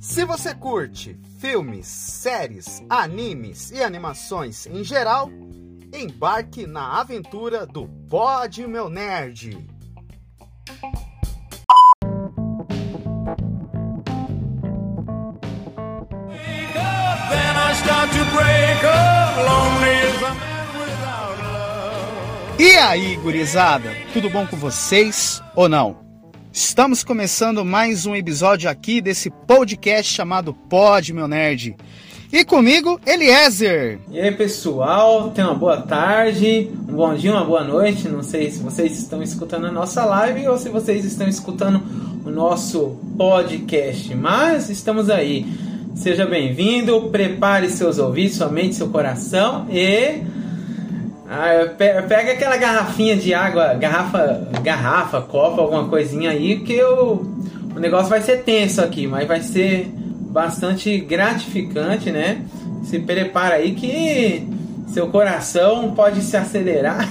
Se você curte filmes, séries, animes e animações em geral, embarque na aventura do Pod Meu Nerd. E aí, gurizada, tudo bom com vocês ou não? Estamos começando mais um episódio aqui desse podcast chamado Pod Meu Nerd. E comigo, Eliezer. E aí, pessoal, tenha uma boa tarde, um bom dia, uma boa noite. Não sei se vocês estão escutando a nossa live ou se vocês estão escutando o nosso podcast, mas estamos aí. Seja bem-vindo, prepare seus ouvidos, sua mente, seu coração e ah, pega aquela garrafinha de água, garrafa, garrafa, copa, alguma coisinha aí, que o, o negócio vai ser tenso aqui, mas vai ser bastante gratificante, né? Se prepara aí que seu coração pode se acelerar.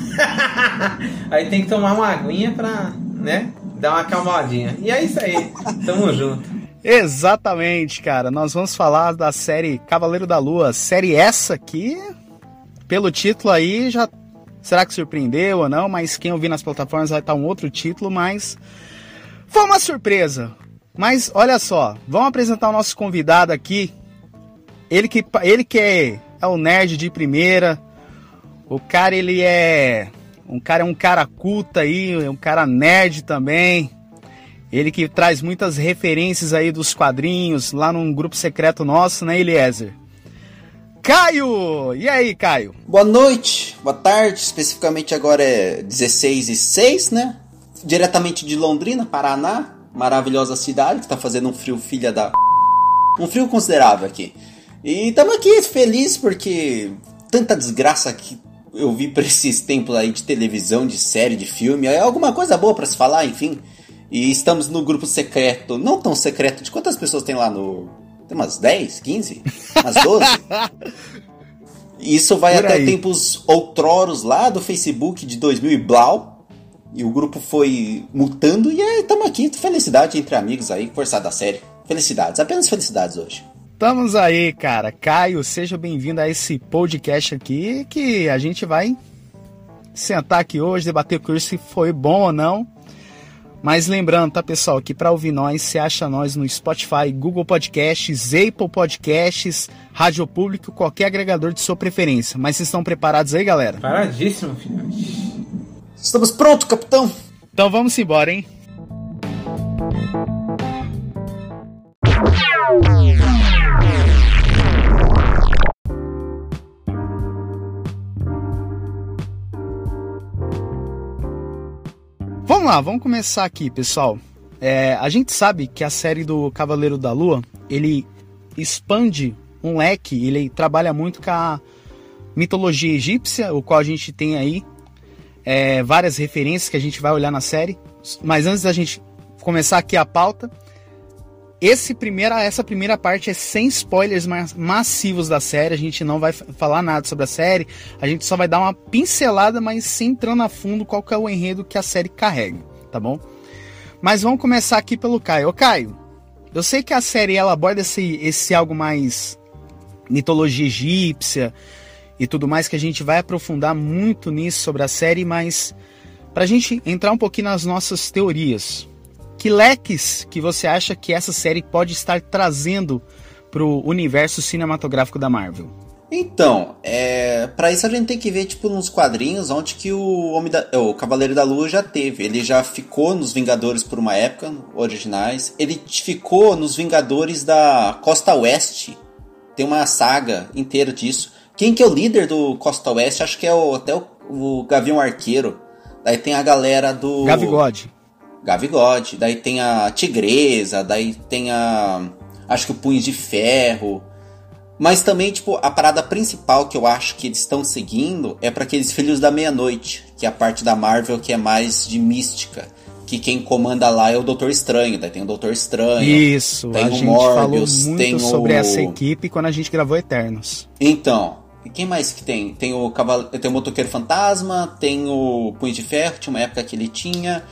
aí tem que tomar uma aguinha pra, né, dar uma acalmadinha. E é isso aí, tamo junto. Exatamente, cara. Nós vamos falar da série Cavaleiro da Lua. Série essa aqui, pelo título aí, já será que surpreendeu ou não? Mas quem ouvir nas plataformas vai estar um outro título, mas foi uma surpresa. Mas olha só, vamos apresentar o nosso convidado aqui. Ele que, ele que é, é o nerd de primeira. O cara, ele é. Um cara é um cara culto aí, é um cara nerd também. Ele que traz muitas referências aí dos quadrinhos lá num grupo secreto nosso, né, Eliezer? Caio! E aí, Caio? Boa noite, boa tarde. Especificamente agora é 16 e 6, né? Diretamente de Londrina, Paraná. Maravilhosa cidade que tá fazendo um frio filha da. Um frio considerável aqui. E estamos aqui felizes porque tanta desgraça que eu vi por esses tempos aí de televisão, de série, de filme. É alguma coisa boa para se falar, enfim. E estamos no grupo secreto, não tão secreto, de quantas pessoas tem lá no. Tem umas 10, 15? Umas 12? Isso vai Por até aí. tempos outroros lá do Facebook de 2000 e blau. E o grupo foi mutando e estamos aqui. Felicidade entre amigos aí, forçar da série. Felicidades, apenas felicidades hoje. Estamos aí, cara. Caio, seja bem-vindo a esse podcast aqui que a gente vai sentar aqui hoje, debater com se foi bom ou não. Mas lembrando, tá, pessoal, que para ouvir nós, você acha nós no Spotify, Google Podcasts, Apple Podcasts, Rádio Público, qualquer agregador de sua preferência. Mas vocês estão preparados aí, galera? Paradíssimo, filhote. Estamos prontos, capitão. Então vamos embora, hein? Vamos lá, vamos começar aqui, pessoal. É, a gente sabe que a série do Cavaleiro da Lua ele expande um leque, ele trabalha muito com a mitologia egípcia, o qual a gente tem aí é, várias referências que a gente vai olhar na série. Mas antes da gente começar aqui a pauta, esse primeira, essa primeira parte é sem spoilers massivos da série. A gente não vai falar nada sobre a série. A gente só vai dar uma pincelada, mas sem entrando a fundo qual é o enredo que a série carrega, tá bom? Mas vamos começar aqui pelo Caio. Ô Caio, eu sei que a série ela aborda esse, esse algo mais mitologia egípcia e tudo mais, que a gente vai aprofundar muito nisso sobre a série, mas pra gente entrar um pouquinho nas nossas teorias, que leques que você acha que essa série pode estar trazendo para o universo cinematográfico da Marvel? Então, é, para isso a gente tem que ver tipo nos quadrinhos onde que o Homem da, o Cavaleiro da Lua já teve. Ele já ficou nos Vingadores por uma época, originais. Ele ficou nos Vingadores da Costa Oeste. Tem uma saga inteira disso. Quem que é o líder do Costa Oeste? Acho que é o, até o, o Gavião Arqueiro. Daí tem a galera do Gavigode. Gavigode, daí tem a Tigresa, daí tem a. Acho que o Punhos de Ferro. Mas também, tipo, a parada principal que eu acho que eles estão seguindo é para aqueles Filhos da Meia-Noite, que é a parte da Marvel que é mais de mística. Que quem comanda lá é o Doutor Estranho, daí tem o Doutor Estranho. Isso, tem a o gente Morbius, falou muito tem sobre o... essa equipe quando a gente gravou Eternos. Então, e quem mais que tem? Tem o, Caval... tem o Motoqueiro Fantasma, tem o Punho de Ferro, tinha uma época que ele tinha.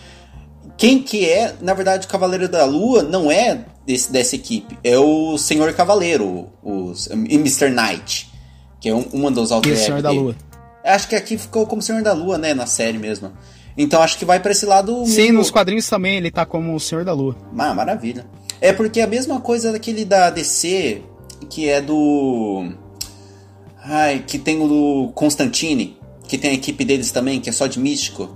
Quem que é, na verdade, o Cavaleiro da Lua não é desse, dessa equipe. É o Senhor Cavaleiro, o, o Mr. Knight, que é um, uma dos alter Senhor da Lua. Acho que aqui ficou como Senhor da Lua, né, na série mesmo. Então acho que vai para esse lado. Sim, nos quadrinhos também ele tá como o Senhor da Lua. Ah, maravilha. É porque é a mesma coisa daquele da DC, que é do. Ai, que tem o do Constantine, que tem a equipe deles também, que é só de místico.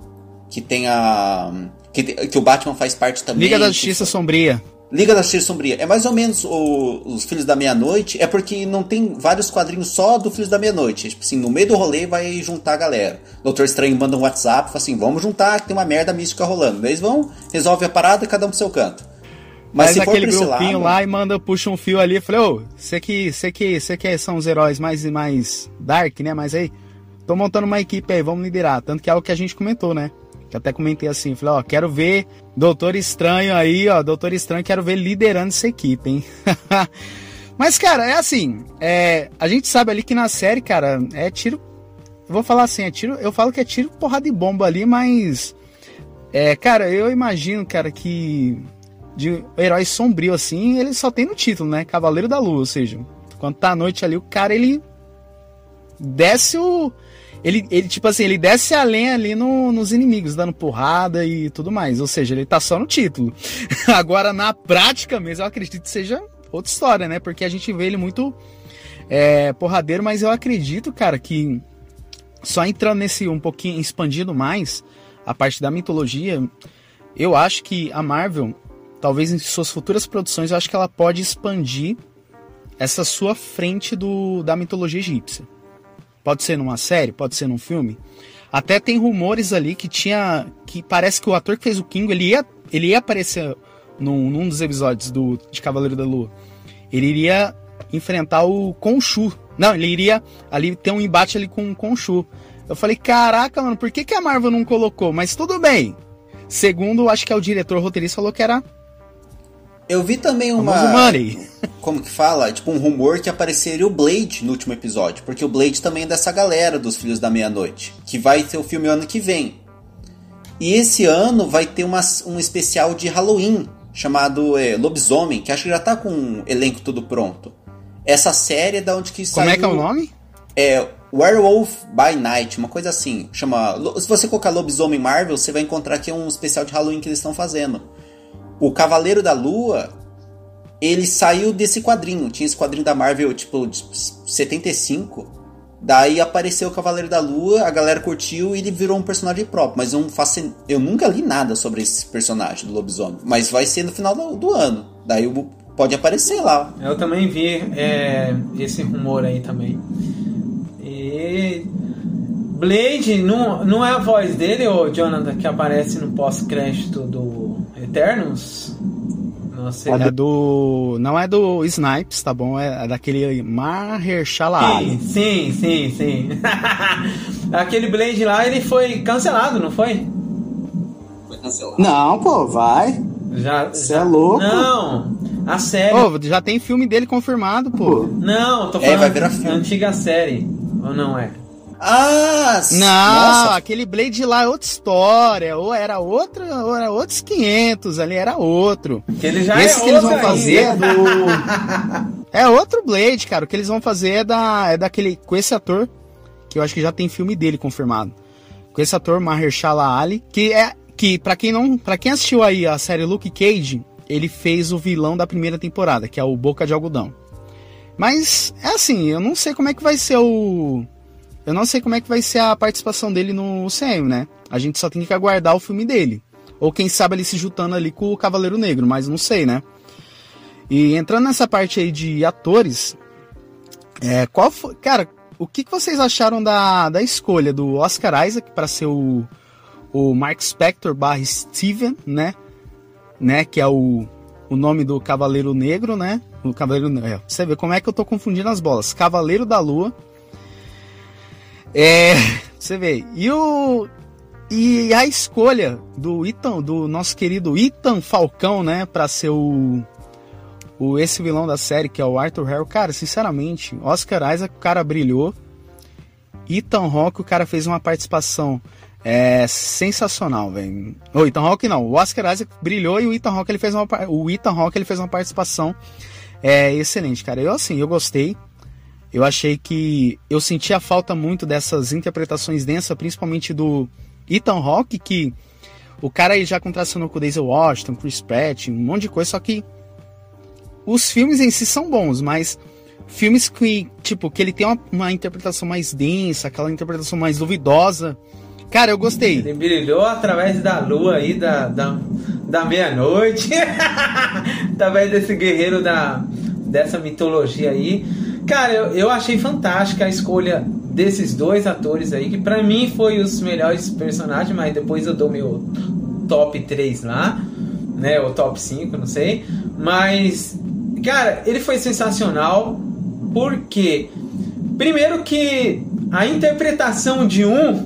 Que tem a. Que, que o Batman faz parte também. Liga da Justiça que... Sombria. Liga da Justiça Sombria. É mais ou menos o, os Filhos da Meia-Noite. É porque não tem vários quadrinhos só do Filhos da Meia-Noite. Tipo assim, no meio do rolê vai juntar a galera. Doutor Estranho manda um WhatsApp, fala assim: vamos juntar, que tem uma merda mística rolando. Eles vão, resolve a parada, cada um pro seu canto. Mas Faz aquele grupinho lado, lá e manda, puxa um fio ali. Falei, ô, você que, você que, você que são os heróis mais e mais dark, né? Mas aí, tô montando uma equipe aí, vamos liderar. Tanto que é o que a gente comentou, né? Que até comentei assim, falei, ó, quero ver Doutor Estranho aí, ó, Doutor Estranho, quero ver liderando essa equipe, hein? Mas, cara, é assim, é, a gente sabe ali que na série, cara, é tiro. Vou falar assim, é tiro. Eu falo que é tiro porrada de bomba ali, mas. É, cara, eu imagino, cara, que. De herói sombrio assim, ele só tem no título, né? Cavaleiro da Lua, ou seja, quando tá à noite ali, o cara ele. Desce o ele, ele, tipo assim, ele desce a lenha ali no, nos inimigos, dando porrada e tudo mais. Ou seja, ele tá só no título. Agora, na prática mesmo, eu acredito que seja outra história, né? Porque a gente vê ele muito é, porradeiro, mas eu acredito, cara, que só entrando nesse um pouquinho, expandindo mais a parte da mitologia, eu acho que a Marvel, talvez em suas futuras produções, eu acho que ela pode expandir essa sua frente do, da mitologia egípcia. Pode ser numa série, pode ser num filme. Até tem rumores ali que tinha. que parece que o ator que fez o Kingo ele ia, ele ia aparecer num, num dos episódios do, de Cavaleiro da Lua. Ele iria enfrentar o Khonshu. Não, ele iria ali ter um embate ali com o Khonshu. Eu falei, caraca, mano, por que, que a Marvel não colocou? Mas tudo bem. Segundo, acho que é o diretor roteirista falou que era eu vi também uma. Como que fala? Tipo, um rumor que apareceria o Blade no último episódio. Porque o Blade também é dessa galera dos Filhos da Meia-Noite. Que vai ter o filme ano que vem. E esse ano vai ter uma, um especial de Halloween. Chamado é, Lobisomem. Que acho que já tá com o elenco tudo pronto. Essa série é da onde que saiu. Como é que é o nome? É. Werewolf by Night, uma coisa assim. Chama. Se você colocar Lobisomem Marvel, você vai encontrar que é um especial de Halloween que eles estão fazendo o Cavaleiro da Lua, ele saiu desse quadrinho. Tinha esse quadrinho da Marvel, tipo, de 75. Daí apareceu o Cavaleiro da Lua, a galera curtiu e ele virou um personagem próprio. Mas eu, faço, eu nunca li nada sobre esse personagem do lobisomem. Mas vai ser no final do, do ano. Daí pode aparecer lá. Eu também vi é, esse rumor aí também. E. Blade, não, não é a voz dele, ou Jonathan, que aparece no pós-crédito do Eternos? Nossa, é do. Não é do Snipes, tá bom? É daquele Mahershala Sim, sim, sim, sim. Aquele Blade lá, ele foi cancelado, não foi? Foi cancelado. Não, pô, vai. Já. Você é louco? Não. A série. Pô, já tem filme dele confirmado, pô. Não, tô falando é, vai virar filme. antiga série. Ou não é? Ah, não, nossa. aquele Blade lá é outra história, ou era outra, ou era outros 500, ali era outro. Que ele já Esse é que eles vão fazer é do É outro Blade, cara. O que eles vão fazer é da é daquele com esse ator que eu acho que já tem filme dele confirmado. Com esse ator Mahershala Ali, que é que para quem não, para quem assistiu aí a série Luke Cage, ele fez o vilão da primeira temporada, que é o Boca de Algodão. Mas é assim, eu não sei como é que vai ser o eu não sei como é que vai ser a participação dele no UCM, né? A gente só tem que aguardar o filme dele. Ou quem sabe ele se juntando ali com o Cavaleiro Negro, mas não sei, né? E entrando nessa parte aí de atores, é, qual foi, cara, o que, que vocês acharam da, da escolha do Oscar Isaac para ser o, o Mark Spector barra Steven, né? né? Que é o, o nome do Cavaleiro Negro, né? O Cavaleiro é, Você vê como é que eu tô confundindo as bolas. Cavaleiro da Lua é, você vê. E o e a escolha do Ethan, do nosso querido Ethan Falcão, né, para ser o, o esse vilão da série que é o Arthur Harrow, cara, sinceramente, Oscar Isaac, o cara brilhou. Ethan Hawke, o cara fez uma participação é sensacional, velho. O Ethan Hawke não, o Oscar Isaac brilhou e o Ethan Hawke ele fez uma, o Ethan Hawke ele fez uma participação é, excelente, cara. Eu assim, eu gostei. Eu achei que eu senti a falta muito dessas interpretações densas, principalmente do Ethan Hawke, que o cara ele já contracionou com o Daisy Washington, Chris Pratt, um monte de coisa, só que os filmes em si são bons, mas filmes que, tipo, que ele tem uma, uma interpretação mais densa, aquela interpretação mais duvidosa, Cara, eu gostei. Ele brilhou através da lua aí, da, da, da meia-noite. através desse guerreiro da, dessa mitologia aí. Cara, eu, eu achei fantástica a escolha desses dois atores aí, que para mim foi os melhores personagens, mas depois eu dou meu top 3 lá, né? O top 5, não sei. Mas, cara, ele foi sensacional porque, primeiro que a interpretação de um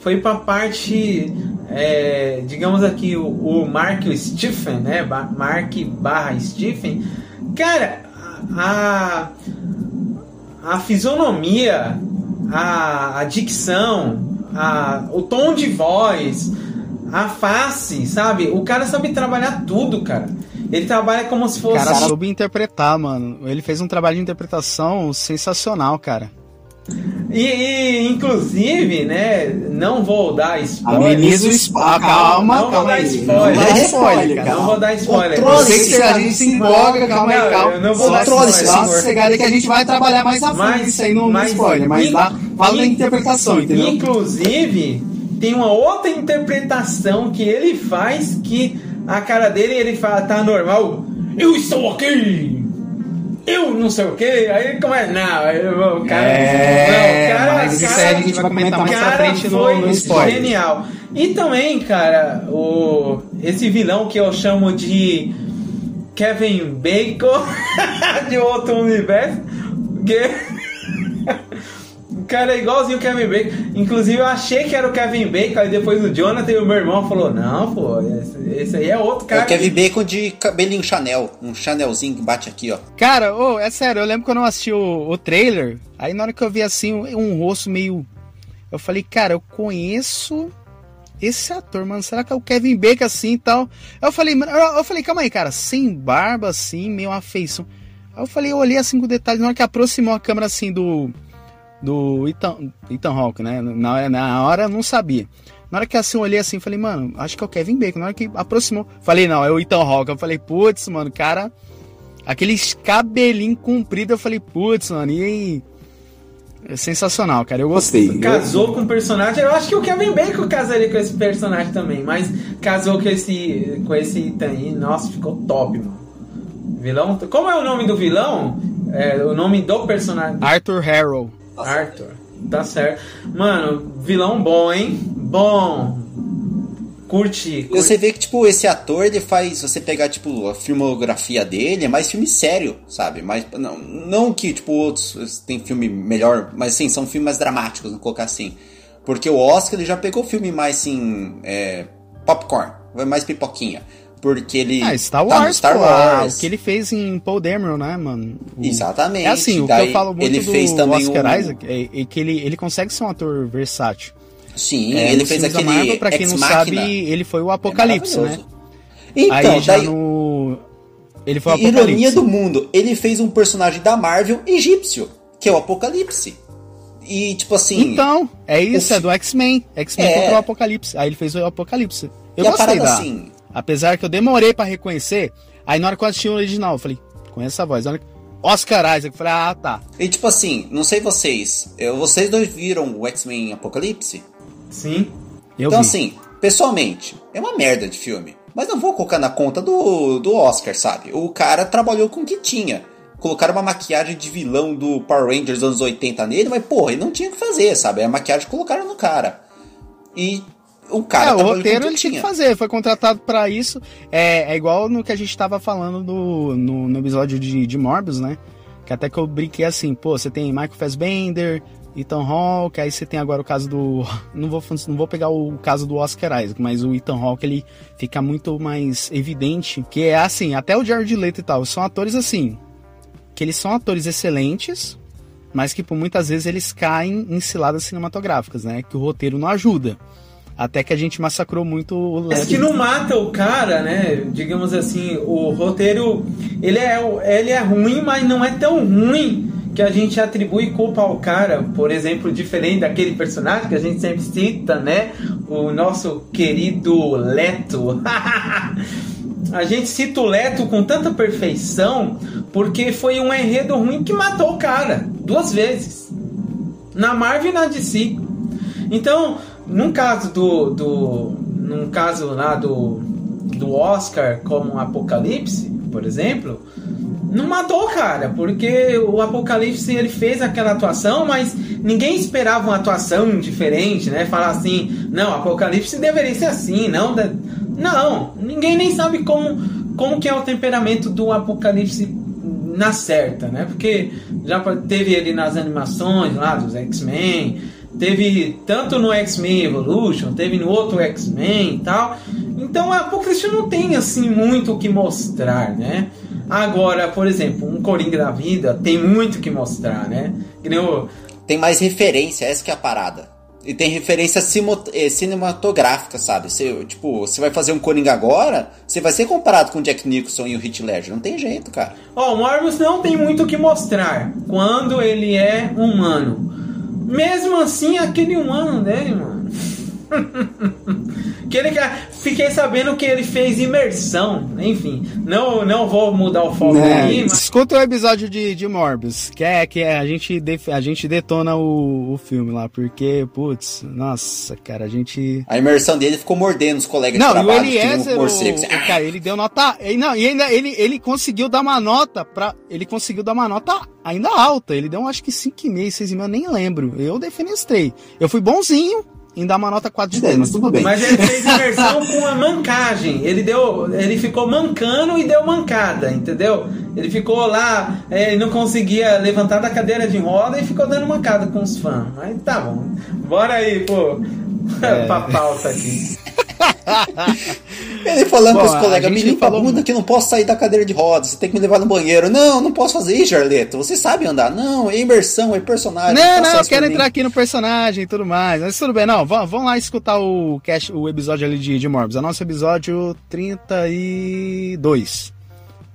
foi para parte, é, digamos aqui, o, o Mark Stephen, né? Mark barra Stephen. Cara, a, a fisionomia, a, a dicção, a, o tom de voz, a face, sabe? O cara sabe trabalhar tudo, cara. Ele trabalha como se fosse. O cara soube interpretar, mano. Ele fez um trabalho de interpretação sensacional, cara. E, e, inclusive, né, não vou dar spoiler. Ameniza o spoiler. Calma, não calma vou dar spoiler. Não spoiler, cara. Não vou dar spoiler. Eu sei que a gente se empolga, calma aí, calma. eu não vou Só dar spoiler. Só aí que a gente vai trabalhar mais a fundo Mas- isso aí no, no mas- spoiler. Mas in- lá, fala da in- interpretação, entendeu? Inclusive, tem uma outra interpretação que ele faz que a cara dele ele fala, tá normal. Eu estou aqui! Eu não sei o que, aí ele começa. Não, eu- o cara. É, não, o cara, mas isso aí a gente vai comentar mais pra frente no, foi no spoiler. genial. E também, cara, o, esse vilão que eu chamo de Kevin Bacon de outro universo. Que... O cara é igualzinho o Kevin Bacon. Inclusive, eu achei que era o Kevin Bacon. Aí depois o Jonathan e o meu irmão falou: Não, pô, esse, esse aí é outro É cara. o Kevin Bacon de cabelinho Chanel. Um Chanelzinho que bate aqui, ó. Cara, ô, é sério, eu lembro quando eu assisti o, o trailer, aí na hora que eu vi assim, um, um rosto meio. Eu falei, cara, eu conheço esse ator, mano. Será que é o Kevin Bacon assim e tal? Aí eu falei, mano, eu, eu falei, calma aí, cara, sem barba assim, meio afeição. Aí eu falei, eu olhei assim com detalhes, na hora que aproximou a câmera assim do. Do Ethan, Ethan Hawke, né? Na, hora- na hora eu não sabia. Na hora que assim eu olhei assim, falei, mano, acho que é o Kevin Bacon. Na hora que aproximou, falei, não, é o Ethan Hawke. Eu falei, putz, mano, cara. Aqueles cabelinho comprido, eu falei, putz, mano, e aí? É sensacional, cara. Eu gostei. Casou com o personagem. Eu acho que o Kevin Bacon casaria com esse personagem também. Mas casou com esse. com esse Ethan aí. Nossa, ficou top, mano. Vilão. Como é o nome do vilão? É, o nome do personagem. Arthur Harrow. Arthur. Tá certo. Mano, vilão bom, hein? Bom. Curti. E curti. você vê que, tipo, esse ator, ele faz. Você pegar, tipo, a filmografia dele, é mais filme sério, sabe? Mais, não, não que, tipo, outros tem filme melhor, mas sim, são filmes mais dramáticos, vamos colocar assim. Porque o Oscar, ele já pegou filme mais, assim, é, popcorn, mais pipoquinha. Porque ele Ah, Star tá no Wars, Star pô, ah, Wars. O que ele fez em Paul Dameron, né, mano? O- Exatamente. É assim, o que eu falo muito ele do fez também Oscar o- Isaac é, é que ele, ele consegue ser um ator versátil. Sim, É, ele fez aquele Marvel, pra quem não sabe, ele foi o É Apocalipse, né? maravilhoso. Então, Aí já daí, no... Ele foi o ironia Apocalipse. do mundo, ele fez um personagem da Marvel egípcio, que é o Apocalipse. E, tipo assim... Então, é isso, o é do X-Men. X-Men É. contra o Apocalipse. Aí ele fez o Apocalipse. Eu E a gostei parada da... assim- Apesar que eu demorei pra reconhecer, aí na hora que eu assisti o original, eu falei, conheço essa voz. Na hora que- Oscar Isaac, eu falei, ah, tá. E tipo assim, não sei vocês, vocês dois viram o X-Men Apocalipse? Sim. Eu então vi. assim, pessoalmente, é uma merda de filme. Mas não vou colocar na conta do, do Oscar, sabe? O cara trabalhou com o que tinha. Colocaram uma maquiagem de vilão do Power Rangers dos anos 80 nele, mas porra, ele não tinha o que fazer, sabe? É a maquiagem que colocaram no cara. E o cara é, o roteiro ele tinha que fazer, foi contratado pra isso. É, é igual no que a gente tava falando do, no, no episódio de, de Morbius, né? Que até que eu brinquei assim, pô, você tem Michael Fassbender, Ethan Hawke, aí você tem agora o caso do. Não vou, não vou pegar o caso do Oscar Isaac, mas o Ethan Hawke ele fica muito mais evidente. Que é assim, até o Jared Leto e tal, são atores assim. Que eles são atores excelentes, mas que por muitas vezes eles caem em ciladas cinematográficas, né? Que o roteiro não ajuda. Até que a gente massacrou muito o Mas Leto. que não mata o cara, né? Digamos assim, o roteiro ele é, ele é ruim, mas não é tão ruim que a gente atribui culpa ao cara. Por exemplo, diferente daquele personagem que a gente sempre cita, né? O nosso querido Leto. a gente cita o Leto com tanta perfeição porque foi um enredo ruim que matou o cara duas vezes. Na Marvel e na DC. Então, num caso do, do num caso lá do, do Oscar como Apocalipse, por exemplo, não matou cara, porque o Apocalipse ele fez aquela atuação, mas ninguém esperava uma atuação diferente, né? Falar assim, não, Apocalipse deveria ser assim, não, de... não, ninguém nem sabe como como que é o temperamento do Apocalipse na certa, né? Porque já teve ele nas animações lá dos X-Men, teve tanto no X-Men Evolution, teve no outro X-Men e tal. Então a Apocalipse não tem assim muito o que mostrar, né? Agora, por exemplo, um Coringa da Vida tem muito o que mostrar, né? O... Tem mais referência, essa que é a parada. E tem referência eh, cinematográfica, sabe? Você, tipo, você vai fazer um Coringa agora, você vai ser comparado com o Jack Nicholson e o Heath Ledger. Não tem jeito, cara. Ó, oh, o Morbius não tem muito o que mostrar quando ele é humano. Mesmo assim, aquele humano dele, mano. que ele fiquei sabendo que ele fez imersão, enfim, não não vou mudar o foco é, aí, mas... escuta o episódio de, de Morbius, que é que é, a gente def, a gente detona o, o filme lá, porque putz, nossa, cara, a gente a imersão dele ficou mordendo os colegas não, de trabalho, o Eliezer, o, o, cara, ele deu nota, ele, não, e ainda ele ele conseguiu dar uma nota para ele conseguiu dar uma nota ainda alta, ele deu acho que 5,5, 6,5, eu nem lembro. Eu defenestrei. Eu fui bonzinho, em dar uma nota 4 de 10, mas tudo bem. Mas ele fez imersão com a mancagem. Ele deu. Ele ficou mancando e deu mancada, entendeu? Ele ficou lá, é, não conseguia levantar da cadeira de roda e ficou dando mancada com os fãs. Mas tá bom. Bora aí, pô. É. pra pauta aqui. Ele falando com os colegas, me limpa falou... a bunda que eu não posso sair da cadeira de rodas, você tem que me levar no banheiro. Não, não posso fazer isso, Jarleto. Você sabe andar. Não, é imersão, é personagem. Não, não, eu quero entrar aqui no personagem e tudo mais. Mas tudo bem, não. Vamos, lá escutar o, cast, o episódio ali de, de Morbius. É o nosso episódio 32.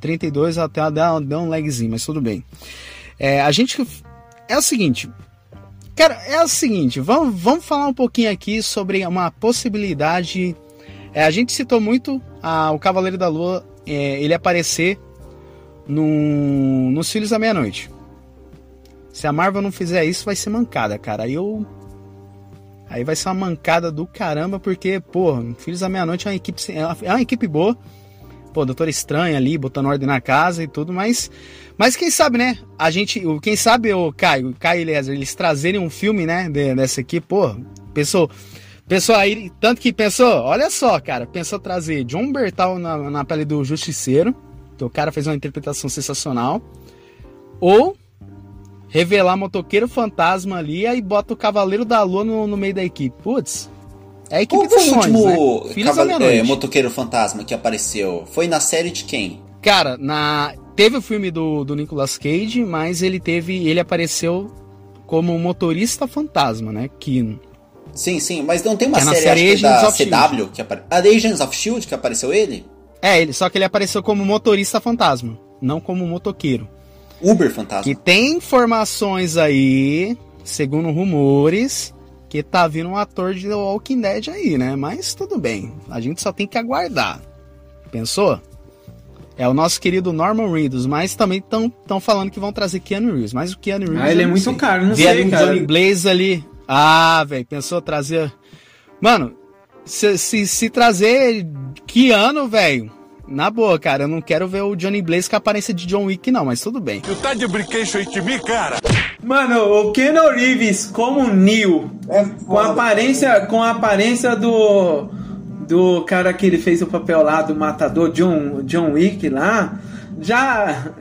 32 até deu, deu um lagzinho, mas tudo bem. É, a gente. É o seguinte. Cara, é o seguinte, vamos, vamos falar um pouquinho aqui sobre uma possibilidade é, a gente citou muito a, o Cavaleiro da Lua, é, ele aparecer no, nos Filhos da Meia-Noite. Se a Marvel não fizer isso, vai ser mancada, cara. Aí eu. Aí vai ser uma mancada do caramba, porque, pô, Filhos da Meia-Noite é uma equipe. É uma equipe boa. Pô, Doutor Estranho ali, botando ordem na casa e tudo, mas. Mas quem sabe, né? A gente. Quem sabe o Caio, Caio e Eliezer, eles trazerem um filme, né? De, dessa equipe, pô, pensou. Pensou aí, tanto que pensou, olha só, cara, pensou trazer John Bertal na, na pele do Justiceiro, que o cara fez uma interpretação sensacional, ou revelar Motoqueiro Fantasma ali e bota o Cavaleiro da Lua no, no meio da equipe. Putz, é a equipe Qual foi o último né? Cavale... é, Motoqueiro Fantasma que apareceu? Foi na série de quem? Cara, na teve o filme do, do Nicolas Cage, mas ele teve, ele apareceu como motorista fantasma, né? Que Sim, sim, mas não tem uma é série, série acho, da CW que apare... A Agents of Shield que apareceu ele? É, ele, só que ele apareceu como motorista fantasma, não como motoqueiro. Uber fantasma. Que tem informações aí, segundo rumores, que tá vindo um ator de The Walking Dead aí, né? Mas tudo bem, a gente só tem que aguardar. Pensou? É o nosso querido Norman Reedus, mas também estão falando que vão trazer Keanu Reeves. Mas o Keanu Reeves. Ah, ele é muito sei. caro, não Vê sei, cara. Johnny Blaze ali. Ah, velho, pensou trazer. Mano, se, se, se trazer que ano, velho? Na boa, cara, eu não quero ver o Johnny Blaze com a aparência de John Wick, não, mas tudo bem. Tu tá de brinquedo de mim, cara? Mano, o Keanu Reeves como Neo, é com a aparência, com a aparência do do cara que ele fez o papel lá do matador John John Wick lá, já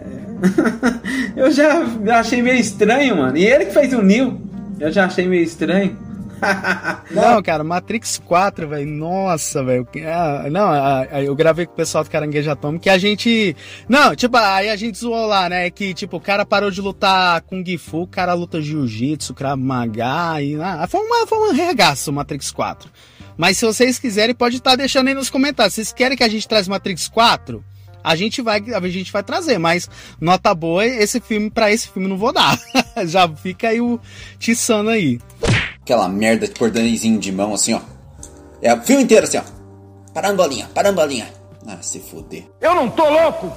eu já achei meio estranho, mano. E ele que fez o Neo. Eu já achei meio estranho. Não, cara, Matrix 4, velho. Nossa, velho. Ah, não, ah, eu gravei com o pessoal do Caranguejo Atômico que a gente. Não, tipo, aí a gente zoou lá, né? Que, tipo, o cara parou de lutar com Gifu, o cara luta Jiu-Jitsu, Krav Maga e. Ah, foi, uma, foi um regaço o Matrix 4. Mas se vocês quiserem, pode estar tá deixando aí nos comentários. Vocês querem que a gente traz Matrix 4? A gente vai, a gente vai trazer, mas nota boa, esse filme, para esse filme não vou dar. Já fica aí o tiçando aí. Aquela merda de cordãozinho de mão assim, ó. É o filme inteiro assim, ó. Parando bolinha, parando bolinha. Ah, se fuder. Eu não tô louco!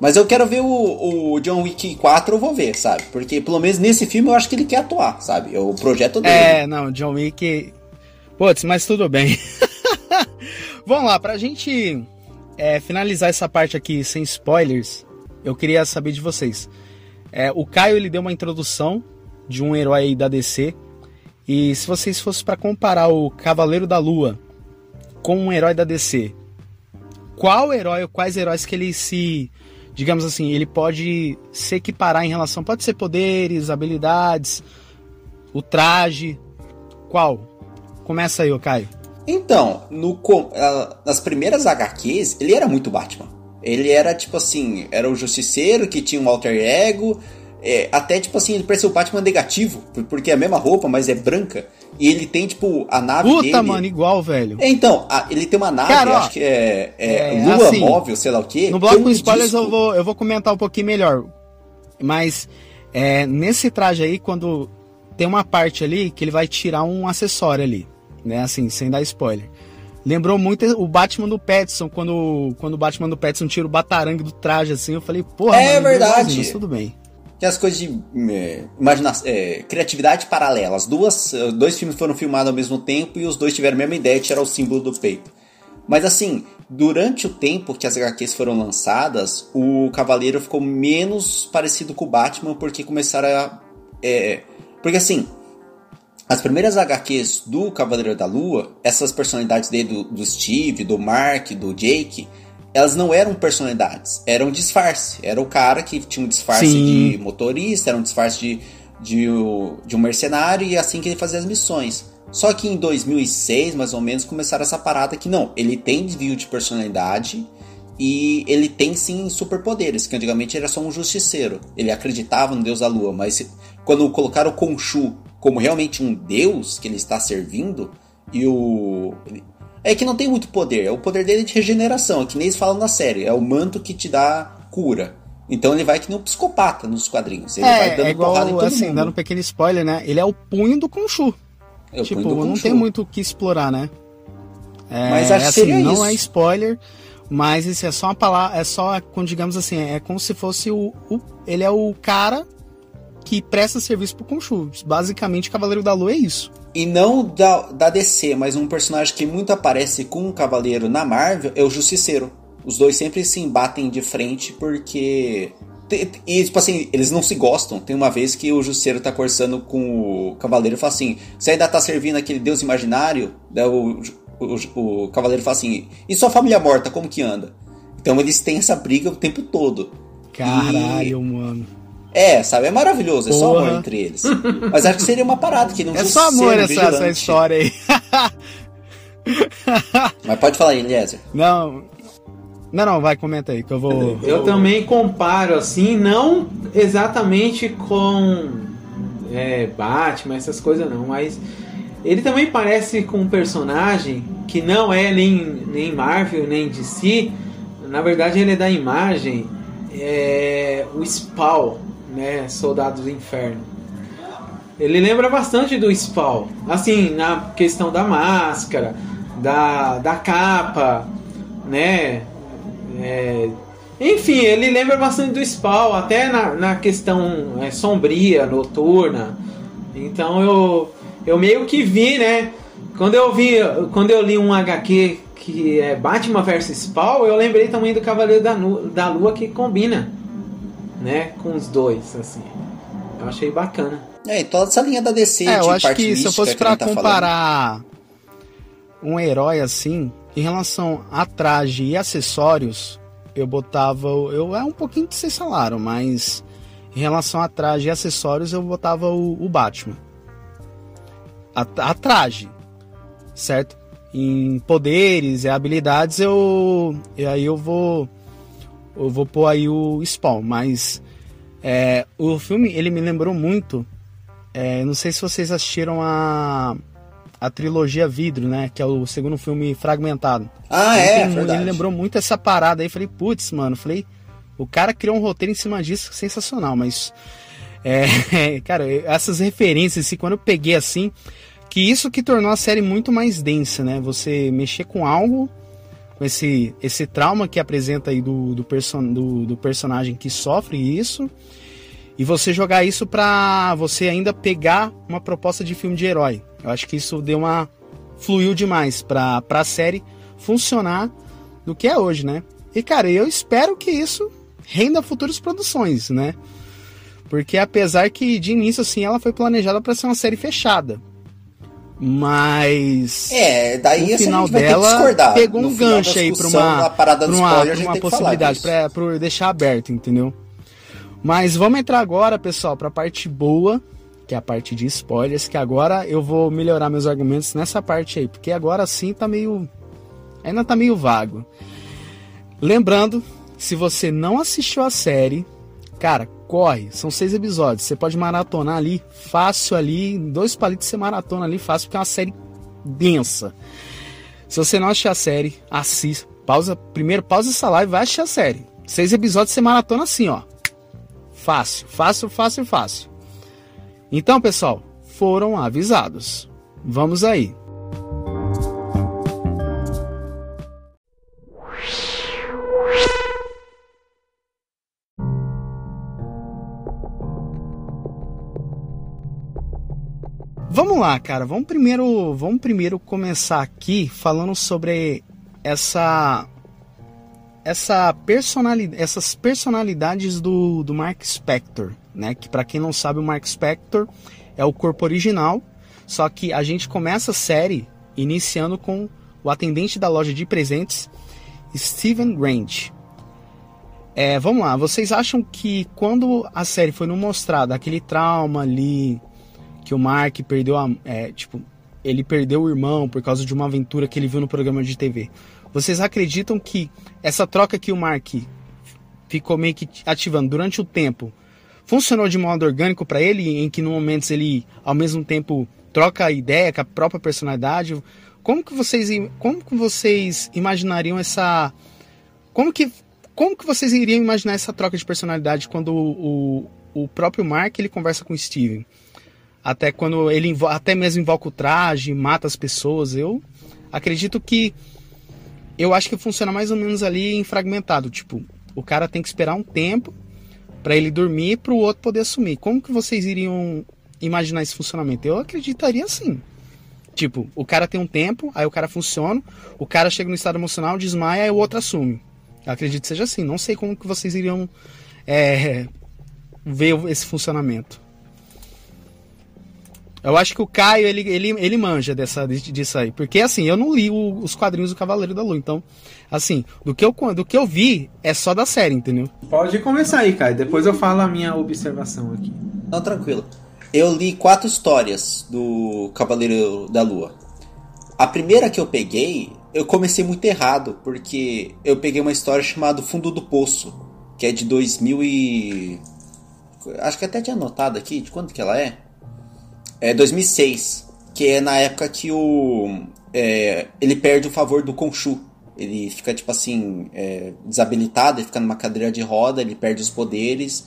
Mas eu quero ver o, o John Wick 4, eu vou ver, sabe? Porque pelo menos nesse filme eu acho que ele quer atuar, sabe? É o projeto dele. É, não, John Wick. Putz, mas tudo bem. Vamos lá, pra gente é, finalizar essa parte aqui sem spoilers, eu queria saber de vocês. É, o Caio ele deu uma introdução de um herói da DC. E se vocês fossem para comparar o Cavaleiro da Lua com um herói da DC, qual herói ou quais heróis que ele se, digamos assim, ele pode se equiparar em relação, pode ser poderes, habilidades, o traje, qual? Começa aí, o Caio. Então, no, nas primeiras HQs, ele era muito Batman. Ele era tipo assim, era o justiceiro que tinha um alter ego. É, até tipo assim, ele parece o Batman negativo, porque é a mesma roupa, mas é branca. E ele tem, tipo, a nave Puta, dele. mano, igual, velho. É, então, a, ele tem uma nave, Cara, ó, acho que é, é, é Lua assim, móvel, sei lá o quê. No bloco um spoilers eu vou, eu vou comentar um pouquinho melhor. Mas é, nesse traje aí, quando tem uma parte ali que ele vai tirar um acessório ali né? Assim, sem dar spoiler. Lembrou muito o Batman do Petson, quando, quando o Batman do Petson tira o batarangue do traje, assim, eu falei, porra, é mano, verdade. Mas tudo bem. Que as coisas de é, é, criatividade paralela. As duas, dois filmes foram filmados ao mesmo tempo e os dois tiveram a mesma ideia de tirar o símbolo do peito. Mas assim, durante o tempo que as HQs foram lançadas, o Cavaleiro ficou menos parecido com o Batman porque começaram a. É, porque assim, as primeiras HQs do Cavaleiro da Lua, essas personalidades dele, do, do, Steve, do Mark, do Jake, elas não eram personalidades, eram disfarce. Era o cara que tinha um disfarce Sim. de motorista, era um disfarce de, de, de um mercenário e assim que ele fazia as missões. Só que em 2006, mais ou menos, começaram essa parada que não, ele tem desvio de personalidade e ele tem sim superpoderes, que antigamente era só um justiceiro. Ele acreditava no deus da lua, mas quando colocaram o Khonshu como realmente um deus que ele está servindo, e o. É que não tem muito poder, é o poder dele de regeneração, é que nem eles falam na série, é o manto que te dá cura. Então ele vai que nem um psicopata nos quadrinhos. Ele é, vai dando é igual, porrada em todo assim, mundo. dando um pequeno spoiler, né? Ele é o punho do Khonshu. É tipo, não tem muito o que explorar, né? É, mas acho assim, que não isso. é spoiler, mas isso é só uma palavra, é só, digamos assim, é como se fosse o, o ele é o cara que presta serviço pro Khonshu. Basicamente, Cavaleiro da Lua é isso. E não da, da DC, mas um personagem que muito aparece com o Cavaleiro na Marvel é o Justiceiro. Os dois sempre se embatem de frente porque. E, tipo assim, eles não se gostam. Tem uma vez que o Justiceiro tá conversando com o Cavaleiro e fala assim: Você ainda tá servindo aquele deus imaginário? Daí o, o, o Cavaleiro fala assim: E sua família morta, como que anda? Então eles têm essa briga o tempo todo. Caralho, e... mano. É, sabe? É maravilhoso, é Porra. só amor entre eles. Mas acho que seria uma parada que não É só amor essa, essa história aí. Mas pode falar aí, Eliezer. Não. Não, não, vai, comenta aí que eu vou. Eu também comparo assim, não exatamente com é, Batman, essas coisas não, mas ele também parece com um personagem que não é nem, nem Marvel, nem DC. Na verdade, ele é da imagem é, o Spawn né, Soldados do Inferno. Ele lembra bastante do Spawn, assim, na questão da máscara, da, da capa, né? É, enfim, ele lembra bastante do Spawn, até na, na questão é, sombria, noturna. Então eu, eu meio que vi, né? Quando eu vi, quando eu li um HQ que é Batman vs Spawn, eu lembrei também do Cavaleiro da, da Lua que combina né, com os dois, assim. Eu achei bacana. É, e toda essa linha da DC é, eu acho que se eu fosse para tá comparar falando. um herói assim, em relação a traje e acessórios, eu botava, eu é um pouquinho de ser salário, mas em relação a traje e acessórios eu botava o, o Batman. a, a traje, certo? Em poderes e habilidades eu. E aí eu vou. Eu vou pôr aí o Spawn, mas. É, o filme ele me lembrou muito. É, não sei se vocês assistiram a. A trilogia Vidro, né? Que é o segundo filme fragmentado. Ah, ele é, tem- verdade. Ele lembrou muito essa parada aí. Falei, putz, mano. Falei, o cara criou um roteiro em cima disso sensacional, mas. É, cara, essas referências, assim, quando eu peguei assim, que isso que tornou a série muito mais densa, né? Você mexer com algo, com esse, esse trauma que apresenta aí do, do, person, do, do personagem que sofre isso, e você jogar isso pra você ainda pegar uma proposta de filme de herói. Eu acho que isso deu uma. fluiu demais pra, pra série funcionar do que é hoje, né? E cara, eu espero que isso renda futuras produções, né? Porque apesar que de início assim ela foi planejada para ser uma série fechada. Mas É, daí o assim, final dela discordar. pegou No um gancho aí pra uma, pra uma, spoiler, pra uma possibilidade, pra, pra deixar aberto, entendeu? Mas vamos entrar agora, pessoal, pra parte boa, que é a parte de spoilers, que agora eu vou melhorar meus argumentos nessa parte aí, porque agora sim tá meio. Ainda tá meio vago. Lembrando, se você não assistiu a série, cara, corre, são seis episódios. Você pode maratonar ali, fácil ali, dois palitos você maratona ali, fácil, porque é uma série densa. Se você não assistir a série, assista. Pausa, primeiro pausa essa live e vai assistir a série. Seis episódios você maratona assim, ó. Fácil, fácil, fácil, fácil. Então, pessoal, foram avisados. Vamos aí. Vamos lá, cara. Vamos primeiro, vamos primeiro começar aqui falando sobre essa essa personalidade, essas personalidades do, do Mark Spector, né? Que para quem não sabe, o Mark Spector é o corpo original, só que a gente começa a série iniciando com o atendente da loja de presentes, Steven Grant. É, vamos lá, vocês acham que quando a série foi mostrada aquele trauma ali que o Mark perdeu a, é, tipo, ele perdeu o irmão por causa de uma aventura que ele viu no programa de TV. Vocês acreditam que essa troca que o Mark ficou meio que ativando durante o tempo funcionou de modo orgânico para ele, em que no momentos ele ao mesmo tempo troca a ideia com a própria personalidade? Como que vocês como que vocês imaginariam essa como que como que vocês iriam imaginar essa troca de personalidade quando o, o, o próprio Mark ele conversa com o Steven? Até quando ele até mesmo invoca o traje, mata as pessoas. Eu acredito que eu acho que funciona mais ou menos ali em fragmentado, tipo, o cara tem que esperar um tempo para ele dormir para o outro poder assumir. Como que vocês iriam imaginar esse funcionamento? Eu acreditaria assim. Tipo, o cara tem um tempo, aí o cara funciona, o cara chega no estado emocional, desmaia, aí o outro assume. Eu acredito que seja assim. Não sei como que vocês iriam é, ver esse funcionamento. Eu acho que o Caio, ele, ele, ele manja dessa, disso aí. Porque, assim, eu não li o- os quadrinhos do Cavaleiro da Lua. Então, assim, do que, eu, do que eu vi, é só da série, entendeu? Pode começar aí, Caio. Depois eu falo a minha observação aqui. Não, tranquilo. Eu li quatro histórias do Cavaleiro da Lua. A primeira que eu peguei, eu comecei muito errado, porque eu peguei uma história chamada Fundo do Poço, que é de 2000 e... Acho que até tinha anotado aqui, de quando que ela é? É 2006, que é na época que o... é, ele perde o favor do Khonshu. Ele fica, tipo assim, é, desabilitado, ele fica numa cadeira de roda, ele perde os poderes...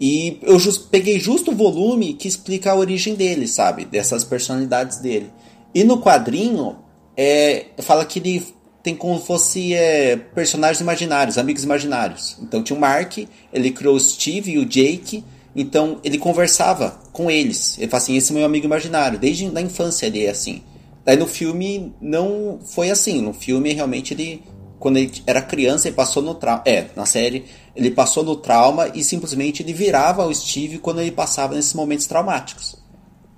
E eu jus- peguei justo o volume que explica a origem dele, sabe? Dessas personalidades dele. E no quadrinho, é, fala que ele tem como fosse é, personagens imaginários, amigos imaginários. Então tinha o Mark, ele criou o Steve e o Jake, então ele conversava com eles. Ele fala assim, esse é meu amigo imaginário. Desde a infância ele é assim. Daí no filme não foi assim. No filme realmente ele quando ele era criança, ele passou no trauma. É, na série, ele passou no trauma e simplesmente ele virava o Steve quando ele passava nesses momentos traumáticos.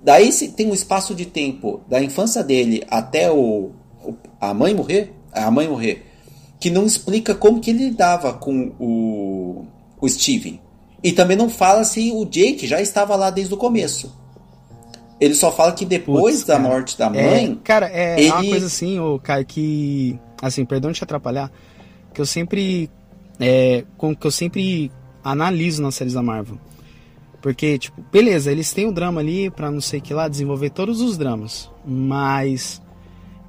Daí se tem um espaço de tempo da infância dele até o, a mãe morrer, a mãe morrer, que não explica como que ele lidava com o, o Steven. E também não fala se o Jake já estava lá desde o começo. Ele só fala que depois Putz, da cara. morte da É, mãe. cara, é, ele- é uma coisa assim, ô, Caio, que. Assim, perdão de te atrapalhar, que eu sempre. É, com que eu sempre analiso nas séries da Marvel. Porque, tipo, beleza, eles têm o drama ali pra não sei o que lá, desenvolver todos os dramas. Mas.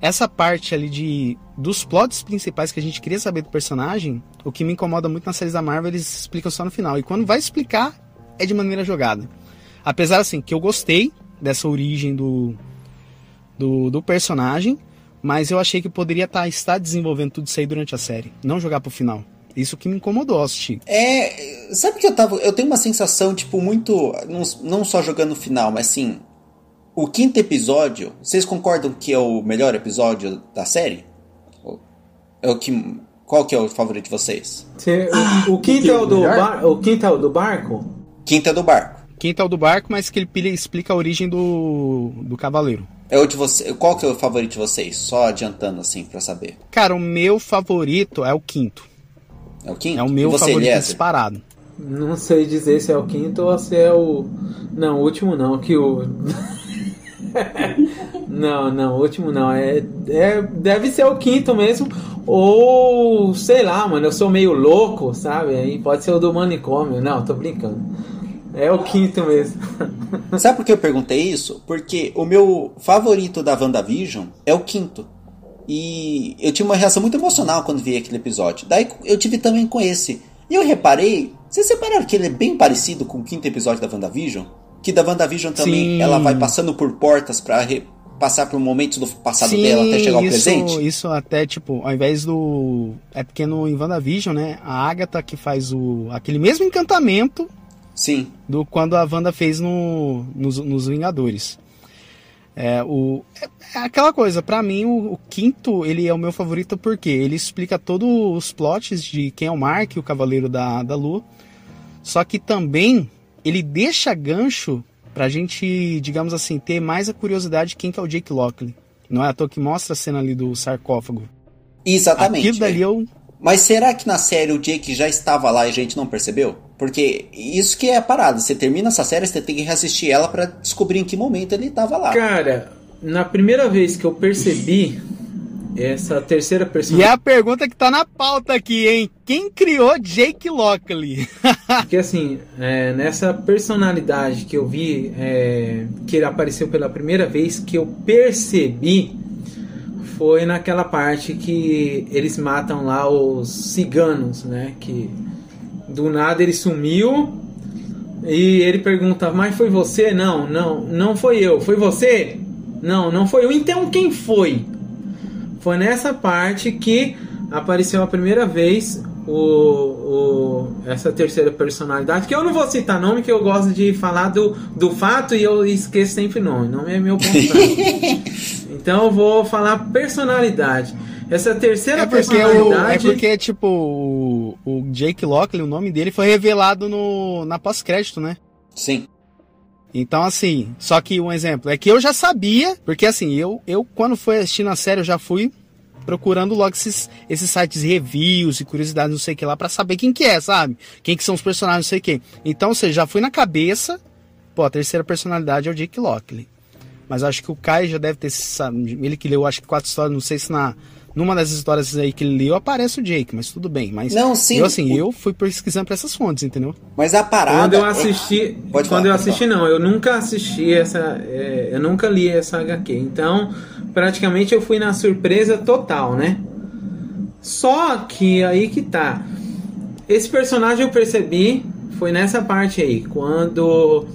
Essa parte ali de. Dos plots principais que a gente queria saber do personagem, o que me incomoda muito nas séries da Marvel, eles explicam só no final. E quando vai explicar, é de maneira jogada. Apesar, assim, que eu gostei dessa origem do, do, do personagem, mas eu achei que poderia tá, estar desenvolvendo tudo isso aí durante a série, não jogar pro final. Isso que me incomodou ao assistir. É. Sabe que eu tava. Eu tenho uma sensação, tipo, muito. Não, não só jogando no final, mas assim. O quinto episódio, vocês concordam que é o melhor episódio da série? É o que. Qual que é o favorito de vocês? Cê- o, o quinto é o do bar, o quinto é o do barco? Quinto é do barco. Quinto é o do barco, mas que ele explica a origem do, do cavaleiro. É o de você. Qual que é o favorito de vocês? Só adiantando assim pra saber. Cara, o meu favorito é o quinto. É o quinto? É o meu você, favorito Eliezer? disparado. Não sei dizer se é o quinto ou se é o. Não, o último não, que o. não, não, o último não. É, é, deve ser o quinto mesmo. Ou sei lá, mano, eu sou meio louco, sabe? Aí pode ser o do manicômio. Não, tô brincando. É o quinto mesmo. Sabe por que eu perguntei isso? Porque o meu favorito da WandaVision é o quinto. E eu tive uma reação muito emocional quando vi aquele episódio. Daí eu tive também com esse. E eu reparei, vocês repararam que ele é bem parecido com o quinto episódio da WandaVision? Que da WandaVision também Sim. ela vai passando por portas pra re- passar por momentos do passado dela até chegar ao isso, presente? Isso até, tipo, ao invés do. É porque no em WandaVision, né? A Agatha que faz o. aquele mesmo encantamento Sim. do quando a Wanda fez no, nos, nos Vingadores. É, o, é, é aquela coisa, pra mim o, o quinto ele é o meu favorito porque ele explica todos os plots de quem é o Mark, o Cavaleiro da, da Lua. Só que também ele deixa gancho pra gente, digamos assim, ter mais a curiosidade de quem que é o Jake Lockley. Não é à toa que mostra a cena ali do sarcófago. Exatamente. Aquilo dali eu. Mas será que na série o Jake já estava lá e a gente não percebeu? Porque isso que é a parada. Você termina essa série, você tem que reassistir ela pra descobrir em que momento ele estava lá. Cara, na primeira vez que eu percebi essa terceira E personagem. é a pergunta que tá na pauta aqui, hein? Quem criou Jake Lockley? Porque assim, é, nessa personalidade que eu vi, é, que ele apareceu pela primeira vez, que eu percebi, foi naquela parte que eles matam lá os ciganos, né? Que do nada ele sumiu e ele pergunta, mas foi você? Não, não, não foi eu. Foi você? Não, não foi eu. Então quem foi? Foi nessa parte que apareceu a primeira vez o, o- essa terceira personalidade, que eu não vou citar nome, que eu gosto de falar do, do fato e eu esqueço sempre nome. Nome é meu ponto. Então eu vou falar personalidade. Essa terceira É porque, o, é personalidade. porque tipo, o, o Jake Lockley, o nome dele foi revelado no, na pós-crédito, né? Sim. Então, assim, só que um exemplo é que eu já sabia, porque assim, eu, eu quando fui assistindo a série, eu já fui procurando logo esses, esses sites reviews e curiosidades, não sei o que lá, pra saber quem que é, sabe? Quem que são os personagens, não sei o que. Então, ou seja, já fui na cabeça, pô, a terceira personalidade é o Jake Lockley. Mas acho que o Kai já deve ter, sabe, ele que leu acho que quatro histórias, não sei se na numa das histórias aí que ele leu aparece o Jake, mas tudo bem. Mas Não, sim. eu assim, O- eu fui pesquisando pra essas fontes, entendeu? Mas a parada. Quando eu é- assisti, Pode quando falar, eu pode assisti não, eu nunca assisti essa, é, eu nunca li essa HQ. Então, praticamente eu fui na surpresa total, né? Só que aí que tá. Esse personagem eu percebi foi nessa parte aí, quando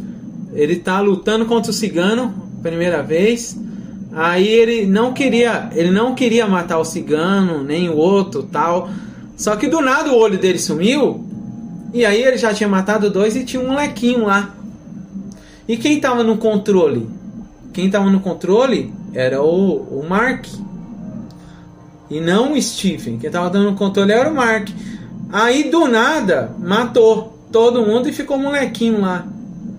ele tá lutando contra o cigano, primeira vez. Aí ele não queria, ele não queria matar o cigano, nem o outro, tal. Só que do nada o olho dele sumiu. E aí ele já tinha matado dois e tinha um molequinho lá. E quem tava no controle? Quem tava no controle era o, o Mark. E não o Stephen. Quem tava dando o controle era o Mark. Aí do nada matou todo mundo e ficou o molequinho lá.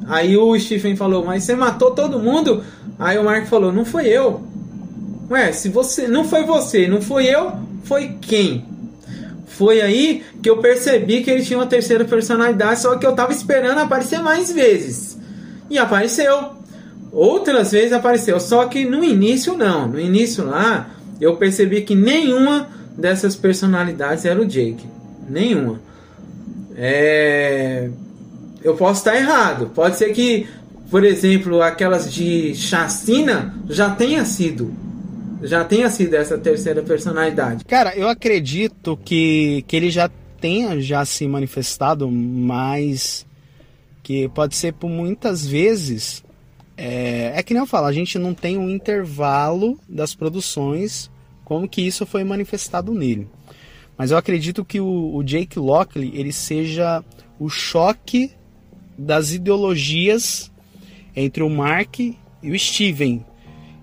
Aí o Stephen falou: Mas você matou todo mundo? Aí o Mark falou: Não foi eu. Ué, se você não foi você, não foi eu, foi quem? Foi aí que eu percebi que ele tinha uma terceira personalidade, só que eu tava esperando aparecer mais vezes. E apareceu. outras vezes apareceu, só que no início não. No início lá, eu percebi que nenhuma dessas personalidades era o Jake. Nenhuma. É... Eu posso estar errado. Pode ser que, por exemplo, aquelas de chacina já tenha sido. Já tenha sido essa terceira personalidade. Cara, eu acredito que, que ele já tenha já se manifestado, mas que pode ser por muitas vezes. É, é que nem eu falo, a gente não tem um intervalo das produções como que isso foi manifestado nele. Mas eu acredito que o, o Jake Lockley ele seja o choque das ideologias entre o Mark e o Steven.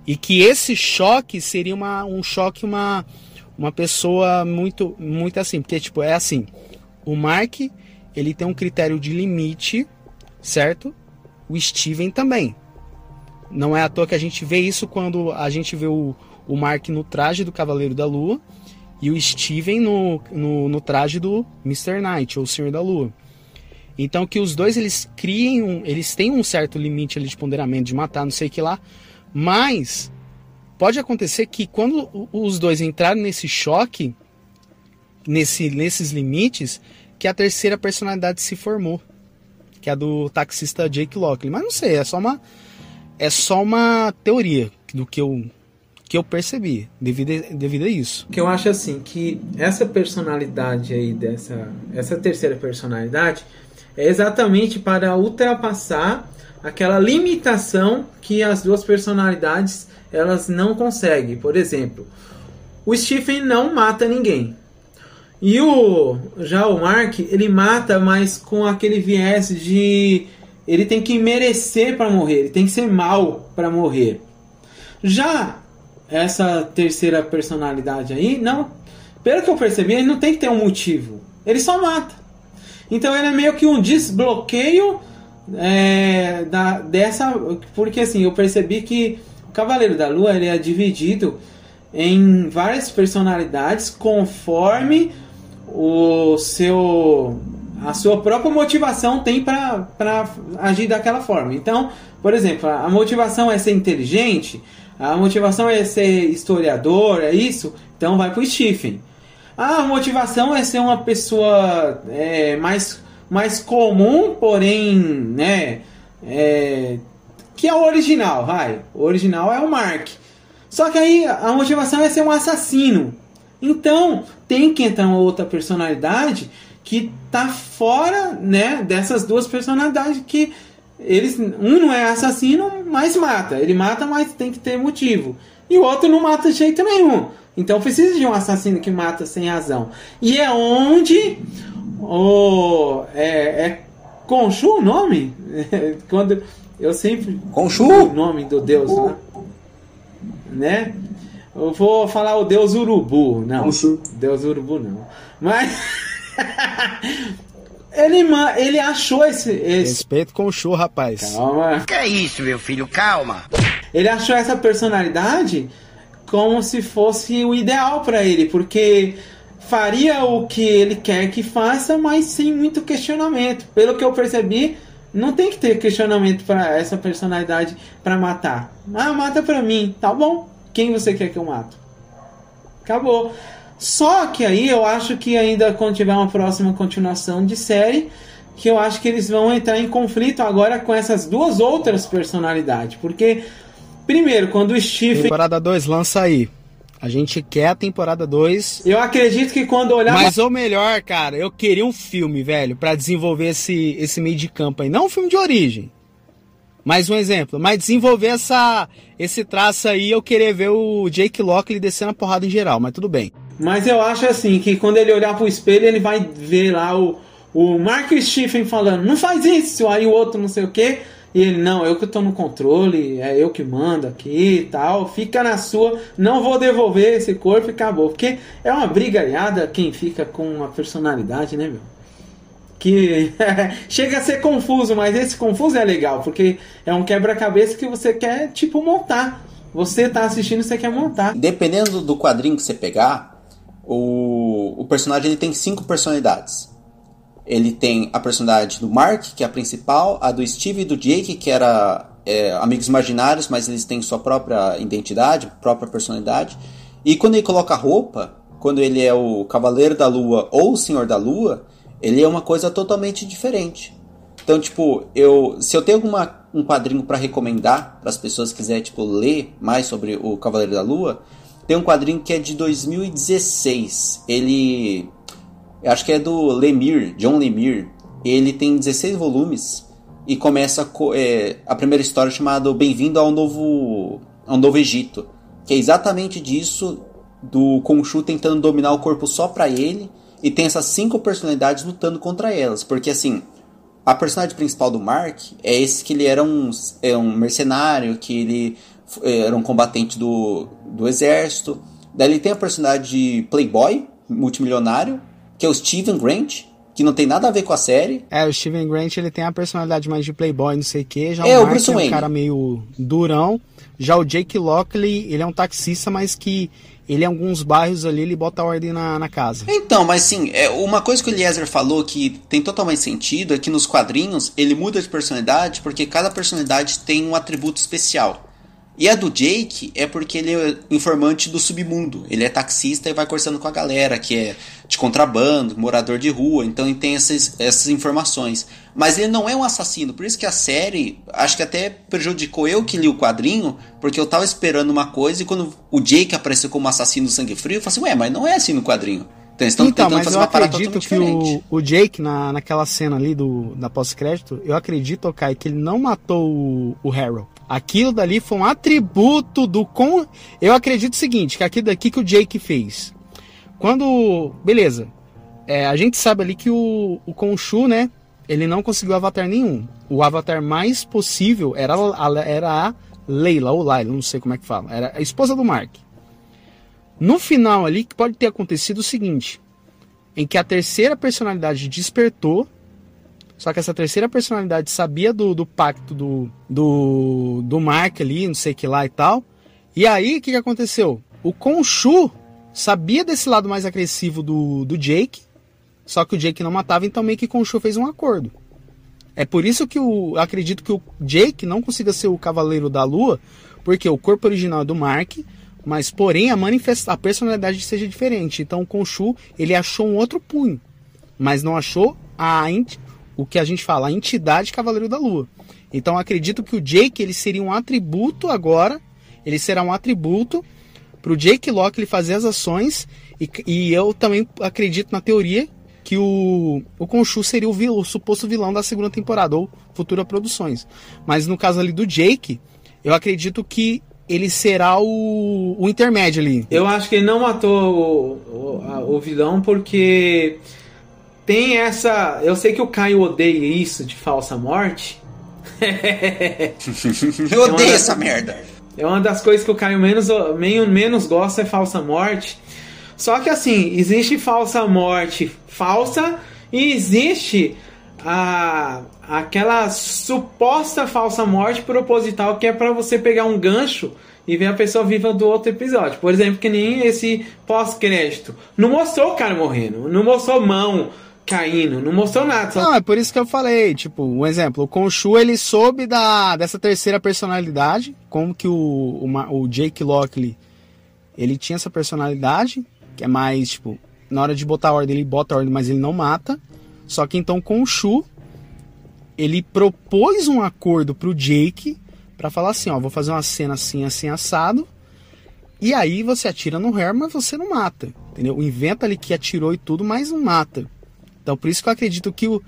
E que esse choque seria uma, um choque, uma, uma pessoa muito, muito assim. Porque, tipo, é assim: o Mark ele tem um critério de limite, certo? O Steven também. Não é à toa que a gente vê isso quando a gente vê o, o Mark no traje do Cavaleiro da Lua e o Steven no, no, no traje do Mr. Knight, ou Senhor da Lua. Então que os dois eles criem, um, eles têm um certo limite ali de ponderamento, de matar, não sei o que lá, mas pode acontecer que quando os dois entrarem nesse choque, nesse, nesses limites, que a terceira personalidade se formou, que é a do taxista Jake Lockley. Mas não sei, é só uma é só uma teoria do que eu que eu percebi devido a, devido a isso. Que eu acho assim que essa personalidade aí dessa essa terceira personalidade é exatamente para ultrapassar aquela limitação que as duas personalidades elas não conseguem. Por exemplo, o Stephen não mata ninguém. E o já o Mark, ele mata, mas com aquele viés de ele tem que merecer para morrer, ele tem que ser mal para morrer. Já essa terceira personalidade aí, não. Pelo que eu percebi, ele não tem que ter um motivo. Ele só mata. Então ele é meio que um desbloqueio é, da, dessa. Porque assim, eu percebi que o Cavaleiro da Lua ele é dividido em várias personalidades conforme o seu a sua própria motivação tem para agir daquela forma. Então, por exemplo, a motivação é ser inteligente, a motivação é ser historiador, é isso? Então vai pro Stephen. A motivação é ser uma pessoa é, mais, mais comum, porém, né? É, que é o original, vai. O original é o Mark. Só que aí a motivação é ser um assassino. Então tem que entrar uma outra personalidade que tá fora, né, dessas duas personalidades que eles um não é assassino, mas mata. Ele mata, mas tem que ter motivo. E o outro não mata de jeito nenhum. Então precisa de um assassino que mata sem razão. E é onde o é, é Conchu o nome? Quando eu sempre Conchu o nome do deus, né? né? Eu vou falar o deus urubu, não. Conchu. Deus urubu não. Mas Ele, ele achou esse, esse. Respeito com o show, rapaz. Calma. Que é isso, meu filho? Calma. Ele achou essa personalidade como se fosse o ideal para ele, porque faria o que ele quer que faça, mas sem muito questionamento. Pelo que eu percebi, não tem que ter questionamento para essa personalidade para matar. Ah, mata para mim, tá bom? Quem você quer que eu mato? Acabou. Só que aí eu acho que ainda quando tiver uma próxima continuação de série, que eu acho que eles vão entrar em conflito agora com essas duas outras personalidades. Porque, primeiro, quando o Stephen. Temporada 2 lança aí. A gente quer a temporada 2. Eu acredito que quando olhar. Mas ou melhor, cara, eu queria um filme, velho, para desenvolver esse, esse meio de campo aí. Não um filme de origem. Mais um exemplo. Mas desenvolver essa, esse traço aí, eu queria ver o Jake Lockley descendo a porrada em geral, mas tudo bem. Mas eu acho assim que quando ele olhar pro espelho, ele vai ver lá o, o Mark Stephen falando, não faz isso, aí o outro não sei o que. E ele, não, eu que tô no controle, é eu que mando aqui e tal, fica na sua, não vou devolver esse corpo e acabou. Porque é uma brigalhada quem fica com uma personalidade, né, meu? Que chega a ser confuso, mas esse confuso é legal, porque é um quebra-cabeça que você quer, tipo, montar. Você tá assistindo, você quer montar. Dependendo do quadrinho que você pegar, o, o personagem ele tem cinco personalidades. Ele tem a personalidade do Mark, que é a principal, a do Steve e do Jake, que era é, amigos imaginários, mas eles têm sua própria identidade, própria personalidade. E quando ele coloca roupa, quando ele é o Cavaleiro da Lua ou o Senhor da Lua, ele é uma coisa totalmente diferente. Então, tipo, eu, se eu tenho alguma, um quadrinho para recomendar para as pessoas que quiserem tipo, ler mais sobre o Cavaleiro da Lua, tem um quadrinho que é de 2016. Ele. Acho que é do Lemire, John Lemire. Ele tem 16 volumes e começa é, a primeira história chamada Bem-vindo ao Novo, ao Novo Egito. Que é exatamente disso do Khonshu tentando dominar o corpo só para ele e tem essas cinco personalidades lutando contra elas, porque assim, a personagem principal do Mark é esse que ele era um, é um mercenário, que ele era um combatente do, do exército. Daí ele tem a personagem de playboy, multimilionário, que é o Steven Grant, que não tem nada a ver com a série. É, o Steven Grant ele tem a personalidade mais de playboy, não sei o que. Já é, o, o Bruce é um Wayne. cara meio durão. Já o Jake Lockley, ele é um taxista, mas que ele em alguns bairros ali, ele bota ordem na, na casa. Então, mas sim, é, uma coisa que o Eliezer falou que tem totalmente sentido é que nos quadrinhos ele muda de personalidade porque cada personalidade tem um atributo especial. E a do Jake é porque ele é informante do submundo. Ele é taxista e vai conversando com a galera que é de contrabando, morador de rua, então ele tem essas, essas informações. Mas ele não é um assassino, por isso que a série acho que até prejudicou eu que li o quadrinho, porque eu tava esperando uma coisa e quando o Jake apareceu como assassino do sangue frio, eu falei assim, ué, mas não é assim no quadrinho. Então eles estão então, tentando mas fazer eu uma parada acredito que o, o Jake, na, naquela cena ali do, da pós-crédito, eu acredito, Kai, que ele não matou o, o Harold. Aquilo dali foi um atributo do com. Eu acredito o seguinte, que aquilo daqui que o Jake fez. Quando. Beleza. É, a gente sabe ali que o, o né? Ele não conseguiu avatar nenhum. O avatar mais possível era a, era a Leila, ou Laila, não sei como é que fala. Era a esposa do Mark. No final ali, que pode ter acontecido o seguinte: em que a terceira personalidade despertou, só que essa terceira personalidade sabia do, do pacto do, do, do Mark ali, não sei que lá e tal. E aí, o que, que aconteceu? O Khonshu sabia desse lado mais agressivo do, do Jake, só que o Jake não matava, então meio que o Khonshu fez um acordo. É por isso que eu acredito que o Jake não consiga ser o Cavaleiro da Lua, porque o corpo original é do Mark, mas porém a manifesta a personalidade seja diferente. Então o Khonshu, ele achou um outro punho, mas não achou a o que a gente fala, a entidade Cavaleiro da Lua. Então acredito que o Jake ele seria um atributo agora, ele será um atributo para o Jake Locke ele fazer as ações e, e, eu também acredito na teoria que o, o Khonshu seria o, vil, o suposto vilão da segunda temporada ou futuras produções. Mas no caso ali do Jake, eu acredito que ele será o, o intermédio ali. Eu acho que ele não matou o, o, o vilão porque tem essa. Eu sei que o Caio odeia isso de falsa morte. Eu odeio das- essa merda. É uma das coisas que o Caio menos, meio, menos gosta é falsa morte. Só que assim, existe falsa morte falsa e existe a, aquela suposta falsa morte proposital que é pra você pegar um gancho e ver a pessoa viva do outro episódio. Por exemplo, que nem esse pós-crédito. Não mostrou o cara morrendo, não mostrou mão caindo, não mostrou nada. Só Não, é por isso que eu falei, tipo, um exemplo, o Khonshu ele soube da, dessa terceira personalidade, como que o, o, o Jake Lockley, ele tinha essa personalidade, que é mais, tipo, na hora de botar a ordem, ele bota a ordem, mas ele não mata. Só que então o Khonshu, ele propôs um acordo pro Jake pra falar assim, ó, vou fazer uma cena assim, assim, assado, e aí você atira no Hair, mas você não mata, entendeu? Inventa ali que atirou e tudo, mas não mata. Então por isso que eu acredito que o.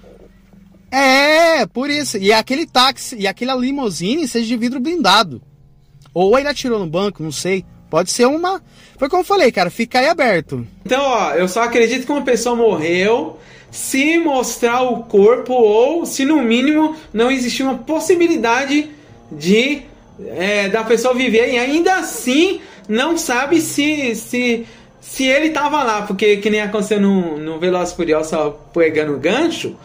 É, por isso. E aquele táxi, e aquela limousine seja de vidro blindado. Ou ele atirou no banco, não sei. Pode ser uma. Foi como eu falei, cara, fica aí aberto. Então, ó, eu só acredito que uma pessoa morreu se mostrar o corpo ou se no mínimo não existir uma possibilidade de é, da pessoa viver e ainda assim não sabe se se se ele tava lá, porque que nem aconteceu no, no Velozes e Furiosos só pegando o gancho,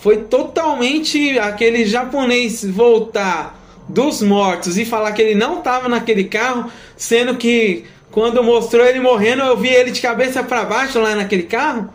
foi totalmente aquele japonês voltar dos mortos e falar que ele não tava naquele carro, sendo que quando mostrou ele morrendo, eu vi ele de cabeça para baixo lá naquele carro.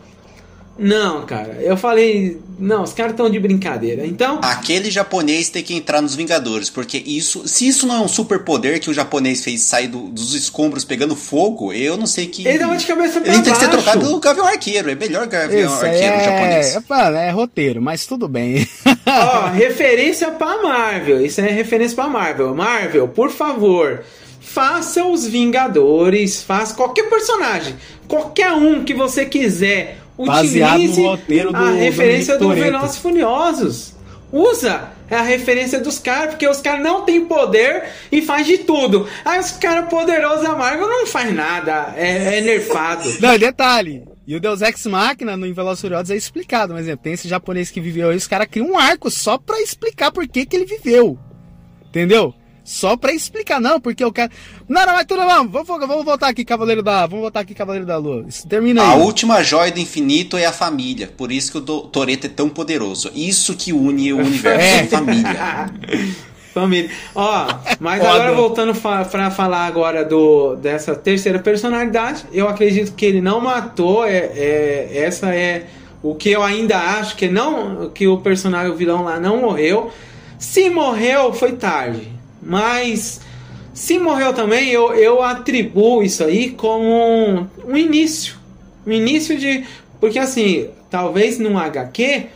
Não, cara, eu falei, não, os caras estão de brincadeira. Então, Aquele japonês tem que entrar nos Vingadores, porque isso, se isso não é um superpoder que o japonês fez sair do- dos escombros pegando fogo, eu não sei que. ele tava de cabeça pra Ele tem que ser baixo. trocado pelo Gavião Arqueiro, é melhor Gavião Isso Arqueiro é, japonês. é, é roteiro, mas tudo bem. Ó, referência pra Marvel. Isso é referência pra Marvel. Marvel, por favor, faça os Vingadores, faça qualquer personagem, qualquer um que você quiser. Baseado no roteiro do- a do referência do, Toretto. Velozes Furiosos. Usa a referência dos caras, porque os caras não têm poder e faz de tudo. Aí os caras poderosos da Marvel não faz nada, é, é nerfado. Não, e detalhe. E o Deus Ex Machina no Velozes Furiosos é explicado, mas tem esse japonês que viveu aí, os caras criam um arco só pra explicar por que, que ele viveu. Entendeu? Só pra explicar, não, porque o cara. Não, não, mas tudo vamos, vamos, vamos voltar aqui, Cavaleiro da. Vamos voltar aqui, Cavaleiro da Lua. Isso termina A aí. última joia do infinito é a família. Por isso que o Do- Toretto é tão poderoso. Isso que une o universo É. é família. Família. Ó, mas Foda. agora voltando fa pra falar agora do dessa terceira personalidade, eu acredito que ele não matou. É, é- essa é o que eu ainda acho que não que o personagem, o vilão lá não morreu. Se morreu, foi tarde. Mas se morreu também, eu, eu atribuo isso aí como um, um início. Um início de. Porque assim, talvez num HQ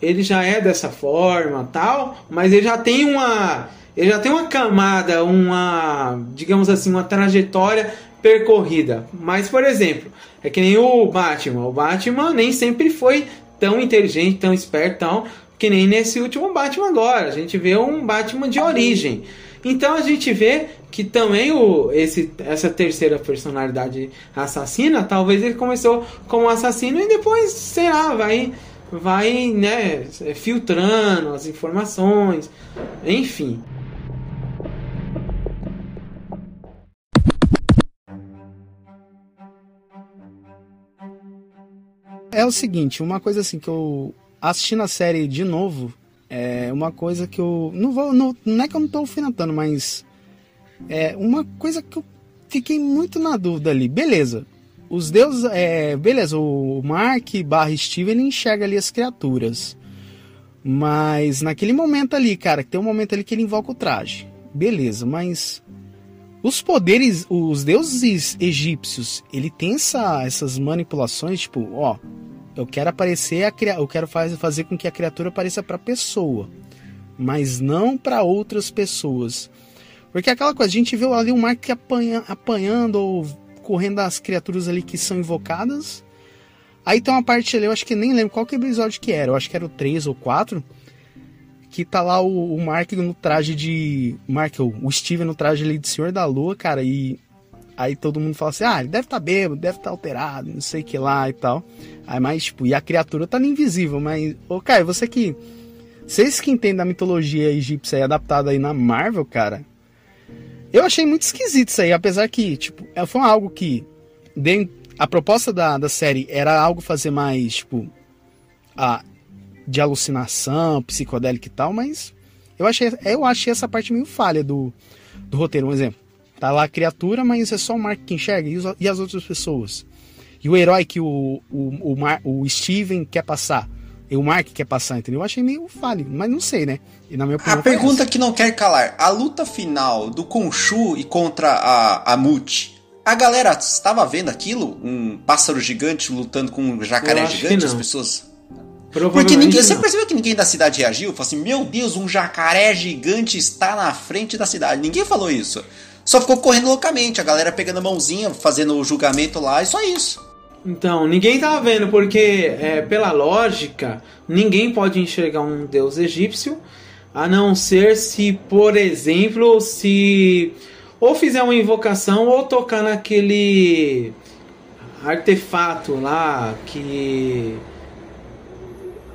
ele já é dessa forma tal, mas ele já tem uma ele já tem uma camada, uma digamos assim, uma trajetória percorrida. Mas por exemplo, é que nem o Batman, o Batman nem sempre foi tão inteligente, tão esperto, tão que nem nesse último Batman agora. A gente vê um Batman de origem. Então a gente vê que também o, esse, essa terceira personalidade assassina, talvez ele começou como assassino e depois, sei lá, vai, vai né, filtrando as informações, enfim. É o seguinte, uma coisa assim que eu assistindo a série de novo, é uma coisa que eu não vou, não, não é que eu não tô alfinetando, mas é uma coisa que eu fiquei muito na dúvida ali. Beleza, os deuses, é, beleza, o Mark barra Steven enxerga ali as criaturas, mas naquele momento ali, cara, que tem um momento ali que ele invoca o traje, beleza, mas os poderes, os deuses egípcios, ele tem essa, essas manipulações, tipo, ó, eu quero aparecer, a, eu quero faz, fazer com que a criatura apareça para pessoa, mas não para outras pessoas. Porque é aquela coisa, a gente viu ali o Mark apanha, apanhando ou correndo das criaturas ali que são invocadas. Aí tem uma parte ali, eu acho que nem lembro qual que episódio que era, eu acho que era o 3 ou 4, que tá lá o, o Mark no traje de. Mark, o Steven no traje ali de Senhor da Lua, cara, e aí todo mundo fala assim: ah, ele deve estar tá bêbado, deve estar tá alterado, não sei o que lá e tal. Aí, mas, tipo, e a criatura tá invisível, mas. Ô, Caio, você que. Vocês que entendem da mitologia egípcia aí adaptada aí na Marvel, cara. Eu achei muito esquisito isso aí, apesar que, tipo, é- foi algo que. a proposta da, da série era algo fazer mais, tipo. A, de alucinação, psicodélica e tal, mas eu achei, eu achei essa parte meio falha do, do roteiro. Um exemplo, tá lá a criatura, mas é só o Mark que enxerga e, os- e as outras pessoas. E o herói que o, o, o, Mar- o Steven quer passar, e o Mark quer passar, entendeu? Eu achei meio falho, mas não sei, né? E na minha opinião. A pergunta essa. que não quer calar: a luta final do Khonshu e contra a, a Mute. A galera estava vendo aquilo? Um pássaro gigante lutando com um Eu jacaré gigante? As pessoas. Provavelmente Porque ninguém, você não. percebeu que ninguém da cidade reagiu? Falou assim: Meu Deus, um jacaré gigante está na frente da cidade. Ninguém falou isso. Só ficou correndo loucamente, a galera pegando a mãozinha, fazendo o julgamento lá, e só isso. Então, ninguém tava vendo, porque é, pela lógica, ninguém pode enxergar um deus egípcio, a não ser se, por exemplo, se ou fizer uma invocação ou tocar naquele artefato lá que.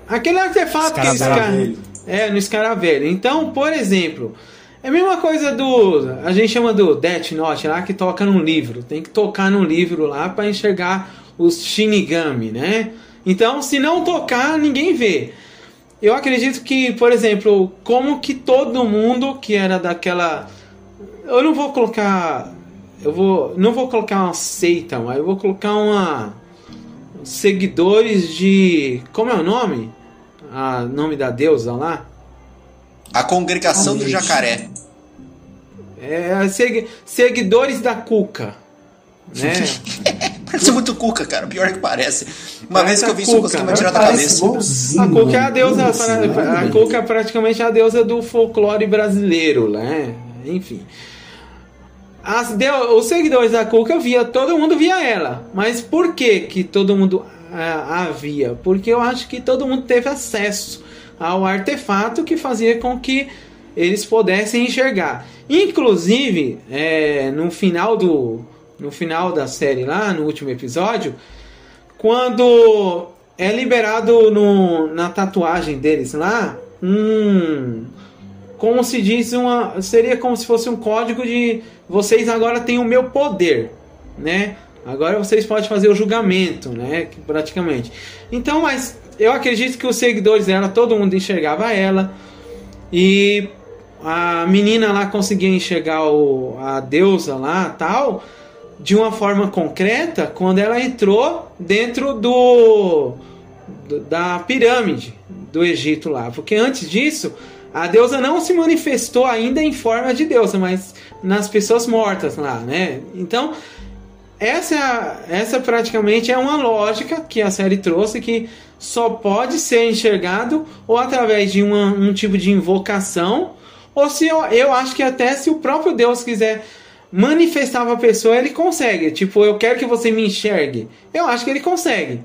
Aquele artefato que Escaravelho. ca- É, no escaravelho. Então, por exemplo, é a mesma coisa do. A gente chama do Death Note lá que toca num livro. Tem que tocar num livro lá para enxergar os Shinigami, né? Então, se não tocar, ninguém vê. Eu acredito que, por exemplo, como que todo mundo que era daquela. Eu não vou colocar. Eu vou. Não vou colocar uma seita, mas eu vou colocar uma. seguidores de. Como é o nome? A nome da deusa lá? A congregação do jacaré. É, segu- seguidores da Cuca. Né? Parece muito cuca, cara. Pior que parece. Uma Parece vez que eu a vi isso, eu consegui tirar da cabeça. A Cuca é a deusa. A Cuca é praticamente a deusa do folclore brasileiro, né? Enfim. As deu- os seguidores da Cuca via, todo mundo via ela. Mas por que que todo mundo ah, a via? Porque eu acho que todo mundo teve acesso ao artefato que fazia com que eles pudessem enxergar. Inclusive, é, no final do no final da série lá, no último episódio, quando é liberado no, na tatuagem deles lá, um. Como se diz, uma. Seria como se fosse um código de. Vocês agora têm o meu poder, né? Agora vocês podem fazer o julgamento, né? Praticamente. Então, mas eu acredito que os seguidores dela, todo mundo enxergava ela. E a menina lá conseguia enxergar o, a deusa lá tal de uma forma concreta quando ela entrou dentro do, do- da pirâmide do Egito lá, porque antes disso a deusa não se manifestou ainda em forma de deusa, mas nas pessoas mortas lá, né? Então essa, é essa praticamente é uma lógica que a série trouxe que só pode ser enxergado ou através de uma- um tipo de invocação, ou se eu, eu acho que até se o próprio Deus quiser manifestar para a pessoa, ele consegue. Tipo, eu quero que você me enxergue. Eu acho que ele consegue.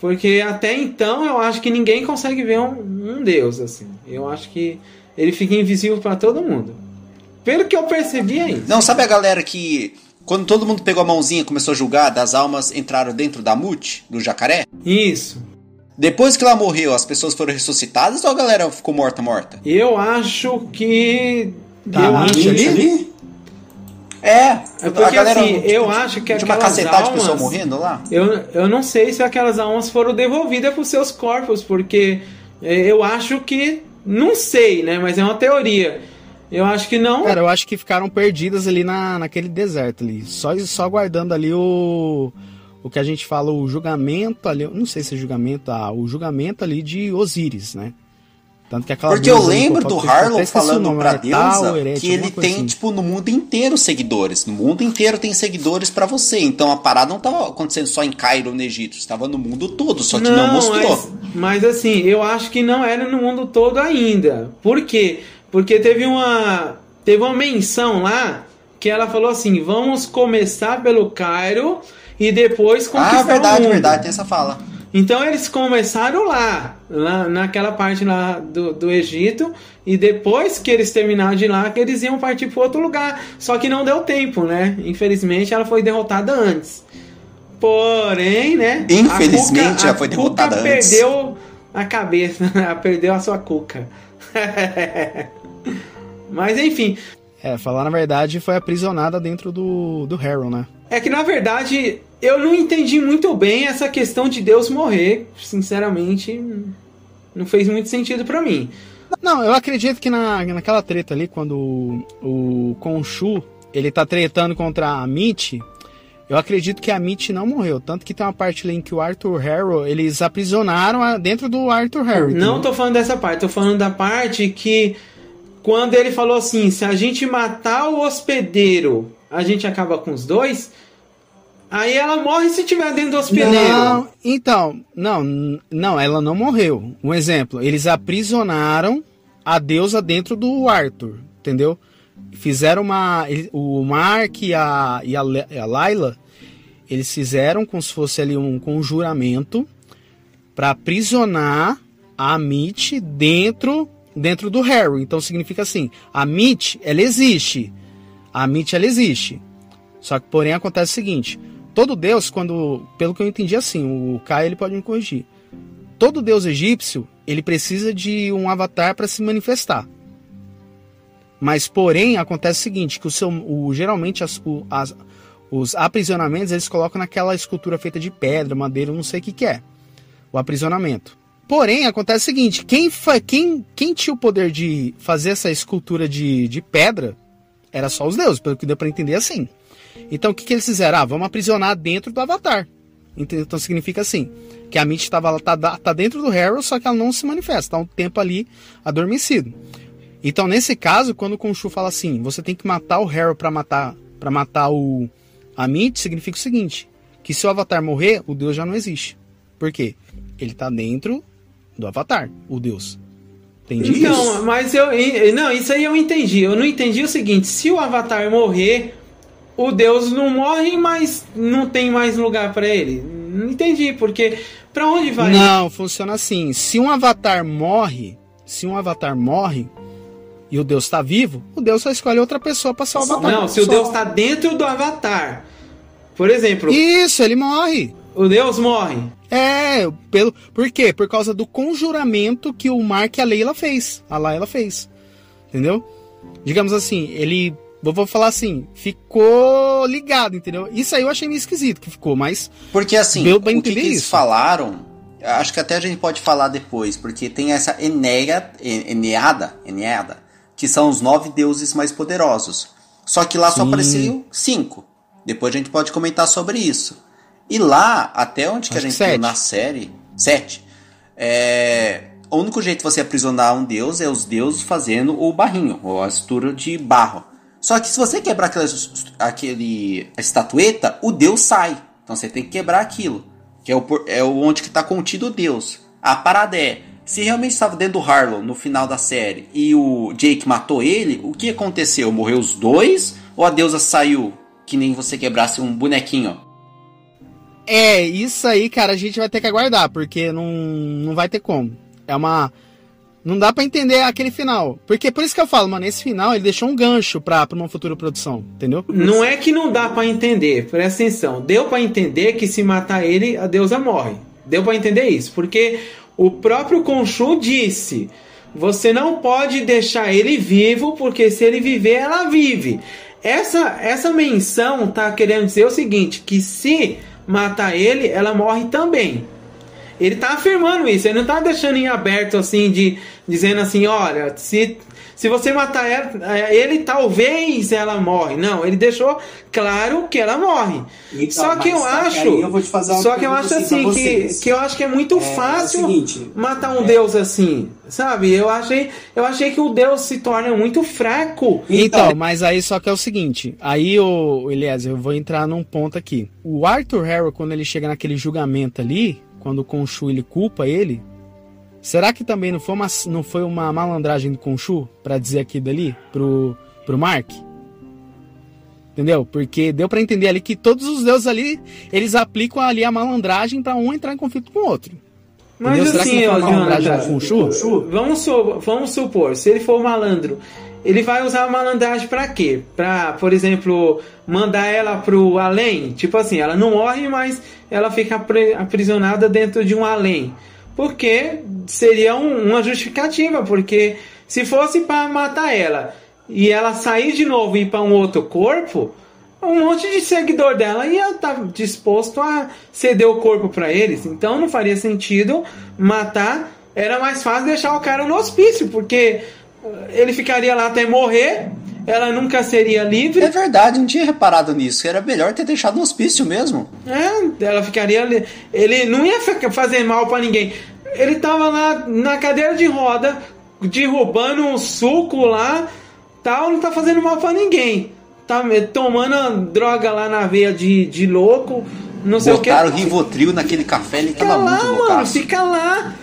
Porque até então eu acho que ninguém consegue ver um, um Deus assim. Eu acho que ele fica invisível para todo mundo. Pelo que eu percebi é isso. Não, sabe a galera que. Quando todo mundo pegou a mãozinha e começou a julgar, das almas entraram dentro da mute, do jacaré? Isso. Depois que ela morreu, as pessoas foram ressuscitadas ou a galera ficou morta, morta? Eu acho que. Tá, eu a acho ali? ali? É, É porque, assim, eu acho que Tinha uma aquelas cacetada de almas- pessoa morrendo lá? Eu, eu não sei se aquelas almas foram devolvidas para os seus corpos, porque é, eu acho que. Não sei, né? Mas é uma teoria. Eu acho que não. Cara, eu acho que ficaram perdidas ali na, naquele deserto ali. Só, só aguardando ali o. O que a gente fala, o julgamento ali. Não sei se é julgamento, ah, o julgamento ali de Osíris, né? Tanto que aquela Porque eu lembro do Harlow falando nome, pra é Tal, deusa que ele tem, assim. tipo, no mundo inteiro seguidores. No mundo inteiro tem seguidores pra você. Então a parada não tava acontecendo só em Cairo, no Egito. Estava no mundo todo, só que não, mostrou. Mas, mas assim, eu acho que não era no mundo todo ainda. Por quê? Porque teve uma teve uma menção lá que ela falou assim: "Vamos começar pelo Cairo e depois conquistar Ah, verdade, o mundo". verdade, tem essa fala. Então eles começaram lá, lá naquela parte lá do, do Egito, e depois que eles terminaram de lá, que eles iam partir para outro lugar. Só que não deu tempo, né? Infelizmente ela foi derrotada antes. Porém, né? Infelizmente, Cuca- ela foi Cuca derrotada antes. perdeu a cabeça, ela perdeu a sua cuca. Mas enfim, É, falar na verdade, foi aprisionada dentro do, do Harrow, né? É que na verdade eu não entendi muito bem essa questão de Deus morrer. Sinceramente, não fez muito sentido pra mim. Não, eu acredito que na, naquela treta ali, quando o, o Khonshu, ele tá tretando contra a Mitch, eu acredito que a Mitch não morreu. Tanto que tem uma parte ali em que o Arthur Harrow, eles aprisionaram a- dentro do Arthur Harrow. Não entendeu? tô falando dessa parte, tô falando da parte que quando ele falou assim, se a gente matar o hospedeiro, a gente acaba com os dois. Aí ela morre se tiver dentro do hospedeiro. Não, então, não, não, ela não morreu. Um exemplo, eles aprisionaram a deusa dentro do Arthur, entendeu? Fizeram uma. O Mark e a, e a, a Layla, eles fizeram como se fosse ali um conjuramento para aprisionar a Mitch dentro, dentro do Harry. Então significa assim: a Mitch, ela existe. A Mitch, ela existe. Só que, porém, acontece o seguinte: todo deus, quando, pelo que eu entendi assim, o Kai ele pode me corrigir. Todo deus egípcio, ele precisa de um avatar para se manifestar. Mas, porém, acontece o seguinte, que o seu, o, geralmente as, o- as- os aprisionamentos eles colocam naquela escultura feita de pedra, madeira, não sei o que, que é. O aprisionamento. Porém, acontece o seguinte, quem, fa, quem, quem tinha o poder de fazer essa escultura de, de pedra era só os deuses, pelo que deu para entender assim. Então o que, que eles fizeram? Ah, vamos aprisionar dentro do Avatar. Então significa assim, que a Mitch estava tá, tá dentro do Harrow, só que ela não se manifesta, tá um tempo ali adormecido. Então nesse caso, quando o Khonshu fala assim, você tem que matar o Harrow para matar matar o a Mitch, significa o seguinte, que se o Avatar morrer, o Deus já não existe. Por quê? Ele tá dentro do Avatar, o Deus. Entendi então, isso? mas eu. Não, isso aí eu entendi. Eu não entendi o seguinte: se o Avatar morrer, o Deus não morre, mas não tem mais lugar para ele. Não entendi, porque. Pra onde vai? Não, funciona assim. Se um Avatar morre, se um Avatar morre e o Deus está vivo, o Deus só escolhe outra pessoa para salvar o Avatar. Não, se o Deus está dentro do Avatar. Por exemplo. Isso, ele morre. O Deus morre. É, pelo, por quê? Por causa do conjuramento que o Mark e a Leila fez. A Laila fez. Entendeu? Digamos assim, ele. Vou falar assim, ficou ligado, entendeu? Isso aí eu achei meio esquisito que ficou, mas. Porque assim, deu pra o que, que eles falaram, acho que até a gente pode falar depois, porque tem essa Eneia, Eneada, Eneada, que são os nove deuses mais poderosos. Só que lá Sim. só apareciam cinco. Depois a gente pode comentar sobre isso. E lá, até onde que a gente viu na série, sete, é, o único jeito de você aprisionar um deus é os deuses fazendo o barrinho, ou a estrutura de barro. Só que se você quebrar aquela, aquele estatueta, o deus sai. Então você tem que quebrar aquilo. Que é, o, é onde que está contido o deus. A parada é, se realmente estava dentro do Harlow no final da série e o Jake matou ele, o que aconteceu? Morreu os dois? Ou a deusa saiu que nem você quebrasse um bonequinho? É, isso aí, cara, a gente vai ter que aguardar, porque não, não vai ter como. É uma. Não dá para entender aquele final. Porque por isso que eu falo, mano, esse final ele deixou um gancho pra, pra uma futura produção, entendeu? Não é que não dá para entender, presta atenção. Deu para entender que se matar ele, a deusa morre. Deu para entender isso, porque o próprio Khonshu disse: você não pode deixar ele vivo, porque se ele viver, ela vive. Essa, essa menção tá querendo dizer o seguinte: que se matar ele, ela morre também. Ele tá afirmando isso, ele não tá deixando em aberto assim, de dizendo assim: olha, se se você matar ela, é, ele, talvez ela morre. Não, ele deixou claro que ela morre. Então, só que eu acho. Eu só que eu acho assim, que, que eu acho que é muito é, fácil é seguinte, matar um é. deus assim. Sabe? Eu achei, eu achei que o deus se torna muito fraco. Então, mas aí só que é o seguinte. Aí, o Eliezer, eu vou entrar num ponto aqui. O Arthur Harrow, quando ele chega naquele julgamento ali, quando o Khonshu ele culpa ele, Será que também não foi uma, não foi uma malandragem do Conchu para dizer aqui dali pro, pro Mark? Entendeu? Porque deu para entender ali que todos os deuses ali, eles aplicam ali a malandragem para um entrar em conflito com o outro. Mas Entendeu? assim, Será que não foi Jonathan, vamos, vamos supor, se ele for malandro, ele vai usar a malandragem para quê? Para, por exemplo, mandar ela pro além? Tipo assim, ela não morre, mas ela fica aprisionada dentro de um além porque seria um, uma justificativa, porque se fosse para matar ela e ela sair de novo e ir para um outro corpo, um monte de seguidor dela ia estar tá disposto a ceder o corpo para eles. Então não faria sentido matar. Era mais fácil deixar o cara no hospício, porque ele ficaria lá até morrer. Ela nunca seria livre. É verdade, não tinha reparado nisso. Era melhor ter deixado no hospício mesmo. É, ela ficaria. Ele não ia fazer mal para ninguém. Ele tava lá na cadeira de roda, derrubando um suco lá, tal, não tá fazendo mal para ninguém. Tá tomando droga lá na veia de, de louco, não sei Botaram o que. Rivotril naquele café, ele tava lá, muito louco. Mano, fica lá.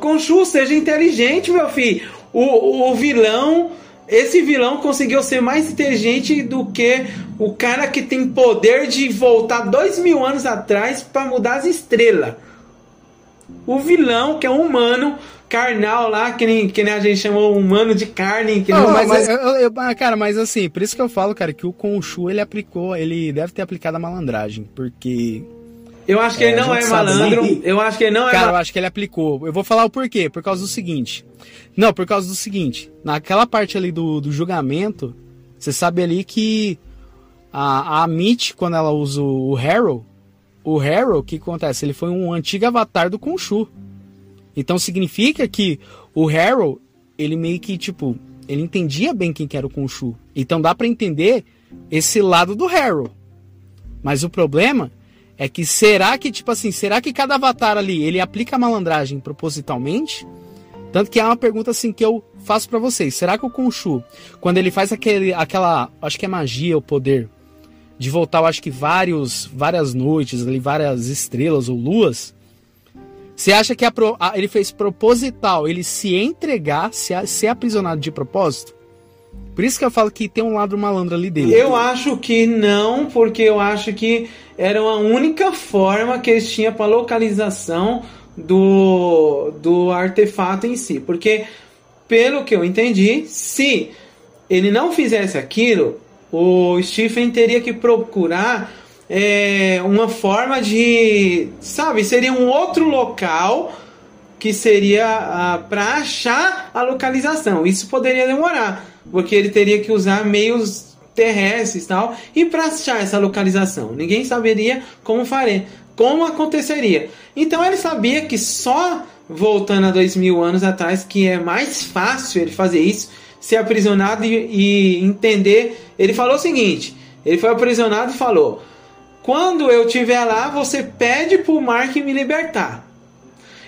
Conchu, seja inteligente, meu filho. O, o vilão esse vilão conseguiu ser mais inteligente do que o cara que tem poder de voltar dois mil anos atrás para mudar as estrelas. O vilão, que é um humano carnal lá, que nem, que nem a gente chamou humano de carne. Que não, mas, mas... Eu, eu, cara, mas assim, por isso que eu falo, cara, que o Conchu ele aplicou, ele deve ter aplicado a malandragem, porque eu acho que é, ele não é malandro. Né? Eu acho que ele não é. Cara, eu acho que ele aplicou. Eu vou falar o porquê. Por causa do seguinte. Não, por causa do seguinte. Naquela parte ali do, do julgamento, você sabe ali que a, a Mitch, quando ela usa o Harrow, o Harrow, o que acontece? Ele foi um antigo avatar do Khonshu. Então significa que o Harrow, ele meio que, tipo, ele entendia bem quem que era o Khonshu. Então dá para entender esse lado do Harrow. Mas o problema É que será que, tipo assim, será que cada avatar ali, ele aplica a malandragem propositalmente? Tanto que é uma pergunta assim que eu faço para vocês. Será que o Khonshu, quando ele faz aquele, aquela, acho que é magia, o poder, de voltar, eu acho que vários, várias noites, ali, várias estrelas ou luas, você acha que a, a, ele fez proposital, ele se entregar, se, ser aprisionado de propósito? Por isso que eu falo que tem um lado malandro ali dele. Eu acho que não, porque eu acho que era a única forma que eles tinham para localização do, do artefato em si. Porque, pelo que eu entendi, se ele não fizesse aquilo, o Stephen teria que procurar é, uma forma de. Sabe, seria um outro local que seria ah, para achar a localização. Isso poderia demorar porque ele teria que usar meios terrestres e tal, e para achar essa localização. Ninguém saberia como faria, como aconteceria. Então ele sabia que só voltando a dois mil anos atrás, que é mais fácil ele fazer isso, ser aprisionado e, e entender. Ele falou o seguinte: ele foi aprisionado e falou: quando eu estiver lá, você pede para o Mark me libertar.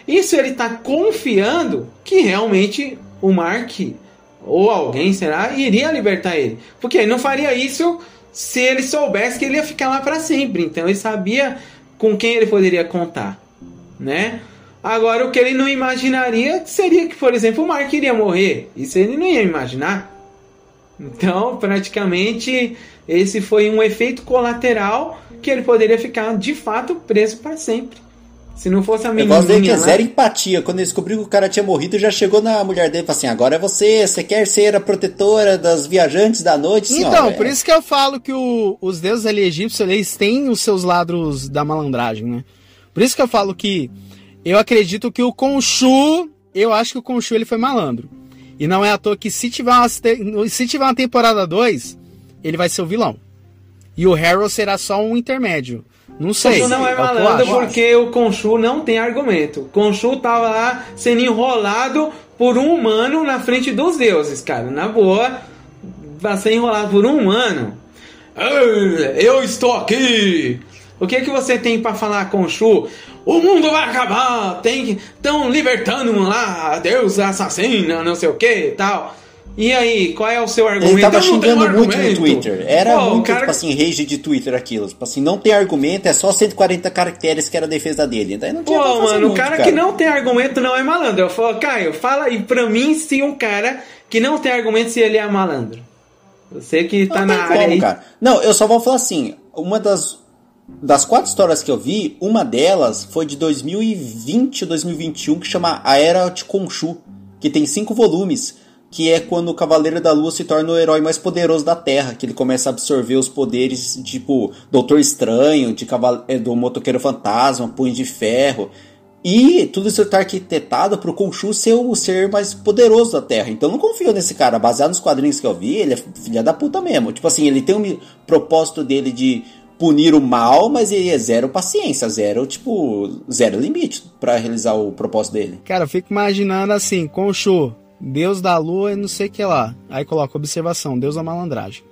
Isso ele está confiando que realmente o Mark ou alguém, será, iria libertar ele. Porque ele não faria isso se ele soubesse que ele ia ficar lá para sempre. Então ele sabia com quem ele poderia contar, né? Agora o que ele não imaginaria seria que, por exemplo, o Mark iria morrer. Isso ele não ia imaginar. Então, praticamente, esse foi um efeito colateral que ele poderia ficar de fato preso para sempre. Se não fosse a menina. Eu gosto dele que é zero empatia. Quando ele descobriu que o cara tinha morrido, já chegou na mulher dele e falou assim: agora é você, você quer ser a protetora das viajantes da noite, senhora? Então, por isso que eu falo que o, os deuses ali egípcios, eles têm os seus lados da malandragem, né? Por isso que eu falo que eu acredito que o Khonshu, eu acho que o Khonshu ele foi malandro. E não é à toa que se tiver uma, se tiver uma temporada 2, ele vai ser o vilão. E o Harold será só um intermédio. Não sei. Conchu não é, é malandro porque o Conchu não tem argumento. Conchu tava lá sendo enrolado por um humano na frente dos deuses, cara. Na boa, vai ser enrolado por um humano. Eu estou aqui. O que é que você tem para falar, Conchu? O mundo vai acabar. Tem que estão libertando lá, Deus assassina, não sei o que, tal. E aí, qual é o seu argumento? Ele tava xingando muito no Twitter. Era Pô, muito, cara... tipo assim, rage de Twitter aquilo. Tipo assim, não tem argumento, é só 140 caracteres que era a defesa dele. Daí não tinha Pô, mano, o cara, cara, que não tem argumento não é malandro. Eu falo, Caio, fala aí pra mim se um cara que não tem argumento se ele é malandro. Você que tá não na área como, aí. Cara. Não, eu só vou falar assim, uma das das quatro histórias que eu vi, uma delas foi de 2020 ou 2021 que chama A Era de Khonshu, que tem cinco volumes que é quando o Cavaleiro da Lua se torna o herói mais poderoso da Terra, que ele começa a absorver os poderes tipo Doutor Estranho, de é, do Motoqueiro Fantasma, Punho de Ferro. E tudo isso está arquitetado para o Khonshu ser o ser mais poderoso da Terra. Então não confio nesse cara. Baseado nos quadrinhos que eu vi, ele é filha da puta mesmo. Tipo assim, ele tem um propósito dele de punir o mal, mas ele é zero paciência, zero, tipo, zero limite para realizar o propósito dele. Cara, eu fico imaginando assim, Khonshu, Deus da lua e não sei o que lá. Aí coloca observação, Deus da malandragem.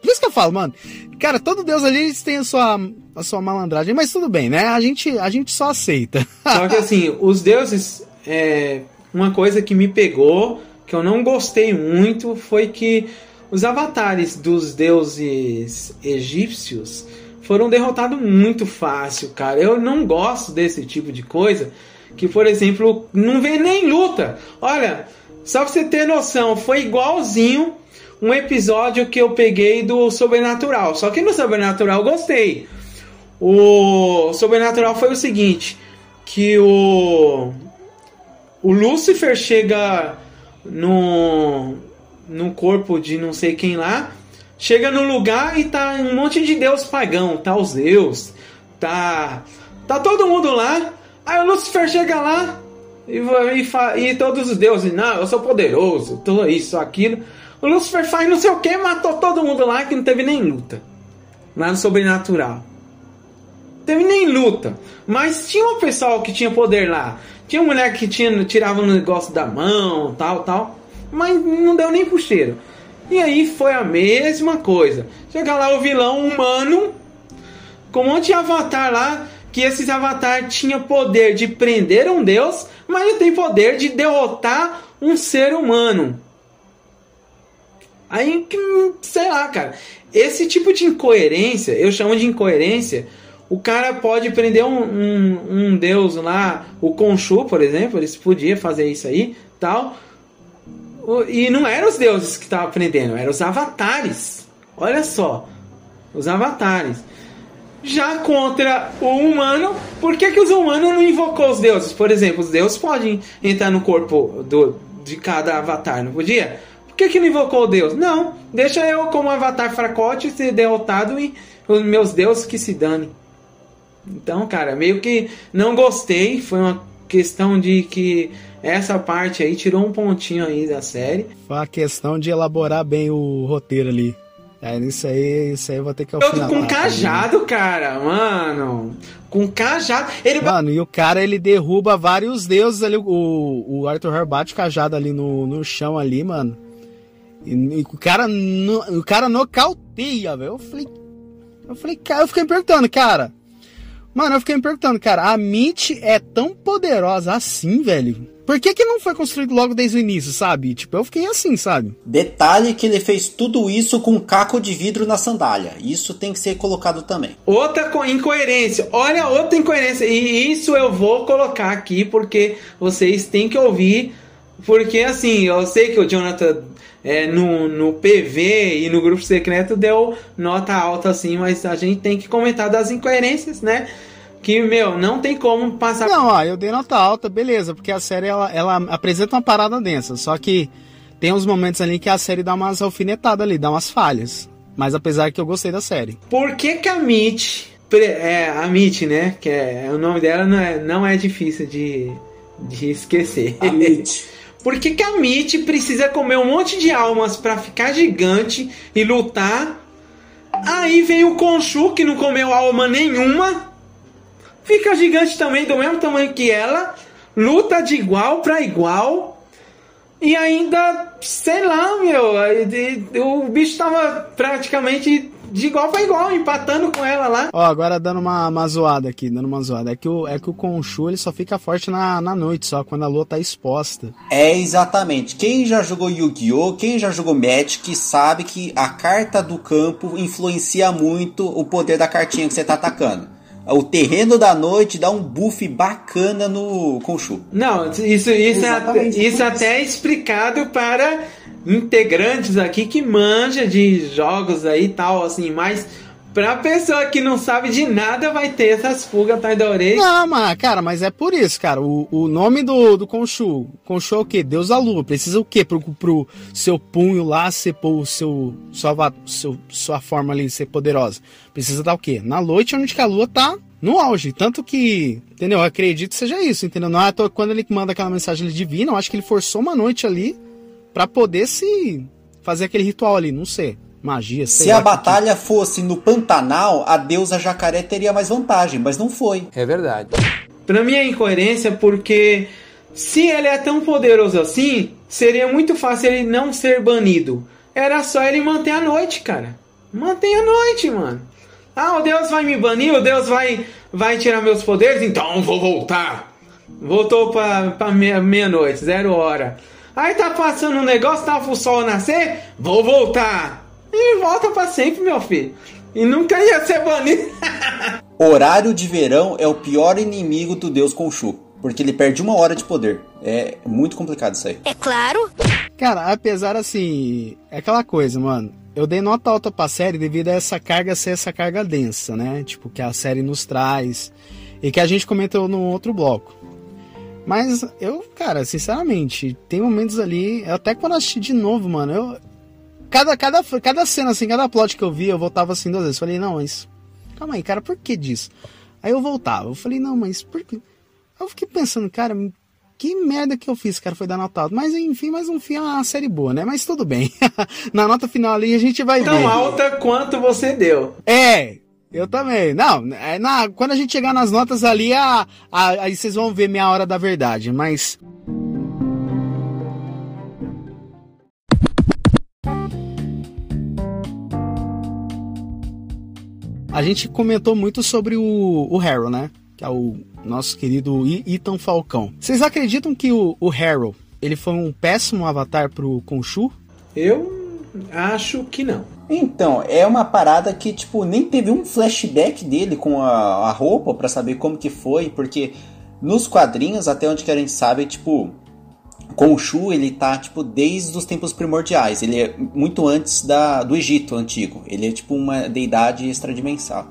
Por isso que eu falo, mano. Cara, todo Deus ali tem a sua, a sua malandragem, mas tudo bem, né? A gente, a gente só aceita. Só que assim, os deuses. É, uma coisa que me pegou, que eu não gostei muito, foi que os avatares dos deuses egípcios foram derrotados muito fácil, cara. Eu não gosto desse tipo de coisa. Que, por exemplo, não vê nem luta. Olha, só pra você ter noção, foi igualzinho um episódio que eu peguei do Sobrenatural. Só que no Sobrenatural eu gostei. O Sobrenatural foi o seguinte: que o. O Lúcifer chega no. no corpo de não sei quem lá. Chega no lugar e tá um monte de deus pagão. Tá os deus. Tá. Tá todo mundo lá. Aí o Lúcifer chega lá. E, e, e, todos os deuses, não, eu sou poderoso, tudo isso, aquilo. O Lúcifer faz não sei o que, matou todo mundo lá que não teve nem luta. Lá no sobrenatural. Teve nem luta. Mas tinha um pessoal que tinha poder lá. Tinha uma mulher que tinha, tirava um negócio da mão, tal, tal. Mas não deu nem pro cheiro. E aí foi a mesma coisa. Chega lá o vilão humano com um monte de avatar lá, que esses avatar tinham poder de prender um deus, mas ele tem poder de derrotar um ser humano. Aí, sei lá, cara. Esse tipo de incoerência, eu chamo de incoerência. O cara pode prender um, um, um deus lá, o Khonshu, por exemplo, eles podia fazer isso aí, tal. E não eram os deuses que estavam prendendo, eram os avatares. Olha só, os avatares. Já contra o humano, por que, que os humanos não invocou os deuses? Por exemplo, os deuses podem entrar no corpo do, de cada avatar, não podia? Por que, que não invocou o deus? Não, deixa eu como avatar fracote ser derrotado e os meus deuses que se dane. Então, cara, meio que não gostei. Foi uma questão de que essa parte aí tirou um pontinho aí da série. Foi uma questão de elaborar bem o roteiro ali. É, isso aí, isso aí eu vou ter que alfinetar. Com cajado, né? cara, mano. Com cajado. Ele... Mano, e o cara ele derruba vários deuses ali. O, o Arthur Harbat bate cajado ali no, no chão ali, mano. E, e o cara no, o cara nocauteia, velho. Eu falei. Eu falei, cara, eu fiquei me perguntando, cara. Mano, eu fiquei me perguntando, cara, a Mitch é tão poderosa assim, velho? Por que, que não foi construído logo desde o início, sabe? Tipo, eu fiquei assim, sabe? Detalhe que ele fez tudo isso com um caco de vidro na sandália. Isso tem que ser colocado também. Outra incoerência. Olha, outra incoerência. E isso eu vou colocar aqui porque vocês têm que ouvir. Porque assim, eu sei que o Jonathan é, no, no PV e no grupo secreto deu nota alta assim, mas a gente tem que comentar das incoerências, né? que, meu, não tem como passar. Não, ó, eu dei nota alta, beleza, porque a série ela, ela apresenta uma parada densa, só que tem uns momentos ali que a série dá umas alfinetadas ali, dá umas falhas. Mas apesar que eu gostei da série. Por que, que a Mitch, é, a Mitch, né, que é, o nome dela não é, não é difícil de, de esquecer. A Mitch. Por que, que a Mitch precisa comer um monte de almas para ficar gigante e lutar? Aí vem o Khonshu que não comeu alma nenhuma fica gigante também, do mesmo tamanho que ela, luta de igual para igual. E ainda, sei lá, meu, o bicho tava praticamente de igual para igual, empatando com ela lá. Ó, agora dando uma, uma zoada aqui, dando uma zoada. É que o, é que o Conchu ele só fica forte na, na noite, só quando a lua tá exposta. É, exatamente. Quem já jogou Yu-Gi-Oh!, quem já jogou Magic, sabe que a carta do campo influencia muito o poder da cartinha que você tá atacando o terreno da noite dá um buff bacana no Khonshu. Não, isso, isso, é, até, isso até é explicado para integrantes aqui que manja de jogos aí tal, assim, mas Pra pessoa que não sabe de nada, vai ter essas fugas atrás da orelha. Não, mas, cara, mas é por isso, cara. O, o nome do, do Conchu. Conchu é o quê? Deus da lua. Precisa o quê? Pro, pro seu punho lá ser o seu, sua, seu, sua forma ali ser poderosa. Precisa dar o quê? Na noite onde a lua tá no auge. Tanto que, entendeu? Eu acredito que seja isso, entendeu? Não é quando ele manda aquela mensagem divina, eu acho que ele forçou uma noite ali para poder se fazer aquele ritual ali, não sei magia. Se a batalha que... fosse no Pantanal, a deusa jacaré teria mais vantagem, mas não foi. É verdade. Pra mim é incoerência porque se ele é tão poderoso assim, seria muito fácil ele não ser banido. Era só ele manter a noite, cara. Mantém a noite, mano. Ah, o Deus vai me banir, o Deus vai, vai tirar meus poderes, então vou voltar. Voltou pra, pra meia-noite, meia zero hora. Aí tá passando um negócio, tá o sol nascer, vou voltar. E volta para sempre, meu filho. E nunca ia ser banido. Horário de verão é o pior inimigo do deus Khonshu. Porque ele perde uma hora de poder. É muito complicado isso aí. É claro. Cara, apesar assim. É aquela coisa, mano. Eu dei nota alta pra série devido a essa carga ser essa carga densa, né? Tipo, que a série nos traz. E que a gente comentou no outro bloco. Mas eu, cara, sinceramente, tem momentos ali. Até quando eu assisti de novo, mano, eu, cada, cada, cada cena, assim, cada plot que eu vi, eu voltava assim duas vezes. Falei, não, mas. Calma aí, cara, por que disso? Aí eu voltava. Eu falei, não, mas por que. Eu fiquei pensando, cara, que merda que eu fiz, cara, foi dar nota alta. Mas enfim, mais um fim é uma série boa, né? Mas tudo bem. Na nota final ali a gente vai Tão ver. Tão alta quanto você deu. É, eu também. Não, é, na, quando a gente chegar nas notas ali, a, a, aí vocês vão ver minha hora da verdade. Mas A gente comentou muito sobre o, o Harrow, né? Que é o nosso querido Ethan Falcão. Vocês acreditam que o, o Harrow ele foi um péssimo avatar pro Khonshu? Eu acho que não. Então, é uma parada que, tipo, nem teve um flashback dele com a, a roupa para saber como que foi, porque nos quadrinhos, até onde que a gente sabe, tipo, Khonshu, ele tá, tipo, desde os tempos primordiais. Ele é muito antes da, do Egito antigo. Ele é, tipo, uma deidade extradimensal.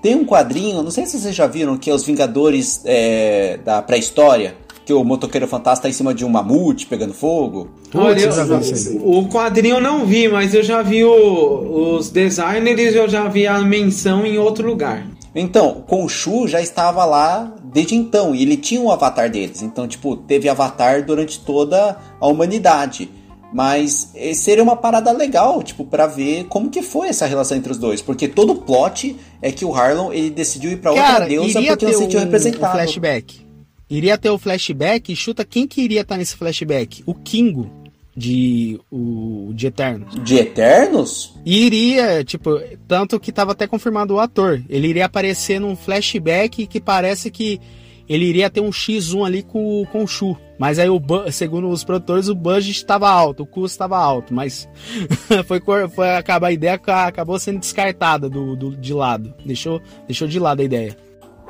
Tem um quadrinho, não sei se vocês já viram, que é os Vingadores é, da pré-história. Que o motoqueiro fantasma tá em cima de um mamute pegando fogo. Olha, eu, o quadrinho eu não vi, mas eu já vi o, os designers eu já vi a menção em outro lugar. Então, Khonshu já estava lá desde então, e ele tinha um avatar deles. Então, tipo, teve avatar durante toda a humanidade. Mas seria uma parada legal, tipo, para ver como que foi essa relação entre os dois. Porque todo o plot é que o Harlon, ele decidiu ir pra outra Cara, deusa porque não se sentiu um, representado. Um flashback. Iria ter o flashback e chuta quem que iria estar nesse flashback? O Kingo de o de Eternos. De Eternos? E iria, tipo, tanto que tava até confirmado o ator. Ele iria aparecer num flashback que parece que ele iria ter um X1 ali com, com o Shu. Mas aí, o, segundo os produtores, o budget estava alto, o custo estava alto. Mas foi, foi acabar a ideia acabou sendo descartada do, do, de lado. Deixou, deixou de lado a ideia.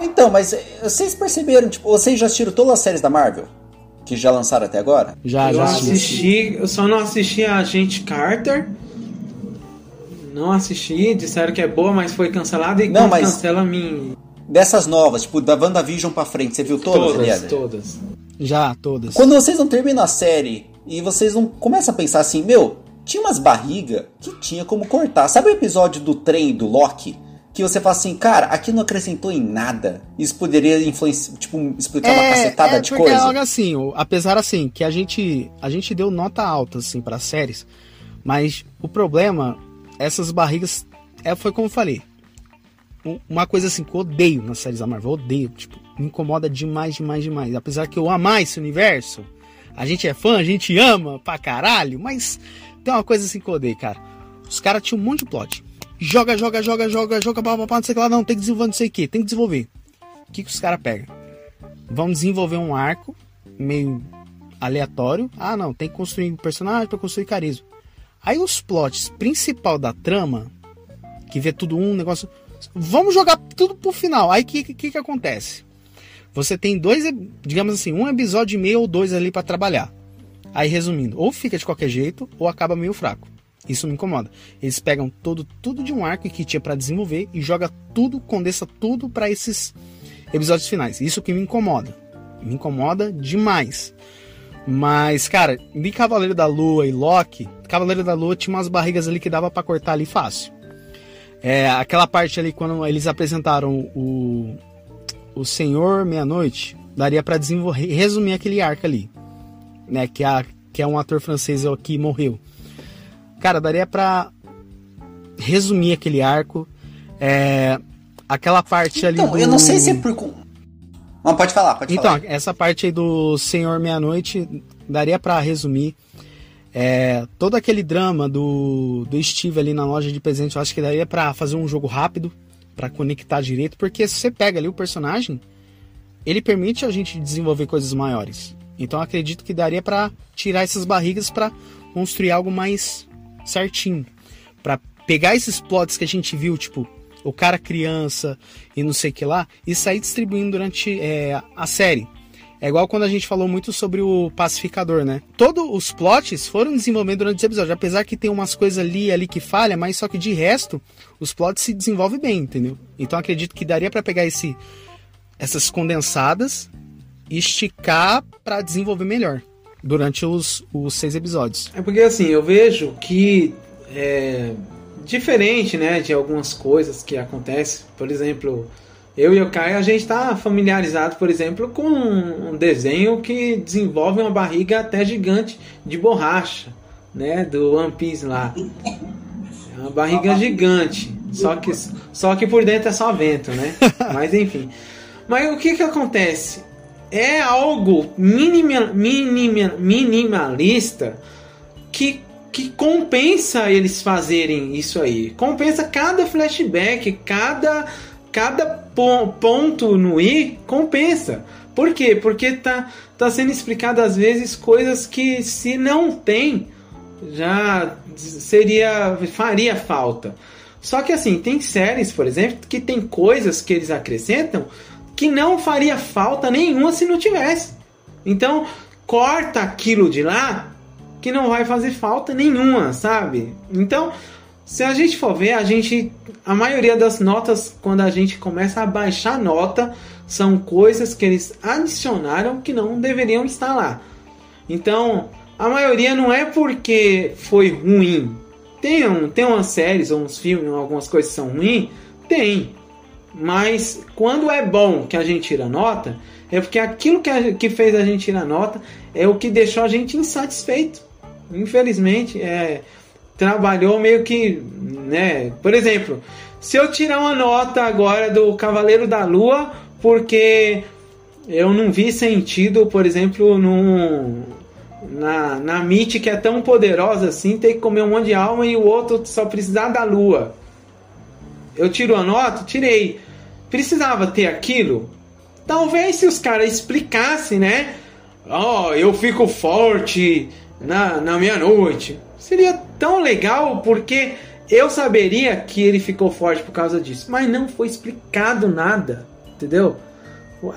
Então, mas eh, vocês perceberam, tipo, vocês já assistiram todas as séries da Marvel? Que já lançaram até agora? Já, eu já assisti. Eu só não assisti a Agente Carter. Não assisti, disseram que é boa, mas foi cancelada e não, mas cancela mim. Dessas novas, tipo, da WandaVision pra frente, você viu todas, Todas, aliás? todas. Já, todas. Quando vocês não terminam a série e vocês não começam a pensar assim, meu, tinha umas barrigas que tinha como cortar. Sabe o episódio do trem do Loki? Que você fala assim, cara, aqui não acrescentou em nada. Isso poderia influenciar, tipo, explicar uma cacetada é de porque coisa. É algo assim, apesar assim, que a gente, a gente deu nota alta assim para séries, mas o problema, essas barrigas, é, foi como eu falei. um- Uma coisa assim que eu odeio nas séries da Marvel, odeio, tipo, me incomoda demais, demais, demais. Apesar que eu amar esse universo, a gente é fã, a gente ama pra caralho, mas tem uma coisa assim que eu odeio, cara. Os caras tinham um monte de plot. Joga, joga, joga, joga, joga, papapá, não sei o que lá, não, tem que desenvolver, não sei o que, tem que desenvolver. O que, que os caras pegam? Vão desenvolver um arco meio aleatório. Ah, não, tem que construir um personagem para construir carisma. Aí os plots principal da trama, que vê tudo um negócio. Vamos jogar tudo pro final. Aí o que, que, que acontece? Você tem dois, digamos assim, um episódio e meio ou dois ali para trabalhar. Aí resumindo, ou fica de qualquer jeito, ou acaba meio fraco. Isso me incomoda. Eles pegam todo, tudo de um arco que tinha para desenvolver e joga tudo, condensa tudo para esses episódios finais. Isso que me incomoda. Me incomoda demais. Mas, cara, de Cavaleiro da Lua e Loki, Cavaleiro da Lua tinha umas barrigas ali que dava para cortar ali fácil. É, aquela parte ali quando eles apresentaram o, o Senhor Meia-Noite, daria para desenvolver, resumir aquele arco ali, né? Que, a, que é um ator francês que morreu. Cara, daria pra resumir aquele arco. É, aquela parte ali. Então, do... eu não sei se é por. Mas pode falar, pode Então, falar. essa parte aí do Senhor Meia-Noite daria pra resumir. É, todo aquele drama do, do Steve ali na loja de presente, eu acho que daria pra fazer um jogo rápido, pra conectar direito, porque se você pega ali o personagem, ele permite a gente desenvolver coisas maiores. Então eu acredito que daria pra tirar essas barrigas pra construir algo mais certinho, Pra pegar esses plots que a gente viu, tipo o cara criança e não sei que lá, e sair distribuindo durante é, a série. É igual quando a gente falou muito sobre o pacificador, né? Todos os plots foram desenvolvidos durante esse episódio, apesar que tem umas coisas ali ali que falha, mas só que de resto, os plots se desenvolvem bem, entendeu? Então acredito que daria pra pegar esse essas condensadas e esticar pra desenvolver melhor durante os, os seis episódios. É porque assim, eu vejo que é diferente, né, de algumas coisas que acontecem. Por exemplo, eu e o Caio, a gente está familiarizado, por exemplo, com um desenho que desenvolve uma barriga até gigante de borracha, né, do One Piece lá. É uma barriga gigante, só que só que por dentro é só vento, né? Mas enfim. Mas o que que acontece? É algo minima, minima, minimalista que, que compensa eles fazerem isso aí. Compensa cada flashback, cada cada ponto no i compensa. Por quê? Porque tá tá sendo explicado às vezes coisas que se não tem já seria faria falta. Só que assim, tem séries, por exemplo, que tem coisas que eles acrescentam que não faria falta nenhuma se não tivesse. Então, corta aquilo de lá que não vai fazer falta nenhuma, sabe? Então, se a gente for ver, a gente a maioria das notas quando a gente começa a baixar nota são coisas que eles adicionaram que não deveriam estar lá. Então, a maioria não é porque foi ruim. Tem, um, tem umas séries ou uns filmes, algumas coisas são ruins, tem. Mas quando é bom que a gente tira nota, é porque aquilo que, a, que fez a gente tirar nota é o que deixou a gente insatisfeito. Infelizmente, é, trabalhou meio que, né? Por exemplo, se eu tirar uma nota agora do Cavaleiro da Lua, porque eu não vi sentido, por exemplo, no, na, na MIT que é tão poderosa assim, ter que comer um monte de alma e o outro só precisar da Lua. Eu tiro a nota? Tirei. Precisava ter aquilo? Talvez se os caras explicassem, né? Ó, oh, eu fico forte na, na meia-noite. Seria tão legal porque eu saberia que ele ficou forte por causa disso. Mas não foi explicado nada, entendeu?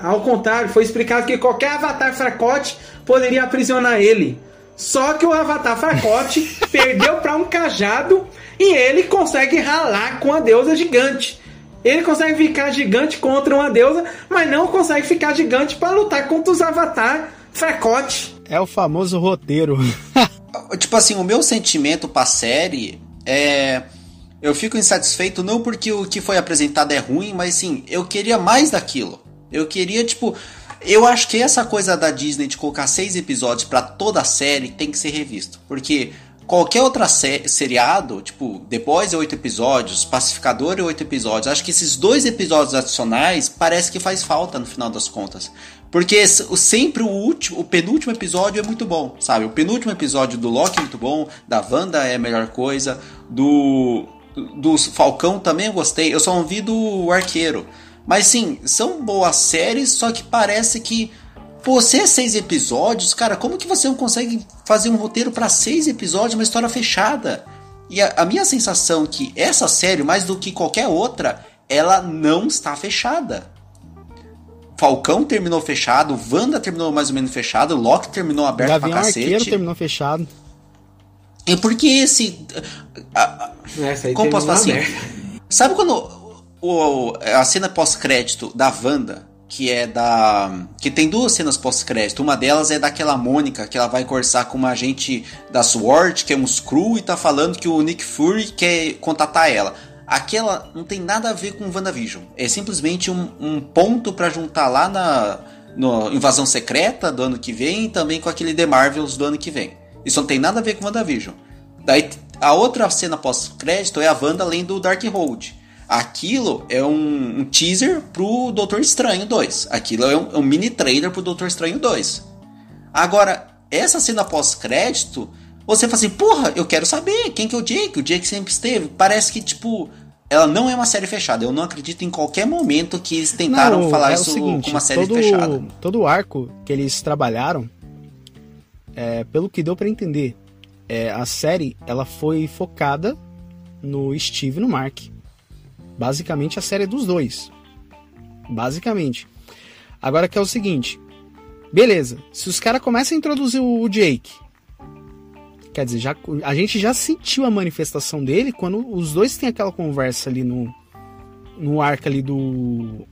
Ao contrário, foi explicado que qualquer avatar fracote poderia aprisionar ele. Só que o avatar fracote perdeu para um cajado e ele consegue ralar com a deusa gigante. Ele consegue ficar gigante contra uma deusa, mas não consegue ficar gigante para lutar contra os avatar fracote. É o famoso roteiro. tipo assim, o meu sentimento pra série é. Eu fico insatisfeito não porque o que foi apresentado é ruim, mas sim, eu queria mais daquilo. Eu queria, tipo. Eu acho que essa coisa da Disney de colocar seis episódios para toda a série tem que ser revisto. Porque qualquer outra seriado, tipo, depois é oito episódios, Pacificador é oito episódios. Acho que esses dois episódios adicionais parece que faz falta no final das contas. Porque sempre o último, o penúltimo episódio é muito bom, sabe? O penúltimo episódio do Loki é muito bom, da Wanda é a melhor coisa, do do Falcão também eu gostei. Eu só não vi do Arqueiro. Mas sim, são boas séries, só que parece que Pô, se é seis episódios, cara, como que você não consegue fazer um roteiro para seis episódios, uma história fechada? E a, a, minha sensação é que essa série, mais do que qualquer outra, ela não está fechada. Falcão terminou fechado, Wanda terminou mais ou menos fechado, Loki terminou aberto Gavião pra cacete. Arqueiro terminou fechado. E por que esse. A, Essa aí como posso falar assim? Sabe quando o, a cena pós-crédito da Wanda que é da. que tem duas cenas pós-crédito. Uma delas é daquela Mônica, que ela vai conversar com uma agente da SWORD, que é um Screw, e tá falando que o Nick Fury quer contatar ela. Aquela não tem nada a ver com WandaVision. É simplesmente um, um ponto para juntar lá na Invasão Secreta do ano que vem e também com aquele The Marvels do ano que vem. Isso não tem nada a ver com WandaVision. Daí a outra cena pós-crédito é a Wanda lendo o Darkhold Aquilo é um, um, teaser pro Doutor Estranho 2. Aquilo é um, é um, mini trailer pro Doutor Estranho 2. Agora, essa cena pós-crédito, você fala assim, porra, eu quero saber quem que é o Jake. O Jake sempre esteve. Parece que, tipo, ela não é uma série fechada. Eu não acredito em qualquer momento que eles tentaram não, falar é isso seguinte, com uma série todo, fechada. Todo o arco que eles trabalharam, é, pelo que deu para entender, é, a série ela foi focada no Steve e no Mark. Basicamente a série é dos dois. Basicamente. Agora que é o seguinte. Beleza, se os caras começam a introduzir o Jake, quer dizer, já, a gente já sentiu a manifestação dele quando os dois têm aquela conversa ali no, no arco ali do.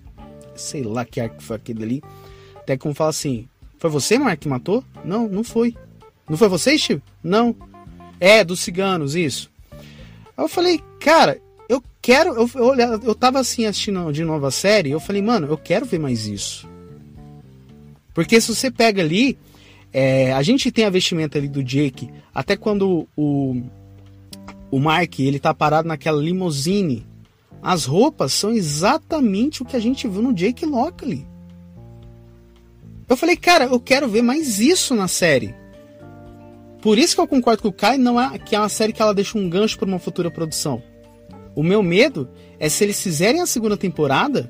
Sei lá que arco foi aquele ali. Até como fala assim: Foi você, Mark, que matou? Não, não foi. Não foi você, Steve? Não. É, dos ciganos, isso. Aí eu falei, cara, eu quero. Eu, eu, eu tava assim assistindo de novo a série. Eu falei, mano, eu quero ver mais isso. Porque se você pega ali. É, a gente tem a vestimenta ali do Jake. Até quando o, o Mark ele tá parado naquela limousine. As roupas são exatamente o que a gente viu no Jake Lockley. Eu falei, cara, eu quero ver mais isso na série. Por isso que eu concordo com o Kai, não é que é uma série que ela deixa um gancho para uma futura produção. O meu medo é se eles fizerem a segunda temporada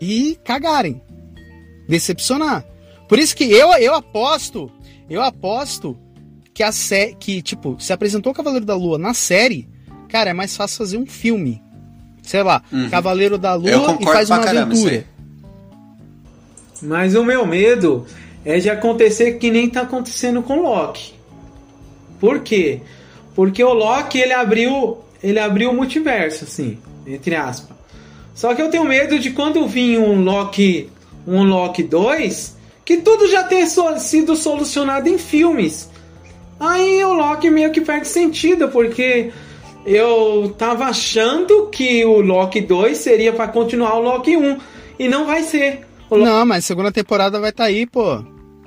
e cagarem. Decepcionar. Por isso que eu, eu aposto, eu aposto que a série, que tipo, se apresentou o Cavaleiro da Lua na série, cara, é mais fácil fazer um filme. Sei lá, Uhum. Cavaleiro da Lua e faz uma caramba aventura. Mas o meu medo é de acontecer que nem tá acontecendo com o Loki. Por quê? Porque o Loki ele abriu, ele abriu o multiverso, assim, entre aspas. Só que eu tenho medo de quando vir um Loki, um Loki 2, que tudo já tenha so- sido solucionado em filmes. Aí o Loki meio que perde sentido, porque eu tava achando que o Loki 2 seria pra continuar o Loki 1 e não vai ser. Loki Não, mas segunda temporada vai estar aí, pô.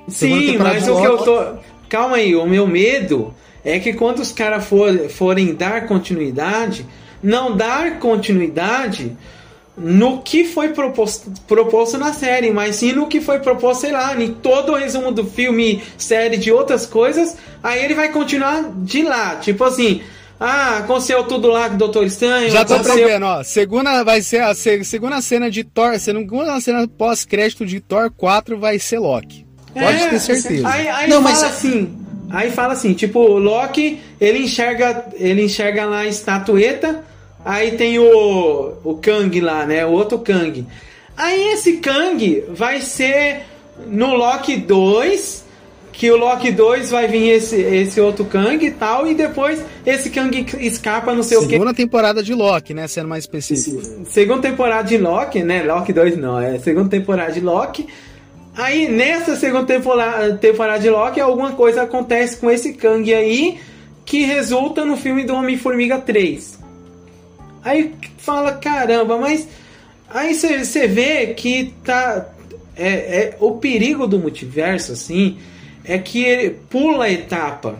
Segunda Sim, mas o que eu tô. Calma aí, o meu medo é que quando os caras for, forem dar continuidade, não dar continuidade no que foi proposto, proposto na série, mas sim no que foi proposto, sei lá, em todo o resumo do filme, série, de outras coisas, aí ele vai continuar de lá. Tipo assim, ah, aconteceu tudo lá com o Doutor Estranho, Já tô aconteceu- vendo, ó. Segunda vai ser a se- segunda cena de Thor, segunda cena pós-crédito de Thor 4 vai ser Loki. Pode É, ter certeza. Aí, aí Não, fala mas- assim. Aí fala assim, tipo, o Loki, ele enxerga, ele enxerga lá a estatueta, aí tem o, o Kang lá, né? O outro Kang. Aí esse Kang vai ser no Loki 2, que o Loki 2 vai vir esse, esse outro Kang e tal, e depois esse Kang escapa, não sei o que. Segunda temporada de Loki, né? Sendo mais específico. Segunda temporada de Loki, né? Loki 2 não, é segunda temporada de Loki. Aí nessa segunda temporada, de Loki, alguma coisa acontece com esse Kang aí que resulta no filme do Homem-Formiga 3. Aí fala, caramba, mas aí você vê que tá. É, é, o perigo do multiverso, assim, é que ele pula etapa.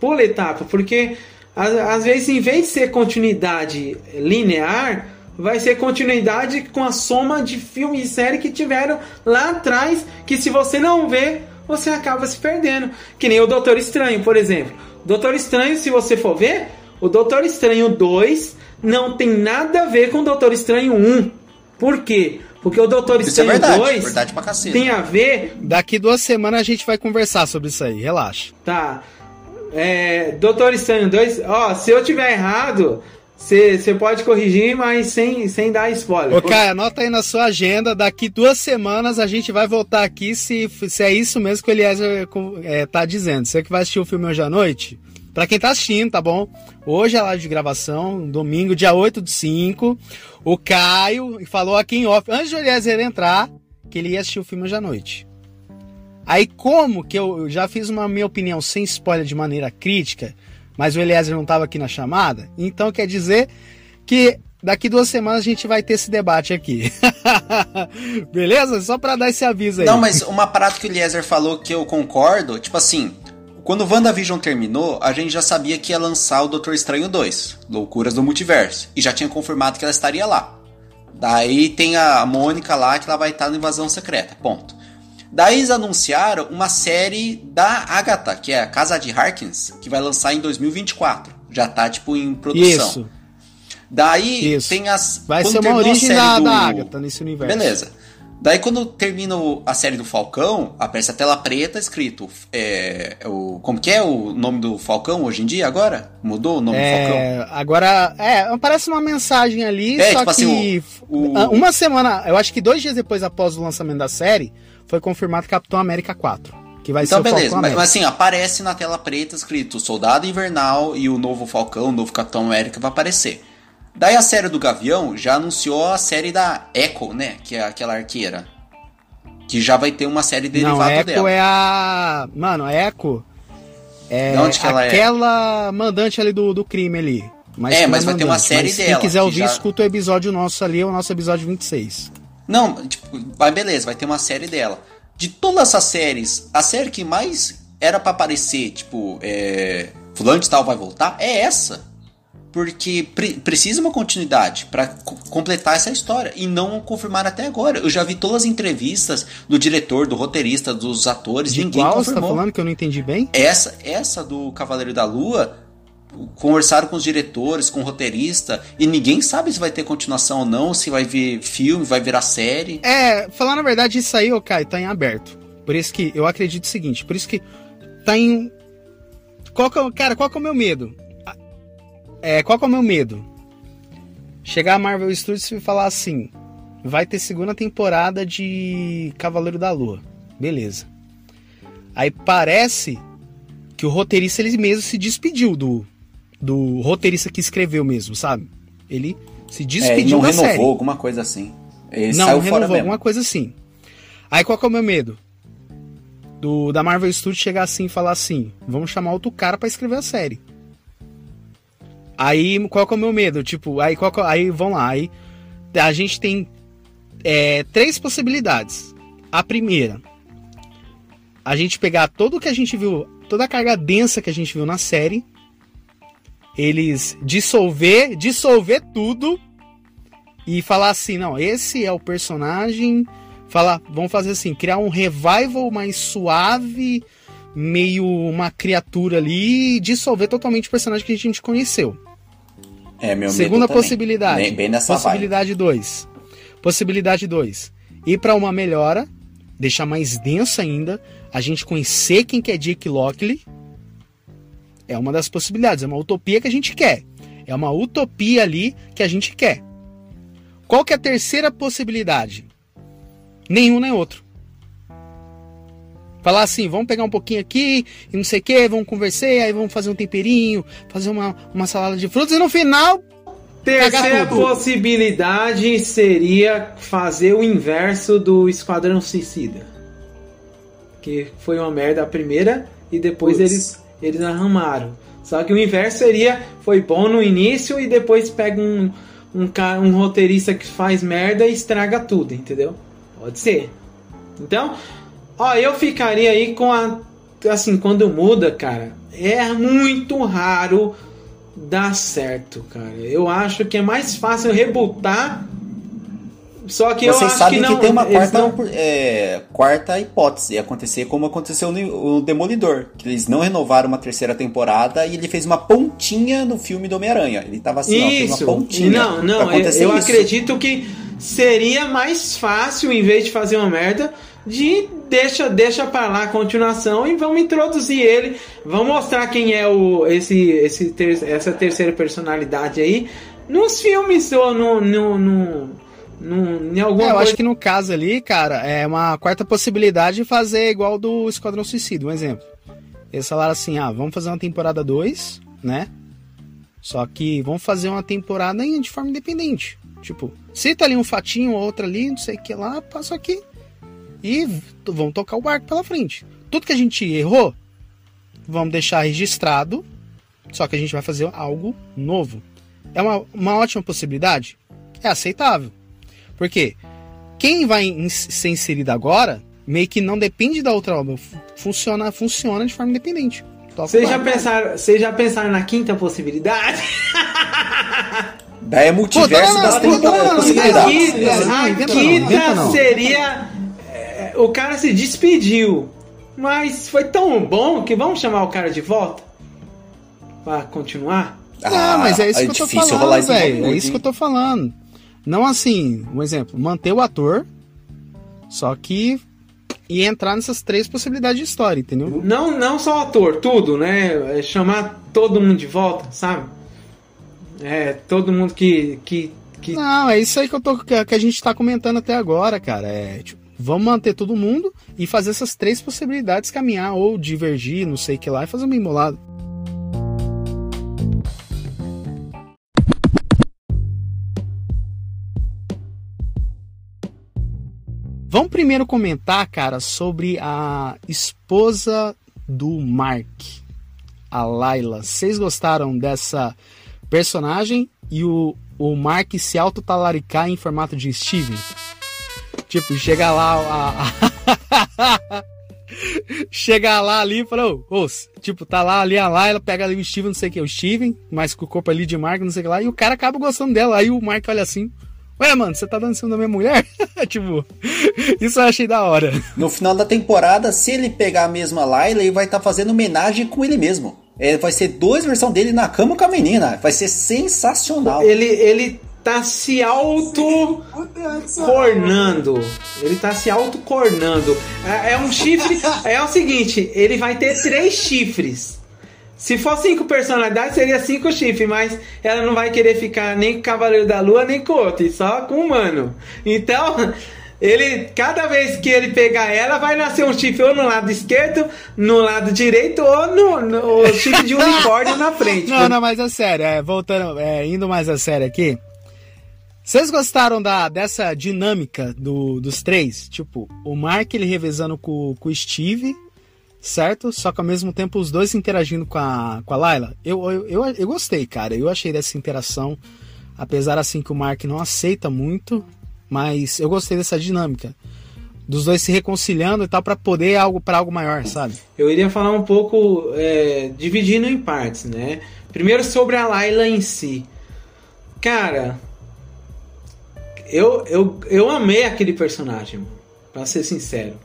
Pula etapa, porque às, às vezes, em vez de ser continuidade linear, vai ser continuidade com a soma de filme e série que tiveram lá atrás, que se você não vê, você acaba se perdendo. Que nem o Doutor Estranho, por exemplo. Doutor Estranho, se você for ver, o Doutor Estranho 2 não tem nada a ver com o Doutor Estranho 1. Por quê? Porque o Doutor Isso é Estranho verdade, 2 verdade pra cacete. tem a ver Daqui duas semanas a gente vai conversar sobre isso aí, relaxa. Tá. É, Doutor Estranho 2, ó, se eu tiver errado, você pode corrigir, mas sem, sem dar spoiler. Ô, Caio, anota aí na sua agenda. Daqui duas semanas a gente vai voltar aqui se, se é isso mesmo que o Eliezer é, tá dizendo. Você que vai assistir o filme hoje à noite. Pra quem tá assistindo, tá bom? Hoje é a live de gravação, domingo, dia 8 de 5. O Caio falou aqui em off, antes do Eliezer entrar, que ele ia assistir o filme hoje à noite. Aí, como que eu já fiz uma minha opinião sem spoiler de maneira crítica, mas o Eliezer não estava aqui na chamada, então quer dizer que daqui duas semanas a gente vai ter esse debate aqui. Beleza? Só para dar esse aviso aí. Não, mas uma parada que o Eliezer falou que eu concordo, tipo assim, quando o WandaVision terminou, a gente já sabia que ia lançar o Doutor Estranho 2, Loucuras do Multiverso, e já tinha confirmado que ela estaria lá. Daí tem a Mônica lá que ela vai estar na Invasão Secreta, ponto. Daí eles anunciaram uma série da Agatha, que é a Casa de Harkins, que vai lançar em 2024. Já tá, tipo, em produção. Isso. Daí Isso. tem as. Vai quando ser uma terminou a origem série da, do- da Agatha nesse universo. Beleza. Daí quando termina o- a série do Falcão, aparece a tela preta escrito. É, o, como que é o nome do Falcão hoje em dia agora? Mudou o nome do Falcão? É, agora, é, aparece uma mensagem ali, É, só tipo assim, que o- o- ah, uma semana, eu acho que dois dias depois após o lançamento da série, foi confirmado Capitão América 4, que vai Então ser o beleza, mas, mas assim, aparece na tela preta escrito Soldado Invernal e o novo Falcão, o novo Capitão América vai aparecer. Daí a série do Gavião já anunciou a série da Echo, né? Que é aquela arqueira. Que já vai ter uma série Não, derivada Echo dela. é a. Mano, a Echo é De onde que ela é? aquela mandante ali do, do crime ali. Mas É, não mas vai ter uma mandante, série mas dela, Quem quiser ouvir, já- escuta o episódio nosso ali, é o nosso episódio 26. Não, tipo, vai beleza, vai ter uma série dela. De todas essas séries, a série que mais era pra aparecer, tipo, é. Fulano de tal vai voltar, é essa. porque pre precisa uma continuidade para completar essa história e não confirmar até agora. Eu já vi todas as entrevistas do diretor, do roteirista, dos atores, De ninguém qual você confirmou. tá falando que eu não entendi bem? Essa, essa do Cavaleiro da Lua, conversaram com os diretores, com o roteirista, e ninguém sabe se vai ter continuação ou não, se vai vir filme, vai virar série. É, falar na verdade, isso aí, ô Caio, tá em aberto. Por isso que eu acredito o seguinte, por isso que tá em. Qual que é, cara, qual que é o meu medo? A- É, qual que é o meu medo? Chegar a Marvel Studios e falar assim: vai ter segunda temporada de Cavaleiro da Lua. Beleza. Aí parece que o roteirista ele mesmo se despediu do, do roteirista que escreveu mesmo, sabe? Ele se É, despediu não da renovou, série. alguma coisa assim. Ele Não, não renovou, alguma coisa assim. Aí qual que é o meu medo? Do, da Marvel Studios chegar assim e falar assim: vamos chamar outro cara pra escrever a série. Aí qual que é o meu medo? Tipo, aí, qual que é- aí vamos lá. Aí a gente tem é, três possibilidades. A primeira, a gente pegar tudo que a gente viu, toda a carga densa que a gente viu na série, eles dissolver, dissolver tudo e falar assim, não, esse é o personagem, falar, vamos fazer assim, criar um revival mais suave, meio uma criatura ali, e dissolver totalmente o personagem que a gente conheceu. É, meu Segunda possibilidade. Bem, bem nessa possibilidade 2. Possibilidade 2. Ir pra uma melhora, deixar mais denso ainda, a gente conhecer quem que é Jake Lockley. É uma das possibilidades, é uma utopia que a gente quer. É uma utopia ali que a gente quer. Qual que é a terceira possibilidade? Nenhum nem outro. Falar assim, vamos pegar um pouquinho aqui e não sei o que, vamos conversar, aí vamos fazer um temperinho, fazer uma, uma salada de frutas e no final Terceira possibilidade seria fazer o inverso do Esquadrão Suicida. Que foi uma merda a primeira e depois eles, eles arrumaram. Só que o inverso seria, foi bom no início e depois pega um, um, um roteirista que faz merda e estraga tudo, entendeu? Pode ser. Então, ó, eu ficaria aí com a. Assim, quando muda, cara, é muito raro dar certo, cara. Eu acho que é mais fácil rebutar. Só que eu Vocês acho sabem que que, não. tem uma quarta, não- é, quarta hipótese. Acontecer como aconteceu no Demolidor. Que eles não renovaram uma terceira temporada e ele fez uma pontinha no filme do Homem-Aranha. Ele tava assim, ó, fez Isso. uma pontinha. Não, não, eu, eu acredito que seria mais fácil, em vez de fazer uma merda, de deixa, deixa pra lá a continuação e vamos introduzir ele. Vamos mostrar quem é o esse, esse ter- essa terceira personalidade aí nos filmes ou no, no, no, em alguma É, eu coisa. acho que no caso ali, cara, é uma quarta possibilidade de fazer igual do Esquadrão Suicida, um exemplo. Eles falaram assim, ah, vamos fazer uma temporada 2, né? Só que vamos fazer uma temporada em- de forma independente. Tipo, cita ali um fatinho, outra ali, não sei o que lá, passa aqui. E v- vamos tocar o barco pela frente. Tudo que a gente errou, vamos deixar registrado, só que a gente vai fazer algo novo. É uma, uma ótima possibilidade? É aceitável. Porque quem vai ser inserido agora, meio que não depende da outra obra. Fu- Funciona, funciona de forma independente. Vocês já, pensaram, já pensaram na quinta possibilidade? Daí é multiverso Pô, das A possibilidades. a quinta seria. é, o cara se despediu. Mas foi tão bom que vamos chamar o cara de volta? Pra continuar? Não, mas é isso que eu tô Ah, falando, velho. É isso que eu tô falando. Não assim, um exemplo, manter o ator, só que e entrar nessas três possibilidades de história, entendeu? Não, não só o ator, tudo, né? É chamar todo mundo de volta, sabe? É, todo mundo que. que, que... Não, é isso aí que eu tô que a gente tá comentando até agora, cara. É, tipo, vamos manter todo mundo e fazer essas três possibilidades caminhar ou divergir, não sei o que lá, e fazer uma embolada. Vamos primeiro comentar, cara, sobre a esposa do Mark, a Layla. Vocês gostaram dessa personagem e o, o Mark se auto-talaricar em formato de Steven? Tipo, chega lá a, Chega lá ali e fala, ô, ô, tipo, tá lá ali a Laila, pega ali o Steven, não sei o que, o Steven, mas com o corpo ali de Mark, não sei o que lá, e o cara acaba gostando dela. Aí o Mark olha assim, ué, mano, você tá dando em cima da minha mulher? tipo, isso eu achei da hora. No final da temporada, se ele pegar a mesma Laila, ele vai estar tá fazendo homenagem com ele mesmo. É, vai ser duas versões dele na cama com a menina. Vai ser sensacional. Ele, ele tá se auto cornando. Ele tá se auto cornando. É, é um chifre. É o seguinte, ele vai ter três chifres. Se for cinco personalidades, seria cinco chifres, mas ela não vai querer ficar nem com Cavaleiro da Lua, nem com outro, só com humano. Então, ele, cada vez que ele pegar ela, vai nascer um chifre ou no lado esquerdo, no lado direito, ou no, no chifre de unicórnio na frente. Não, não, mas é sério, é, voltando, é, indo mais a sério aqui. Vocês gostaram da, dessa dinâmica do, dos três? Tipo, o Mark ele revezando com o Steve, certo? Só que ao mesmo tempo os dois interagindo com a, com a Layla. Eu, eu, eu, eu gostei, cara. Eu achei dessa interação. Apesar assim que o Mark não aceita muito, mas eu gostei dessa dinâmica dos dois se reconciliando e tal para poder algo para algo maior, sabe? Eu iria falar um pouco é, dividindo em partes, né? Primeiro sobre a Layla em si. Cara, eu, eu, eu amei aquele personagem, para ser sincero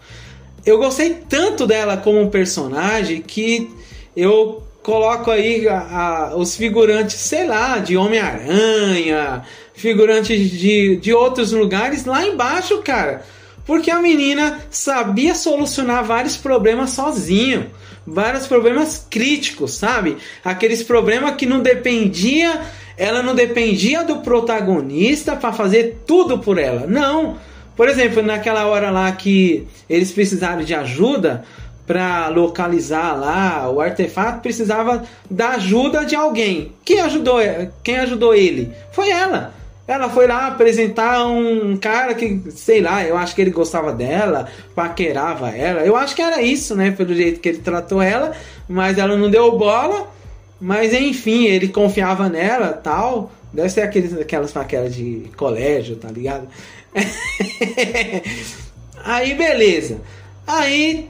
eu gostei tanto dela como personagem que eu coloco aí a, a, os figurantes, sei lá, de Homem-Aranha, figurantes de, de outros lugares lá embaixo, cara. Porque a menina sabia solucionar vários problemas sozinho. Vários problemas críticos, sabe? Aqueles problemas que não dependia, ela não dependia do protagonista para fazer tudo por ela. Não por exemplo, naquela hora lá que eles precisaram de ajuda para localizar lá o artefato, precisava da ajuda de alguém. Quem ajudou? Quem ajudou ele? Foi ela. Ela foi lá apresentar um cara que, sei lá, eu acho que ele gostava dela, paquerava ela. Eu acho que era isso, né? Pelo jeito que ele tratou ela, mas ela não deu bola. Mas enfim, ele confiava nela tal. Deve ser aqueles, aquelas paqueras de colégio, tá ligado? Aí beleza. Aí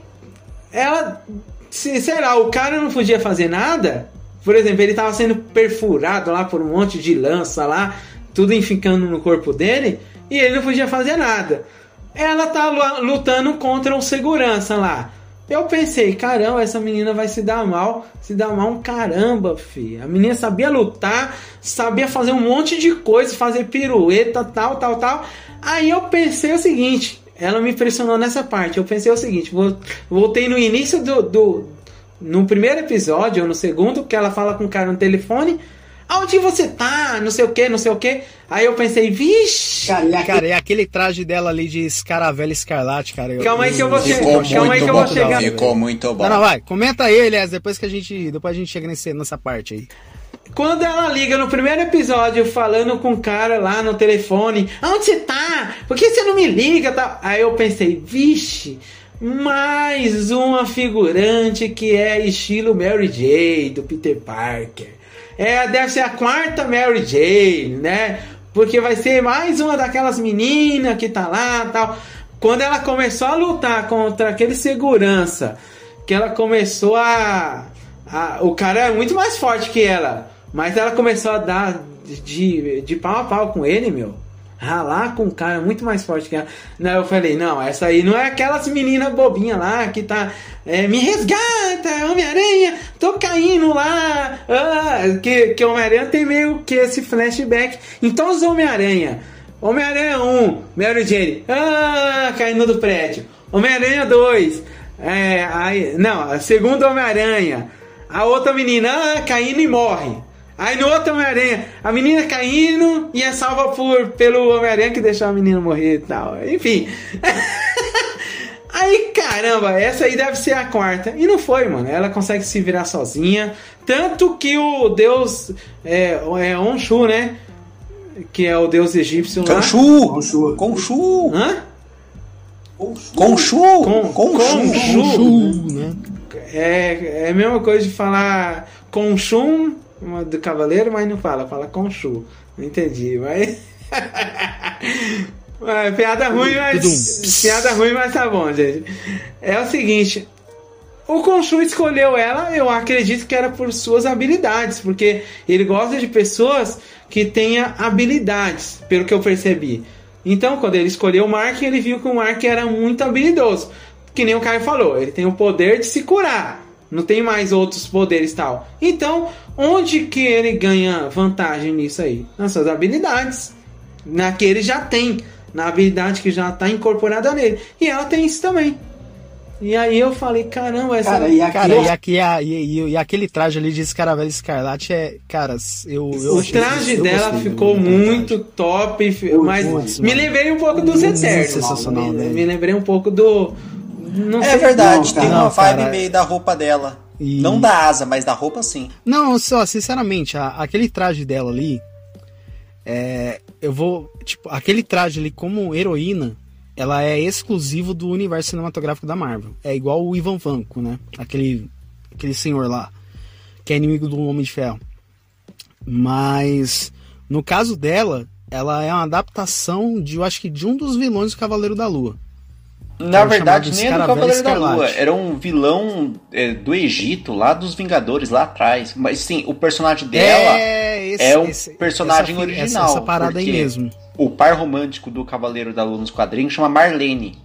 ela. Se, sei lá, o cara não podia fazer nada. Por exemplo, ele estava sendo perfurado lá por um monte de lança lá, tudo ficando no corpo dele, e ele não podia fazer nada. Ela tá lutando contra um segurança lá. Eu pensei, caramba, essa menina vai se dar mal, se dar mal um caramba, fi. A menina sabia lutar, sabia fazer um monte de coisa, fazer pirueta, tal, tal, tal. Aí eu pensei o seguinte, ela me impressionou nessa parte. Eu pensei o seguinte, voltei no início do, do no primeiro episódio ou no segundo que ela fala com o cara no telefone. Aonde você tá? Não sei o que, não sei o que. Aí eu pensei, vixe. Cara, e aquele, aquele traje dela ali de escaravela escarlate, cara. Eu, calma aí que eu vou chegar. Calma aí que eu vou chegar. Ficou muito bom. Não, não, vai. Comenta aí, aliás, depois que a gente. Depois a gente chega nesse, nessa parte aí. Quando ela liga no primeiro episódio falando com o cara lá no telefone, aonde você tá? Por que você não me liga? Tá? Aí eu pensei, vixe, mais uma figurante que é estilo Mary Jane do Peter Parker. É, deve ser a quarta Mary Jane, né? Porque vai ser mais uma daquelas meninas que tá lá tal. Quando ela começou a lutar contra aquele segurança, que ela começou a, a o cara é muito mais forte que ela. Mas ela começou a dar de, de pau a pau com ele, meu. Ralar com um cara muito mais forte que ela. Não, eu falei, não, essa aí não é aquelas meninas bobinhas lá que tá. É, me resgata, Homem-Aranha, tô caindo lá. Ah, que que Homem-Aranha tem meio que esse flashback. Então os Homem-Aranha. Homem-Aranha 1, Mary Jane, ah, caindo do prédio. Homem-Aranha 2, é, aí, não, segundo Homem-Aranha. A outra menina, ah, caindo e morre. Aí no outro Homem-Aranha, a menina caindo e é salva por, pelo Homem-Aranha que deixou a menina morrer e tal. Enfim. aí, caramba, essa aí deve ser a quarta. E não foi, mano. Ela consegue se virar sozinha. Tanto que o deus é, é Onshu, né? Que é o deus egípcio lá. Khonshu! Khonshu! Khonshu! Hã? Khonshu! Khonshu! né? É, é a mesma coisa de falar Khonshu uma do cavaleiro, mas não fala, fala Conchu. Não entendi, mas. É, piada ruim, mas. Piada ruim, mas tá bom, gente. É o seguinte. O Khonshu escolheu ela, eu acredito que era por suas habilidades, porque ele gosta de pessoas que tenham habilidades, pelo que eu percebi. Então, quando ele escolheu o Mark, ele viu que o Mark era muito habilidoso. Que nem o Caio falou, ele tem o poder de se curar. Não tem mais outros poderes e tal. Então, onde que ele ganha vantagem nisso aí? Nas suas habilidades. Na que ele já tem. Na habilidade que já está incorporada nele. E ela tem isso também. E aí eu falei, caramba, essa. Cara, e aqui, Cara, e, aqui, a- e, e- e aquele traje ali de Escaravelho Escarlate é. Cara, eu. eu o traje eu dela gostei ficou muito top, fi- mas putz, me mano. lembrei um pouco dos Eternos. sensacional, né? me lembrei um pouco do. Não É sei- verdade, Não, tem uma vibe cara. meio da roupa dela. E- Não da asa, mas da roupa sim. Não, só, sinceramente, a- aquele traje dela ali. É, eu vou. Tipo, aquele traje ali como heroína, ela é exclusivo do universo cinematográfico da Marvel. É igual o Ivan Vanko, né? Aquele, aquele senhor lá, que é inimigo do Homem de Ferro. Mas, no caso dela, ela é uma adaptação de, eu acho que, de um dos vilões do Cavaleiro da Lua. Na Era verdade, nem é do Cavaleiro da. Lua. Era um vilão é, do Egito, lá dos Vingadores, lá atrás. Mas sim, o personagem dela é, esse- um esse- personagem essa- original. Essa, essa parada aí mesmo. O par romântico do Cavaleiro da Lua nos quadrinhos chama Marlene.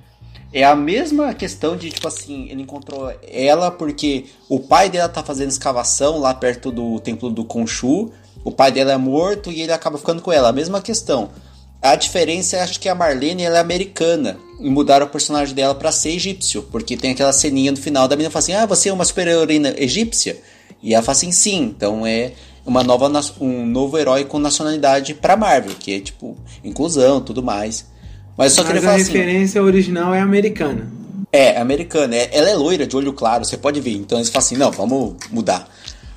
É a mesma questão de, tipo assim, ele encontrou ela porque o pai dela tá fazendo escavação lá perto do templo do Khonshu. O pai dela é morto e ele acaba ficando com ela. A mesma questão. A diferença é acho que a Marlene ela é americana mudaram o personagem dela pra ser egípcio, porque tem aquela ceninha no final da menina fala assim: "Ah, você é uma super-heroína egípcia?" E ela fala assim: "Sim". Então é uma nova um novo herói com nacionalidade pra Marvel, que é tipo inclusão, tudo mais. Mas eu só queria Mas a falar assim, referência original é americana. é, americana. É, ela é loira, de olho claro, você pode ver. Então eles falam assim, não, vamos mudar.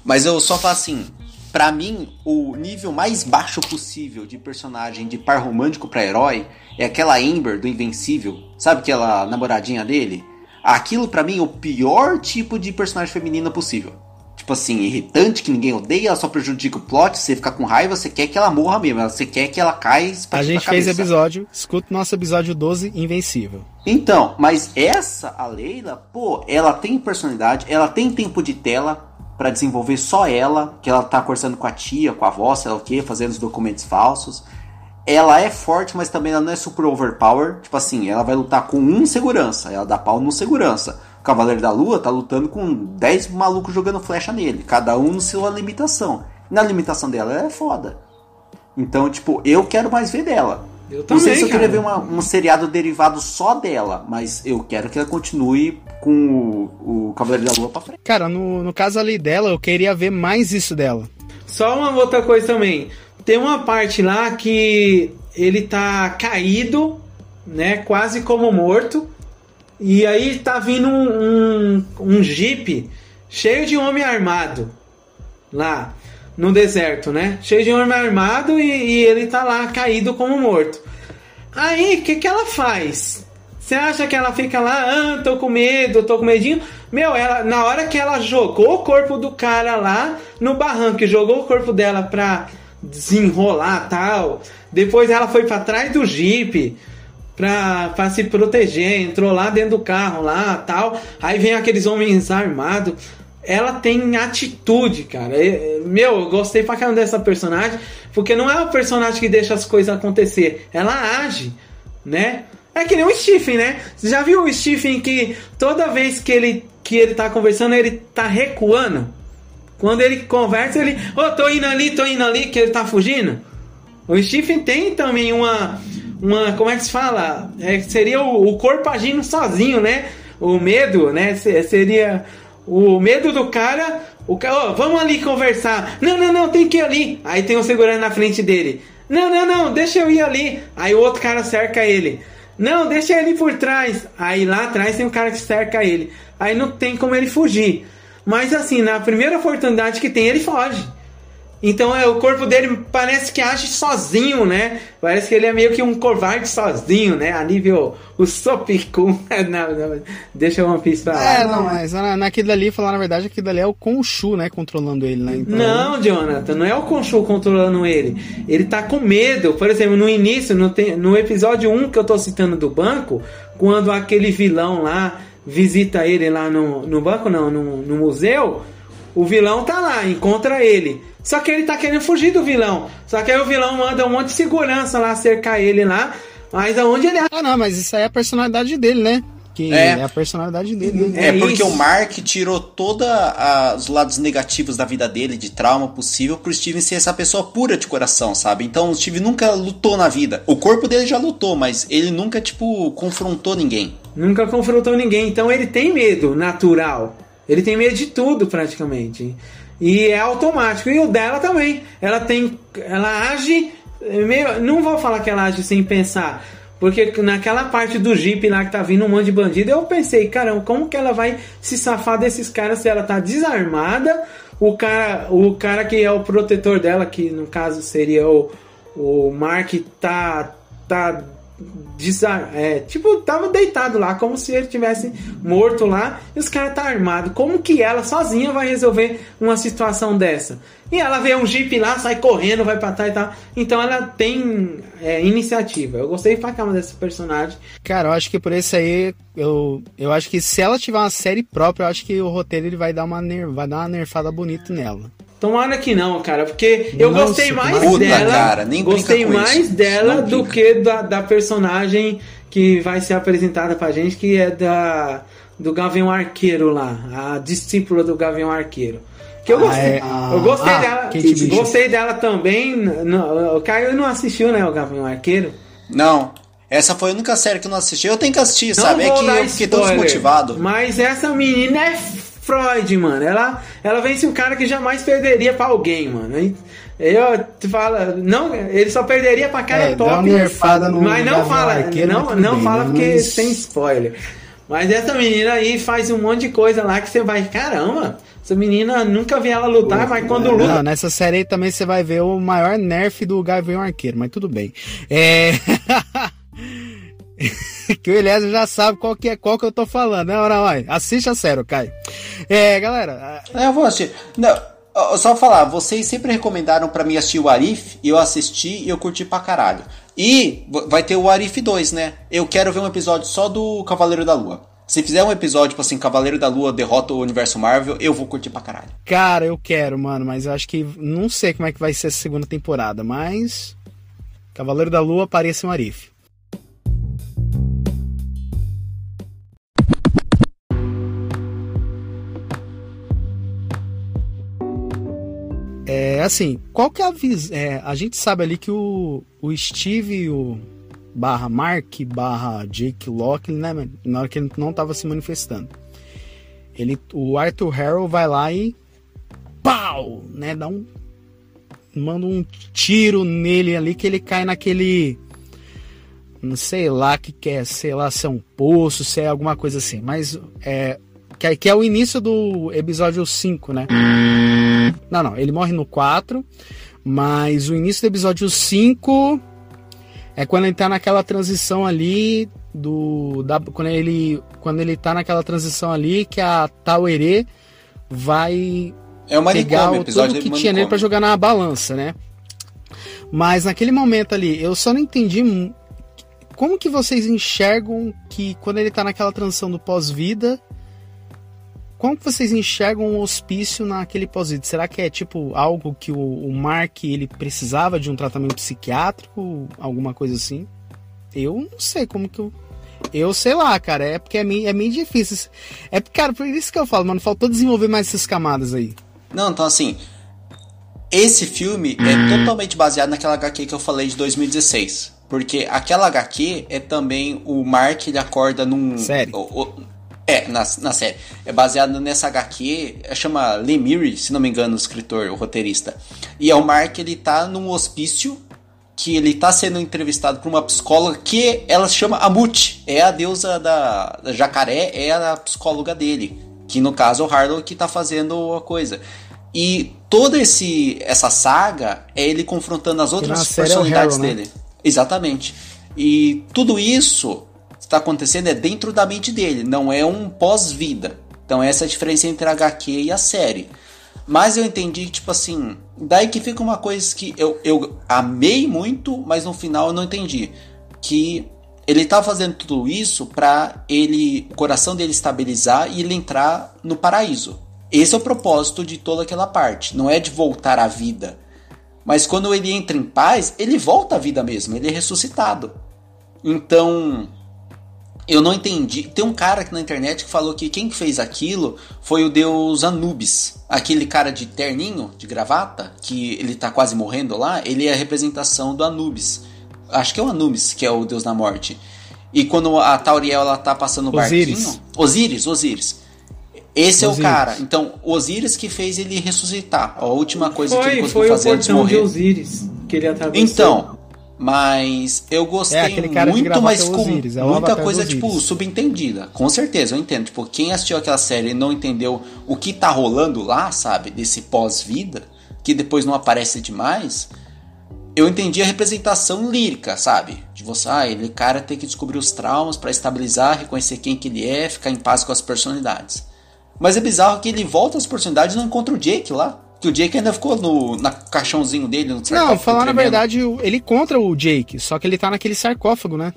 Mas eu só falo assim, pra mim, o nível mais baixo possível de personagem de par romântico pra herói é aquela Amber do Invencível. Sabe aquela namoradinha dele? Aquilo pra mim é o pior tipo de personagem feminina possível. Tipo assim, irritante, que ninguém odeia, ela só prejudica o plot, você fica com raiva, você quer que ela morra mesmo, você quer que ela caia A gente fez episódio, escuta o nosso episódio 12, Invencível. Então, mas essa, a Leila, pô, ela tem personalidade, ela tem tempo de tela pra desenvolver só ela, que ela tá conversando com a tia, com a avó, sei lá o que, fazendo os documentos falsos. Ela é forte, mas também ela não é super overpower. Tipo assim, ela vai lutar com um segurança, ela dá pau no segurança. O Cavaleiro da Lua tá lutando com 10 malucos jogando flecha nele, cada um no sua limitação. Na limitação dela, ela é foda. Então, tipo, eu quero mais ver dela. Eu Não também, sei se eu queria ver uma- um seriado derivado só dela, mas eu quero que ela continue com o, o Cavaleiro da Lua pra frente. Cara, no, no caso ali dela, eu queria ver mais isso dela. Só uma outra coisa também. Tem uma parte lá que ele tá caído, né? Quase como morto. E aí tá vindo um, um, um jeep cheio de homem armado lá no deserto, né? Cheio de homem armado e, e ele tá lá caído como morto. Aí, o que, que ela faz? Você acha que ela fica lá, ah, tô com medo, tô com medinho? Meu, ela, na hora que ela jogou o corpo do cara lá no barranco, jogou o corpo dela pra desenrolar tal, depois ela foi pra trás do jipe pra, pra se proteger, entrou lá dentro do carro lá tal, aí vem aqueles homens armados. Ela tem atitude, cara. Meu, eu gostei pra caramba dessa personagem, porque não é uma personagem que deixa as coisas acontecer, ela age, né? É que nem o Stephen, né? Você já viu o Stephen que toda vez que ele, que ele tá conversando, ele tá recuando? Quando ele conversa, ele, ô, tô indo ali, tô indo ali, que ele tá fugindo. O Stephen tem também uma, uma como é que se fala? É, seria o, o corpo agindo sozinho, né? O medo, né? Se- Seria o medo do cara. O cara, ô, vamos ali conversar. Não, não, não, tem que ir ali. Aí tem um segurando na frente dele. Não, não, não, deixa eu ir ali. Aí o outro cara cerca ele. Não, deixa ele por trás. Aí lá atrás tem um cara que cerca ele. Aí não tem como ele fugir. Mas assim, na primeira oportunidade que tem, ele foge. Então é, o corpo dele parece que age sozinho, né? Parece que ele é meio que um covarde sozinho, né? A nível o Sopicum. não, não, deixa o One Piece pra lá. É, não, mas na, naquilo ali, falar na verdade, aquilo ali é o Khonshu, né? Controlando ele, né? Então... Não, Jonathan, não é o Khonshu controlando ele. Ele tá com medo. Por exemplo, no início, no, no episódio 1 que eu tô citando do banco, quando aquele vilão lá visita ele lá no, no banco, não, no, no museu, o vilão tá lá, encontra ele. Só que ele tá querendo fugir do vilão. Só que aí o vilão manda um monte de segurança lá cercar ele lá. Mas aonde ele. Ah, não, mas isso aí é a personalidade dele, né? Que é, é a personalidade dele. Né? É, é porque isso. o Mark tirou todos os lados negativos da vida dele, de trauma possível, pro Steven ser essa pessoa pura de coração, sabe? Então o Steven nunca lutou na vida. O corpo dele já lutou, mas ele nunca, tipo, confrontou ninguém. Nunca confrontou ninguém. Então ele tem medo natural. Ele tem medo de tudo, praticamente. E é automático. E o dela também. Ela tem. Ela age. Meio, não vou falar que ela age sem pensar. Porque naquela parte do Jeep lá que tá vindo um monte de bandido, eu pensei, caramba, como que ela vai se safar desses caras se ela tá desarmada? O cara, o cara que é o protetor dela, que no caso seria o, o Mark, tá, tá é, tipo, tava deitado lá, como se ele tivesse morto lá, e os caras tá armado. Como que ela sozinha vai resolver uma situação dessa? E ela vê um jeep lá, sai correndo, vai pra trás e tal. Então ela tem é, iniciativa. Eu gostei pra caramba desse personagem. Cara, eu acho que por isso aí, eu, eu acho que se ela tiver uma série própria, eu acho que o roteiro ele vai dar uma, ner vai dar uma nerfada bonita nela. Tomara que não, cara, porque eu Nossa, gostei mais puta, dela. Cara, nem gostei mais isso. dela não do que da, da personagem que vai ser apresentada pra gente, que é da do Gavião Arqueiro lá, a discípula do Gavião Arqueiro. Que eu gostei. Ah, é, eu gostei ah, dela. Gostei dela também. No, o Caio não assistiu, né, o Gavião Arqueiro? Não. Essa foi a única série que eu não assisti. Eu tenho que assistir, não sabe? É que eu fiquei tão desmotivado. Mas essa menina é Freud, mano. Ela, ela vence um cara que jamais perderia pra alguém, mano. Eu te fala, não, ele só perderia pra cara é, top. No mas não fala, não, não bem, fala né? porque mas... tem spoiler. Mas essa menina aí faz um monte de coisa lá que você vai, caramba, essa menina nunca vi ela lutar, mas quando luta. Não, nessa série aí também você vai ver o maior nerf do Gavião Arqueiro, mas tudo bem. É. que o Eliezer já sabe qual que é qual que eu tô falando, né? Ora, vai, assiste a sério, Caio. É, galera. É, eu vou assistir. Não, só falar, vocês sempre recomendaram para mim assistir o Arif, e eu assisti e eu curti pra caralho. E vai ter o Arif 2, né? Eu quero ver um episódio só do Cavaleiro da Lua. Se fizer um episódio, tipo assim, Cavaleiro da Lua derrota o universo Marvel, eu vou curtir pra caralho. Cara, eu quero, mano, mas eu acho que. Não sei como é que vai ser a segunda temporada, mas. Cavaleiro da Lua parece um Arif. É assim, qual que é a visão? É, a gente sabe ali que o, o Steve o barra Mark barra Jake Locke, né, na hora que ele não estava se manifestando, ele, o Arthur Harrow vai lá e pau, né, dá um manda um tiro nele ali que ele cai naquele não sei lá que quer, é, sei lá se é um poço, se é alguma coisa assim, mas é que, que é o início do episódio 5, né? Não, não, ele morre no 4, mas o início do episódio 5 é quando ele tá naquela transição ali do da, quando ele quando ele tá naquela transição ali que a Tauerê vai é uma pegar o tudo que tinha nele para jogar na balança, né? Mas naquele momento ali, eu só não entendi como que vocês enxergam que quando ele tá naquela transição do pós-vida, como que vocês enxergam o hospício naquele pós-vida? Será que é tipo algo que o, o Mark ele precisava de um tratamento psiquiátrico, alguma coisa assim? Eu não sei como que eu eu sei lá, cara, é porque é meio, é meio difícil. É, cara, por isso que eu falo, mano, faltou desenvolver mais essas camadas aí. Não, então assim, esse filme é totalmente baseado naquela HQ que eu falei de 2016. Porque aquela HQ é também o Mark, ele acorda num. Sério? É, na, na série. É baseado nessa HQ, é, chama Lemire, se não me engano, o escritor, o roteirista. E é o Mark, ele tá num hospício que ele tá sendo entrevistado por uma psicóloga que ela se chama Amut. É a deusa da, da jacaré, é a psicóloga dele. Que no caso é o Harlow que tá fazendo a coisa. E toda esse, essa saga é ele confrontando as outras é personalidades Harrow, né? dele. Exatamente. E tudo isso está acontecendo é dentro da mente dele, não é um pós-vida. Então essa é a diferença entre a HQ e a série. Mas eu entendi que, tipo assim, daí que fica uma coisa que eu, eu amei muito, mas no final eu não entendi. Que ele tá fazendo tudo isso pra ele, o coração dele estabilizar e ele entrar no paraíso. Esse é o propósito de toda aquela parte. Não é de voltar à vida. Mas quando ele entra em paz, ele volta à vida mesmo. Ele é ressuscitado. Então, eu não entendi. Tem um cara aqui na internet que falou que quem fez aquilo foi o deus Anubis. Aquele cara de terninho, de gravata, que ele tá quase morrendo lá, ele é a representação do Anubis. Acho que é o Anubis, que é o deus da morte. E quando a Tauriel ela tá passando o Osíris. barquinho. Osíris, Osíris. Esse é o cara. Então, Osíris que fez ele ressuscitar. A última coisa que ele Foi, conseguiu foi o fazer antes de morrer. Osíris que ele atravessou. Então, mas eu gostei É, cara de muito, mas é com Osíris, é muita coisa, tipo, subentendida. Com certeza, eu entendo. Tipo, quem assistiu aquela série e não entendeu o que tá rolando lá, sabe? Desse pós-vida, que depois não aparece demais. Eu entendi a representação lírica, sabe? De você, ah, ele cara tem que descobrir os traumas pra estabilizar, reconhecer quem que ele é, ficar em paz com as personalidades. Mas é bizarro que ele volta às personalidades e não encontra o Jake lá. Que o Jake ainda ficou no na caixãozinho dele, no Não, falar na verdade, ele contra o Jake, só que ele tá naquele sarcófago, né?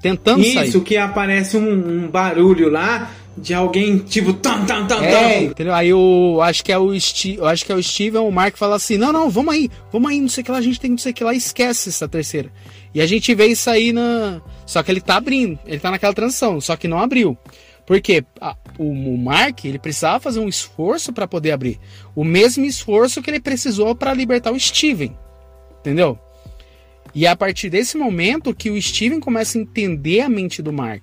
Tentando Isso, sair. que aparece um, um barulho lá de alguém tipo tam tam tam É, tam. entendeu? Aí o acho que é o Steve, eu acho que é o Steven, o Mark fala assim: "Não, não, vamos aí. Vamos aí, não sei o que lá, a gente tem não sei o que lá, esquece essa terceira". E a gente vê isso aí na só que ele tá abrindo, ele tá naquela transição, só que não abriu. Porque a- o, o Mark, ele precisava fazer um esforço para poder abrir. O mesmo esforço que ele precisou para libertar o Steven. Entendeu? E é a partir desse momento que o Steven começa a entender a mente do Mark.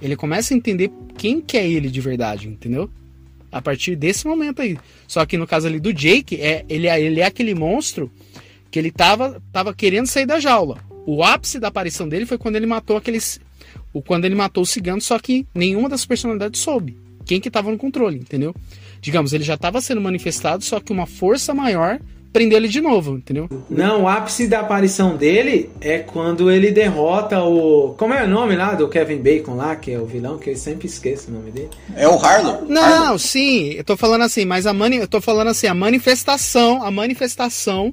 Ele começa a entender quem que é ele de verdade, entendeu? A partir desse momento aí. Só que no caso ali do Jake, é, ele, é- ele é aquele monstro que ele tava, tava querendo sair da jaula. O ápice da aparição dele foi quando ele matou aqueles. O, quando ele matou o cigano, só que nenhuma das personalidades soube. Quem que tava no controle, entendeu? Digamos, ele já estava sendo manifestado, só que uma força maior prendeu ele de novo, entendeu? Não, o ápice da aparição dele é quando ele derrota o. Como é o nome lá do Kevin Bacon lá, que é o vilão, que eu sempre esqueço o nome dele. É o Harlow. Não, Harlow. sim, eu tô falando assim, mas a mani, eu tô falando assim, a manifestação, a manifestação,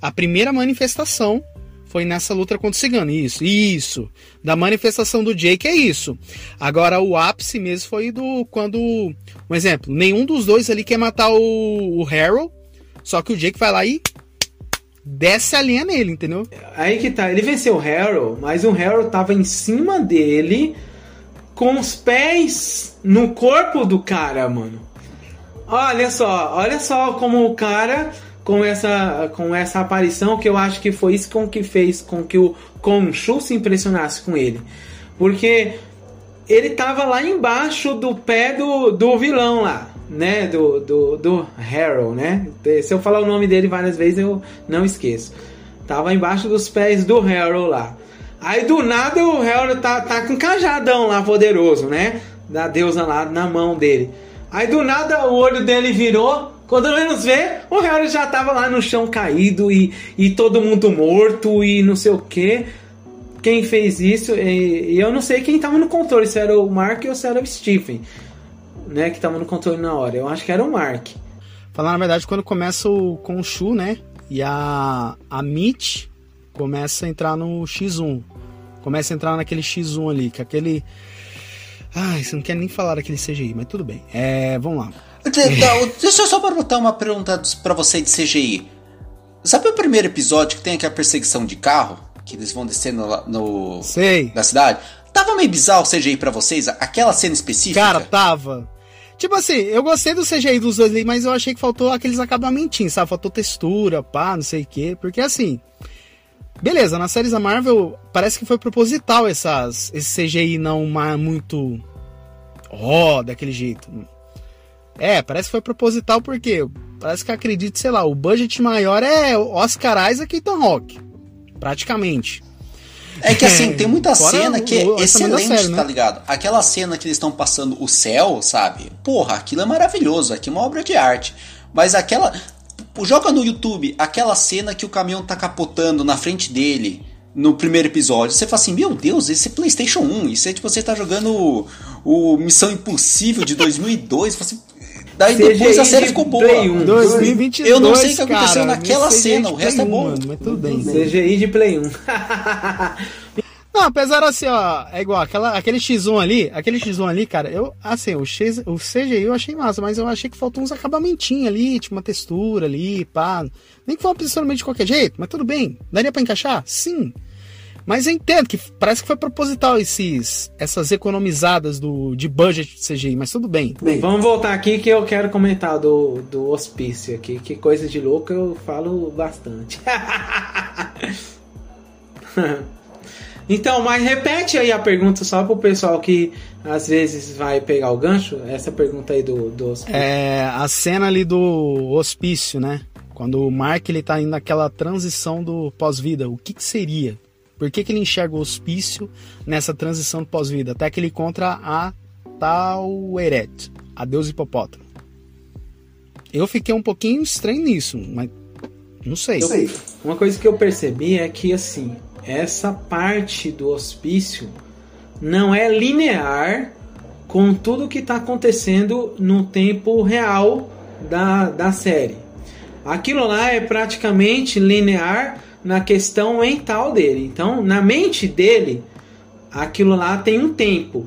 a primeira manifestação foi nessa luta contra o cigano. Isso, isso. Da manifestação do Jake é isso. Agora o ápice mesmo foi do quando, um exemplo, nenhum dos dois ali quer matar o, o Harold, só que o Jake vai lá e desce a linha nele, entendeu? Aí que tá, ele venceu o Harold, mas o Harold tava em cima dele com os pés no corpo do cara, mano. Olha só, olha só como o cara com essa com essa aparição que eu acho que foi isso com que fez com que o Khonshu se impressionasse com ele. Porque ele tava lá embaixo do pé do, do vilão lá, né? Do, do, do Harold, né? Se eu falar o nome dele várias vezes eu não esqueço. Tava embaixo dos pés do Harold lá. Aí do nada o Harold tá, tá com cajadão lá poderoso, né? Da deusa lá na mão dele. Aí do nada o olho dele virou. Quando menos vê, o Harold já tava lá no chão caído e, e todo mundo morto e não sei o que. Quem fez isso, e, e eu não sei quem tava no controle, se era o Mark ou se era o Stephen, né? Que tava no controle na hora. Eu acho que era o Mark. Falar na verdade, quando começa o Khonshu, né? E a, a Mitch começa a entrar no X1. Começa a entrar naquele X1 ali, que aquele. Ai, você não quer nem falar daquele CGI, mas tudo bem. É, vamos lá. Então, Deixa eu só perguntar uma pergunta pra você de CGI. Sabe o primeiro episódio que tem aquela perseguição de carro? Que eles vão descendo lá no. Sei. da cidade? Tava meio bizarro o CGI pra vocês? Aquela cena específica? Cara, tava. Tipo assim, eu gostei do CGI dos dois ali, mas eu achei que faltou aqueles acabamentinhos, sabe? Faltou textura, pá, não sei o quê. Porque assim. Beleza, nas séries da Marvel parece que foi proposital essas, esse CGI não muito. Ó, daquele jeito. É, parece que foi proposital porque parece que acredito, sei lá, o budget maior é Oscar Isaac e Ethan Rock. Praticamente. É que assim, tem muita cena que o- o é excelente, série, tá né? ligado? Aquela cena que eles estão passando o céu, sabe? Porra, aquilo é maravilhoso, aquilo é uma obra de arte. Mas aquela. Joga no YouTube aquela cena que o caminhão tá capotando na frente dele no primeiro episódio. Você fala assim: Meu Deus, esse é PlayStation 1. Isso é tipo você tá jogando o, o Missão Impossível de 2002. Você, assim, Daí CGI depois a série ficou boa. Play 1. 2022, Eu não sei o que aconteceu cara, naquela cena, o resto é Play bom. 1, Mano, mas tudo bem. CGI de Play 1. Não, apesar assim, ó, é igual, aquela, aquele X1 ali, aquele X1 ali, cara, eu, assim, o, X, o CGI eu achei massa, mas eu achei que faltou uns acabamentinhos ali, tipo uma textura ali, pá. Nem que foi um posicionamento de qualquer jeito, mas tudo bem. Daria pra encaixar? Sim. Mas eu entendo que parece que foi proposital esses, essas economizadas do, de budget de CGI, mas tudo bem. Vamos voltar aqui que eu quero comentar do, do hospício aqui. Que coisa de louco eu falo bastante. então, mas repete aí a pergunta só pro pessoal que às vezes vai pegar o gancho. Essa pergunta aí do, do hospício. É, a cena ali do hospício, né? Quando o Mark ele tá indo naquela transição do pós-vida, o que, que seria? Por que, que ele enxerga o hospício nessa transição do pós-vida? Até que ele encontra a Taueret, a deusa hipopótamo. Eu fiquei um pouquinho estranho nisso, mas não sei. Uma coisa que eu percebi é que assim, essa parte do hospício não é linear com tudo que está acontecendo no tempo real da, da série. Aquilo lá é praticamente linear na questão mental dele. Então, na mente dele, aquilo lá tem um tempo.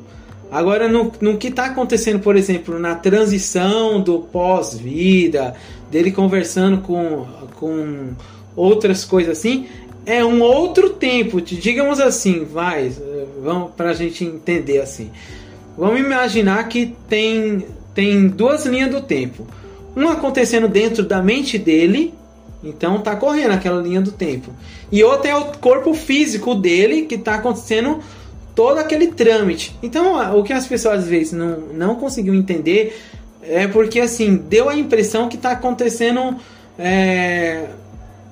Agora, no, no que está acontecendo, por exemplo, na transição do pós-vida, dele conversando com, com outras coisas assim, é um outro tempo. Digamos assim, vai, vamos para a gente entender assim. Vamos imaginar que tem, tem duas linhas do tempo. Uma acontecendo dentro da mente dele, então tá correndo aquela linha do tempo. E outra é o corpo físico dele que tá acontecendo todo aquele trâmite. Então o que as pessoas às vezes não, não conseguiam entender é porque assim deu a impressão que tá acontecendo é,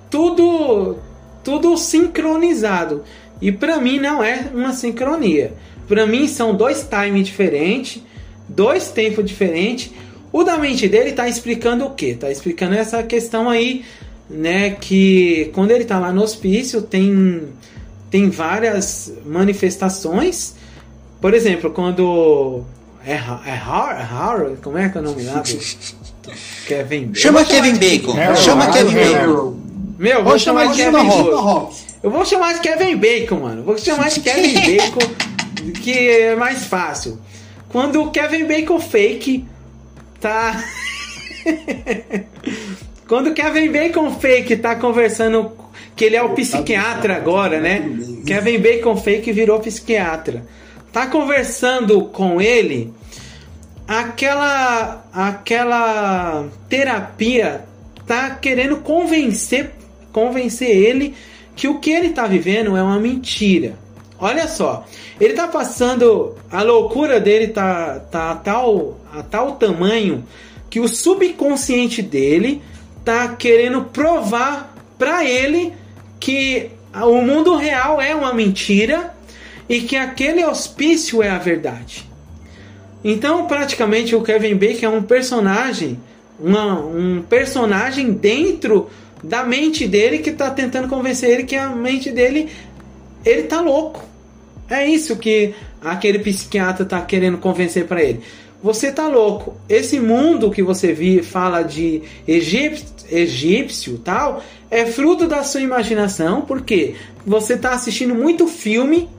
tudo tudo sincronizado. E para mim não é uma sincronia. Para mim são dois times diferentes, dois tempos diferentes. O da mente dele tá explicando o que? Tá explicando essa questão aí né, que quando ele está lá no hospício tem tem várias manifestações. Por exemplo, quando é, é Har, como é que é o nome lá? Kevin Bacon. Chama Kevin Bacon. Chama Kevin Bacon. Meu, vou Vou chamar chamar de Kevin Bacon. Eu vou chamar de Kevin Bacon, mano. Vou chamar de Kevin Bacon, que é mais fácil. Quando o Kevin Bacon fake tá. Quando o Kevin Bacon fake tá conversando, que ele é o psiquiatra agora, né? Kevin Bacon fake virou psiquiatra. Tá conversando com ele, aquela aquela terapia tá querendo convencer convencer ele que o que ele tá vivendo é uma mentira. Olha só, ele tá passando a loucura dele tá tá a tal a tal tamanho que o subconsciente dele tá querendo provar para ele que o mundo real é uma mentira e que aquele hospício é a verdade. Então, praticamente, o Kevin Bacon é um personagem, uma- um personagem dentro da mente dele que está tentando convencer ele que a mente dele, ele tá louco. É isso que aquele psiquiatra tá querendo convencer para ele. Você tá louco. Esse mundo que você vi, fala de egípcio, egípcio tal, é fruto da sua imaginação, porque você tá assistindo muito filme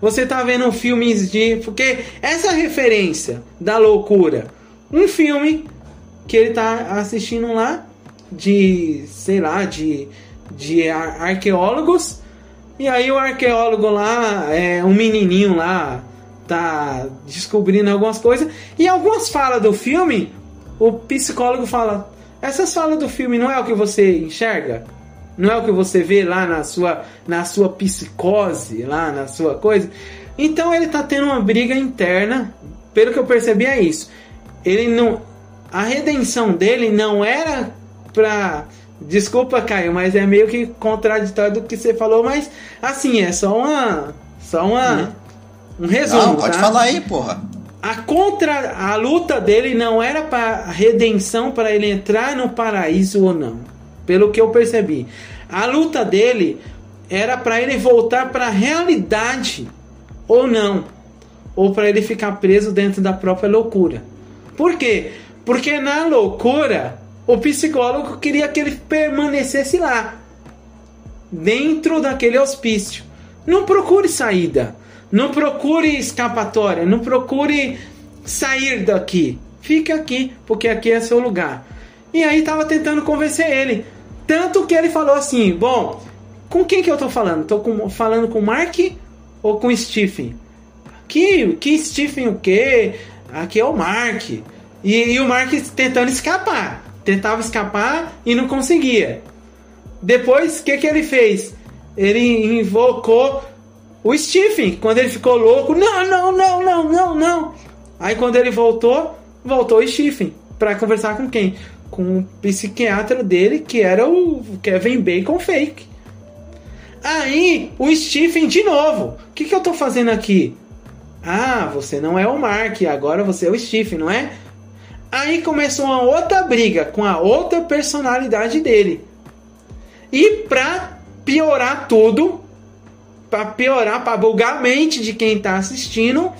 você tá vendo filmes de. Porque essa referência da loucura. Um filme que ele tá assistindo lá, de. sei lá, de. de ar- arqueólogos. E aí o arqueólogo lá, é um menininho lá, tá descobrindo algumas coisas. E algumas falas do filme, o psicólogo fala: essas falas do filme não é o que você enxerga? Não é o que você vê lá na sua, na sua psicose, lá na sua coisa. Então ele tá tendo uma briga interna. Pelo que eu percebi é isso. Ele não. A redenção dele não era pra. Desculpa, Caio, mas é meio que contraditório do que você falou, mas assim, é só uma. Só uma. Um resumo. Não, pode tá? falar aí, porra. A contra a luta dele não era para redenção para ele entrar no paraíso ou não, pelo que eu percebi. A luta dele era para ele voltar para a realidade ou não, ou para ele ficar preso dentro da própria loucura. Por quê? Porque na loucura o psicólogo queria que ele permanecesse lá, dentro daquele hospício. Não procure saída. Não procure escapatória, não procure sair daqui. Fique aqui, porque aqui é seu lugar. E aí tava tentando convencer ele. Tanto que ele falou assim: Bom, com quem que eu tô falando? Tô com, falando com o Mark ou com o Stephen? Que, que Stephen o quê? Aqui é o Mark. E, e o Mark tentando escapar. Tentava escapar e não conseguia. Depois, o que, que ele fez? Ele invocou o Stephen, quando ele ficou louco, não, não, não, não, não, não. Aí quando ele voltou, voltou o Stephen para conversar com quem? Com o psiquiatra dele, que era o Kevin Bacon fake. Aí o Stephen de novo. O que, que eu tô fazendo aqui? Ah, você não é o Mark, agora você é o Stephen, não é? Aí começou uma outra briga com a outra personalidade dele. E pra piorar tudo, para piorar, para bugar a mente de quem está assistindo,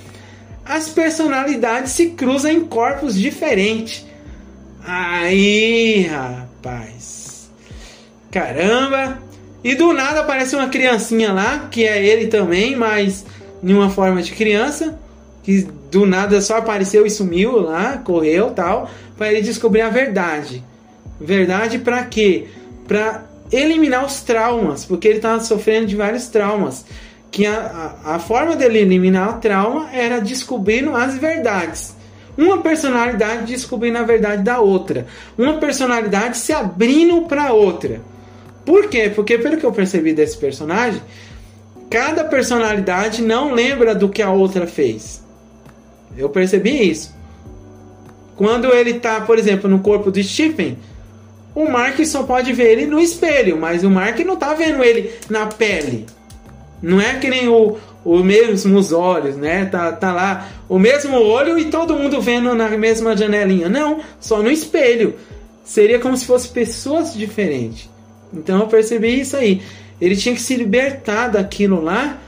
as personalidades se cruzam em corpos diferentes. Aí, rapaz. Caramba! E do nada aparece uma criancinha lá, que é ele também, mas em uma forma de criança, que do nada só apareceu e sumiu lá, correu, tal, para ele descobrir a verdade. Verdade para quê? Para eliminar os traumas, porque ele estava sofrendo de vários traumas. Que a, a, a, forma dele eliminar o trauma era descobrindo as verdades. Uma personalidade descobrindo a verdade da outra. Uma personalidade se abrindo para outra. Por quê? Porque, pelo que eu percebi desse personagem, cada personalidade não lembra do que a outra fez. Eu percebi isso. Quando ele está, por exemplo, no corpo do Stephen, o Mark só pode ver ele no espelho, mas o Mark não tá vendo ele na pele. Não é que nem o, o mesmos olhos, né? Tá, tá lá o mesmo olho e todo mundo vendo na mesma janelinha. Não, só no espelho. Seria como se fossem pessoas diferentes. Então eu percebi isso aí. Ele tinha que se libertar daquilo lá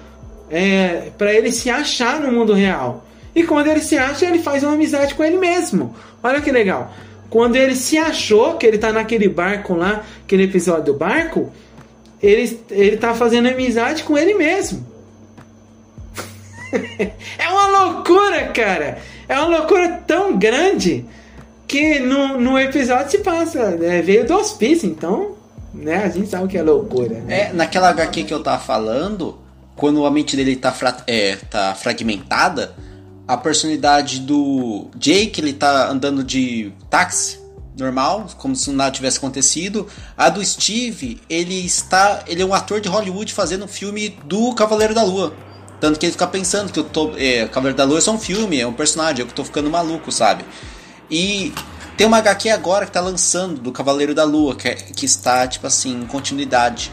é, para ele se achar no mundo real. E quando ele se acha, ele faz uma amizade com ele mesmo. Olha que legal. Quando ele se achou que ele tá naquele barco lá, aquele episódio do barco, ele, ele tá fazendo amizade com ele mesmo. é uma loucura, cara! É uma loucura tão grande que no, no episódio se passa. Né? Veio do hospício, então né, a gente sabe que é loucura. Né? É, naquela HQ que eu tava falando, quando a mente dele tá, fra é, tá fragmentada a personalidade do Jake, ele tá andando de táxi normal, como se nada tivesse acontecido. A do Steve, ele está, ele é um ator de Hollywood fazendo um filme do Cavaleiro da Lua. Tanto que ele fica pensando que o tô, é, Cavaleiro da Lua é só um filme, é um personagem, eu que tô ficando maluco, sabe? E tem uma HQ agora que tá lançando do Cavaleiro da Lua, que, é, que está, tipo assim, em continuidade.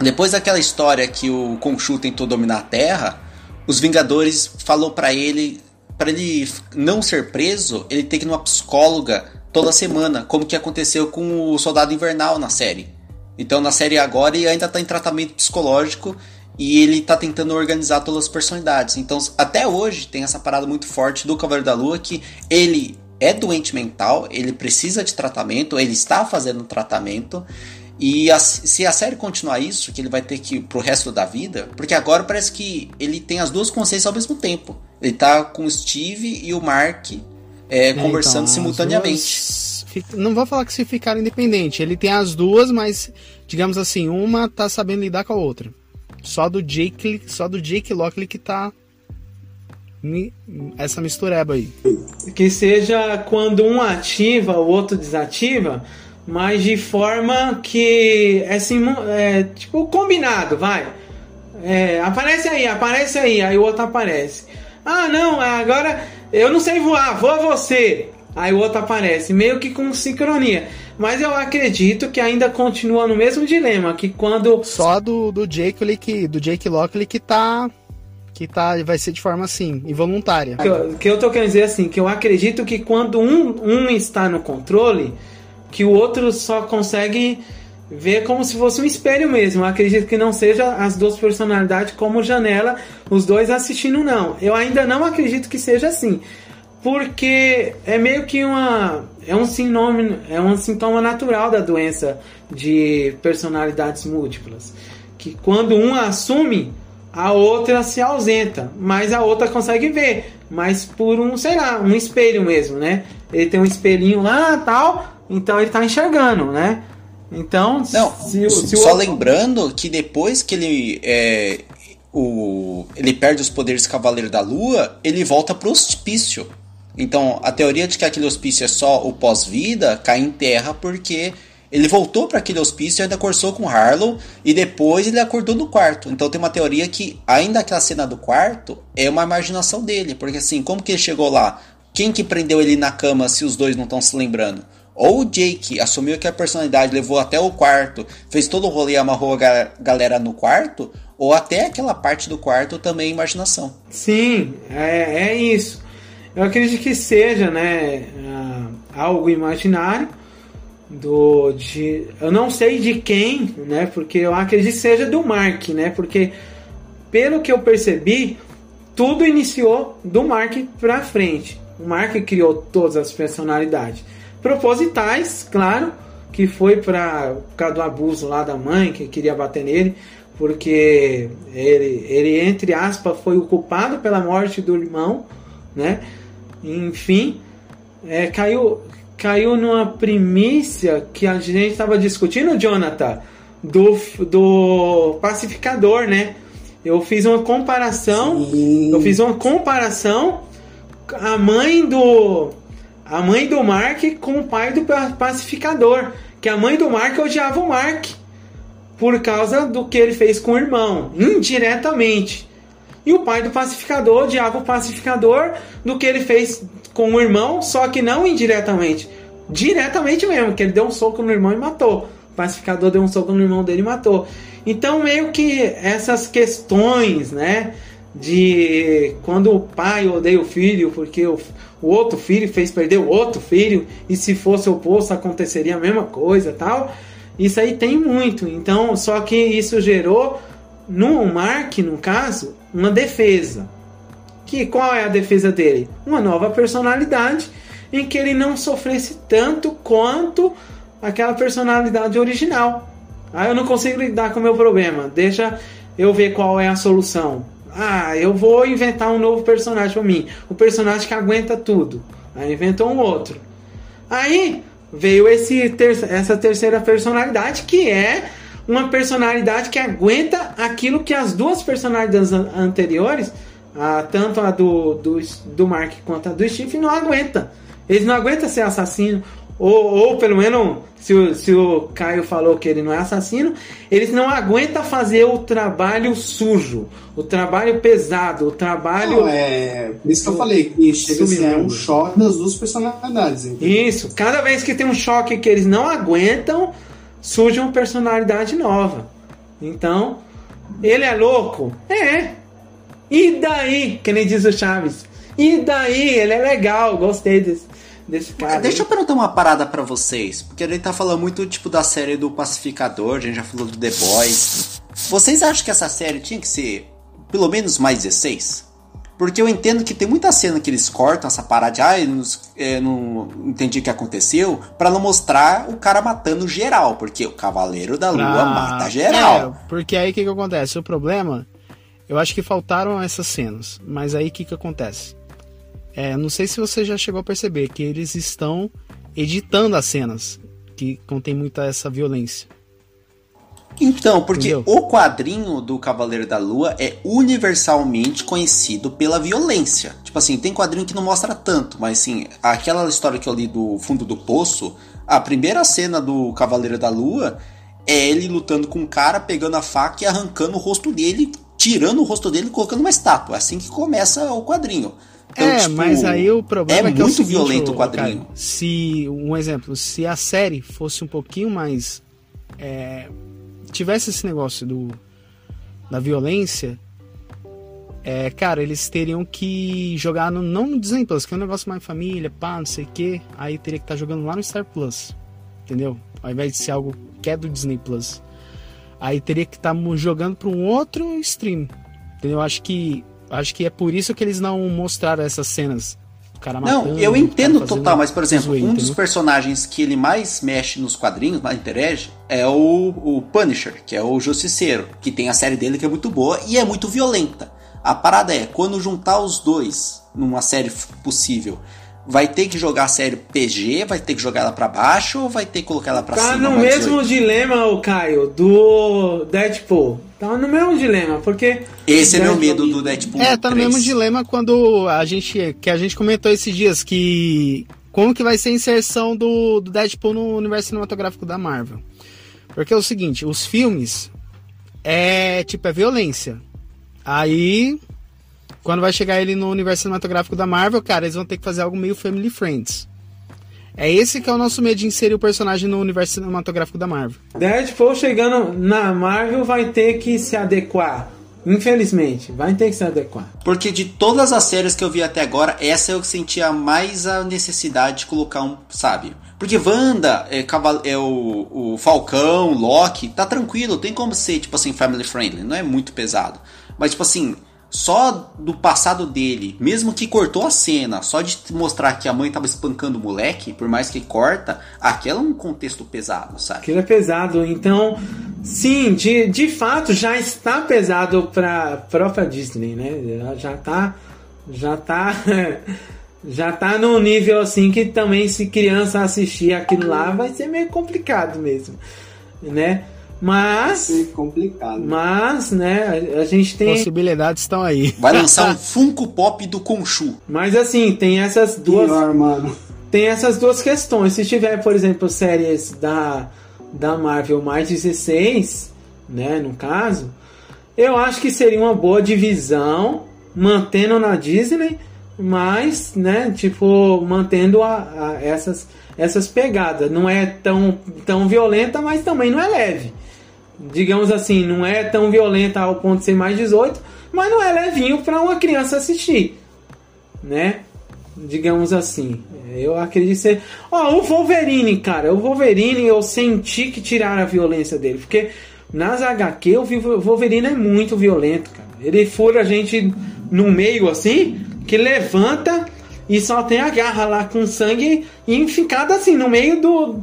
Depois daquela história que o Khonshu tentou dominar a Terra, os Vingadores falou para ele, para ele não ser preso, ele tem que ir numa psicóloga toda semana, como que aconteceu com o Soldado Invernal na série. Então na série agora ele ainda tá em tratamento psicológico e ele tá tentando organizar todas as personalidades. Então até hoje tem essa parada muito forte do Cavaleiro da Lua que ele é doente mental, ele precisa de tratamento, ele está fazendo tratamento e a, se a série continuar isso, que ele vai ter que ir pro resto da vida, porque agora parece que ele tem as duas consciências ao mesmo tempo. Ele tá com o Steve e o Mark é, é conversando então, simultaneamente. Duas... Não vou falar que se ficaram independentes. Ele tem as duas, mas digamos assim, uma tá sabendo lidar com a outra. Só do Jake, só do Jake Lockley que tá essa mistureba aí. Que seja quando um ativa, o outro desativa, mas de forma que é, assim, é tipo combinado, vai. É, aparece aí, aparece aí, aí o outro aparece. Ah, não, agora eu não sei voar, voa você. Aí o outro aparece, meio que com sincronia. Mas eu acredito que ainda continua no mesmo dilema, que quando. Só do, do Jake que do Jake Lockley que tá que tá, vai ser de forma assim, involuntária. Que eu, que eu tô querendo dizer assim, que eu acredito que quando um, um está no controle, que o outro só consegue ver como se fosse um espelho mesmo. Eu acredito que não seja as duas personalidades como janela, os dois assistindo, não. Eu ainda não acredito que seja assim. Porque é meio que uma. É um sintoma, é um sintoma natural da doença de personalidades múltiplas. Que quando um assume, a outra se ausenta, mas a outra consegue ver, mas por um, sei lá, um espelho mesmo, né? Ele tem um espelhinho lá tal, então ele tá enxergando, né? Então, Não, se, se só lembrando que depois que ele é, o, ele perde os poderes Cavaleiro da Lua, ele volta pro hospício. Então, a teoria de que aquele hospício é só o pós-vida cai em terra porque ele voltou para aquele hospício e ainda conversou com Harlow e depois ele acordou no quarto. Então tem uma teoria que ainda aquela cena do quarto é uma imaginação dele, porque assim, como que ele chegou lá? Quem que prendeu ele na cama se os dois não estão se lembrando? Ou o Jake assumiu que a personalidade levou até o quarto, fez todo o rolê e amarrou a galera no quarto, ou até aquela parte do quarto também é imaginação. Sim, é, é isso. Eu acredito que seja, né, algo imaginário do de, eu não sei de quem, né, porque eu acredito que seja do Mark, né, porque pelo que eu percebi, tudo iniciou do Mark pra frente. O Mark criou todas as personalidades propositais, claro, que foi para por causa do abuso lá da mãe que queria bater nele, porque ele, ele entre aspas foi o culpado pela morte do irmão, né? Enfim, é, caiu caiu numa primícia que a gente estava discutindo, Jonathan, do, do pacificador, né? Eu fiz uma comparação, Sim. eu fiz uma comparação a mãe do a mãe do Mark com o pai do pacificador. Que a mãe do Mark odiava o Mark por causa do que ele fez com o irmão, indiretamente. E o pai do pacificador odiava o pacificador do que ele fez com o irmão, só que não indiretamente. Diretamente mesmo, que ele deu um soco no irmão e matou. O pacificador deu um soco no irmão dele e matou. Então, meio que essas questões, né? De quando o pai odeia o filho porque o, o outro filho fez perder o outro filho, e se fosse o oposto aconteceria a mesma coisa tal. Isso aí tem muito. Então, só que isso gerou no Mark, no caso, uma defesa. Que qual é a defesa dele? Uma nova personalidade em que ele não sofresse tanto quanto aquela personalidade original. Ah, eu não consigo lidar com o meu problema. Deixa eu ver qual é a solução. Ah, eu vou inventar um novo personagem para mim. O personagem que aguenta tudo. Aí inventou um outro. Aí veio esse ter essa terceira personalidade que é uma personalidade que aguenta aquilo que as duas personalidades anteriores, a, tanto a do, do, do Mark quanto a do Steve, não aguenta. Eles não aguentam ser assassino, ou, ou pelo menos, se o, se o Caio falou que ele não é assassino, eles não aguentam fazer o trabalho sujo, o trabalho pesado, o trabalho. Não, é. Por isso que eu falei que chega a ser um choque das duas personalidades. Entendeu? Isso, cada vez que tem um choque que eles não aguentam, surge uma personalidade nova. Então, ele é louco? É. E daí? Que nem diz o Chaves. E daí? Ele é legal, gostei desse desse cara. Deixa eu perguntar uma parada para vocês, porque a gente tá falando muito tipo da série do Pacificador, a gente já falou do The Boys. Vocês acham que essa série tinha que ser pelo menos mais 16? Porque eu entendo que tem muita cena que eles cortam essa parada de ah, não, é, não entendi o que aconteceu, para não mostrar o cara matando geral, porque o Cavaleiro da Lua ah, mata geral. É, porque aí o que, que acontece? O problema, eu acho que faltaram essas cenas, mas aí o que, que acontece? É, não sei se você já chegou a perceber que eles estão editando as cenas que contém muita essa violência. Então, porque Entendeu? o quadrinho do Cavaleiro da Lua é universalmente conhecido pela violência. Tipo assim, tem quadrinho que não mostra tanto, mas assim, aquela história que eu li do fundo do poço, a primeira cena do Cavaleiro da Lua é ele lutando com um cara, pegando a faca e arrancando o rosto dele, tirando o rosto dele e colocando uma estátua. É assim que começa o quadrinho. Então, é, tipo, mas aí o problema é, é que muito é o seguinte, violento o quadrinho. Cara, se um exemplo, se a série fosse um pouquinho mais é, tivesse esse negócio do da violência, É, cara, eles teriam que jogar no, não no Disney Plus, que é um negócio mais família, pá, não sei o que. Aí teria que estar tá jogando lá no Star Plus. Entendeu? Ao invés de ser algo que é do Disney Plus. Aí teria que estar tá jogando para um outro stream. Entendeu? Acho que acho que é por isso que eles não mostraram essas cenas cara matando. Não, eu entendo total, mas por exemplo, zoeiro, um dos personagens que ele mais mexe nos quadrinhos, mais interage, é o, o Punisher, que é o Justiceiro, que tem a série dele que é muito boa e é muito violenta. A parada é, quando juntar os dois numa série possível, vai ter que jogar a série PG, vai ter que jogar ela para baixo ou vai ter que colocar ela para tá cima? Tá no mesmo 18? dilema, o Caio, do Deadpool. Tá no mesmo dilema, porque esse é meu medo do Deadpool. É, tá no 3. mesmo dilema quando a gente que a gente comentou esses dias que como que vai ser a inserção do, do Deadpool no universo cinematográfico da Marvel. Porque é o seguinte, os filmes é tipo é violência. Aí quando vai chegar ele no universo cinematográfico da Marvel, cara, eles vão ter que fazer algo meio family friends. É esse que é o nosso medo de inserir o personagem no universo cinematográfico da Marvel. Deadpool chegando na Marvel vai ter que se adequar. Infelizmente, vai ter que se adequar. Porque de todas as séries que eu vi até agora, essa eu sentia mais a necessidade de colocar um, sabe? Porque Wanda, é, é o, o Falcão, Loki, tá tranquilo, tem como ser, tipo assim, family friendly, não é muito pesado. Mas, tipo assim, só do passado dele, mesmo que cortou a cena, só de mostrar que a mãe tava espancando o moleque, por mais que corta, aquilo é um contexto pesado, sabe? Aquilo é pesado, então, sim, de, de fato já está pesado pra própria Disney, né? Já tá. Já tá. já tá num nível assim que também se criança assistir aquilo lá vai ser meio complicado mesmo, né? Mas. Vai ser complicado. Mas, né, a, a gente tem. Possibilidades estão aí. Vai lançar um Funko Pop do Conchu. Mas assim, tem essas duas. Pior, mano. Tem essas duas questões. Se tiver, por exemplo, séries da, da Marvel mais 16, né, no caso, eu acho que seria uma boa divisão, mantendo na Disney, mas, né, tipo, mantendo a, a essas, essas pegadas. Não é tão, tão violenta, mas também não é leve digamos assim, não é tão violenta ao ponto de ser mais 18, mas não é levinho para uma criança assistir, né? Digamos assim. Eu acredito ser. Ó, oh, o Wolverine, cara. O Wolverine eu senti que tiraram a violência dele. Porque nas HQ o Wolverine é muito violento, cara. Ele fura a gente no meio assim, que levanta e só tem a garra lá com sangue e ficado assim, no meio do.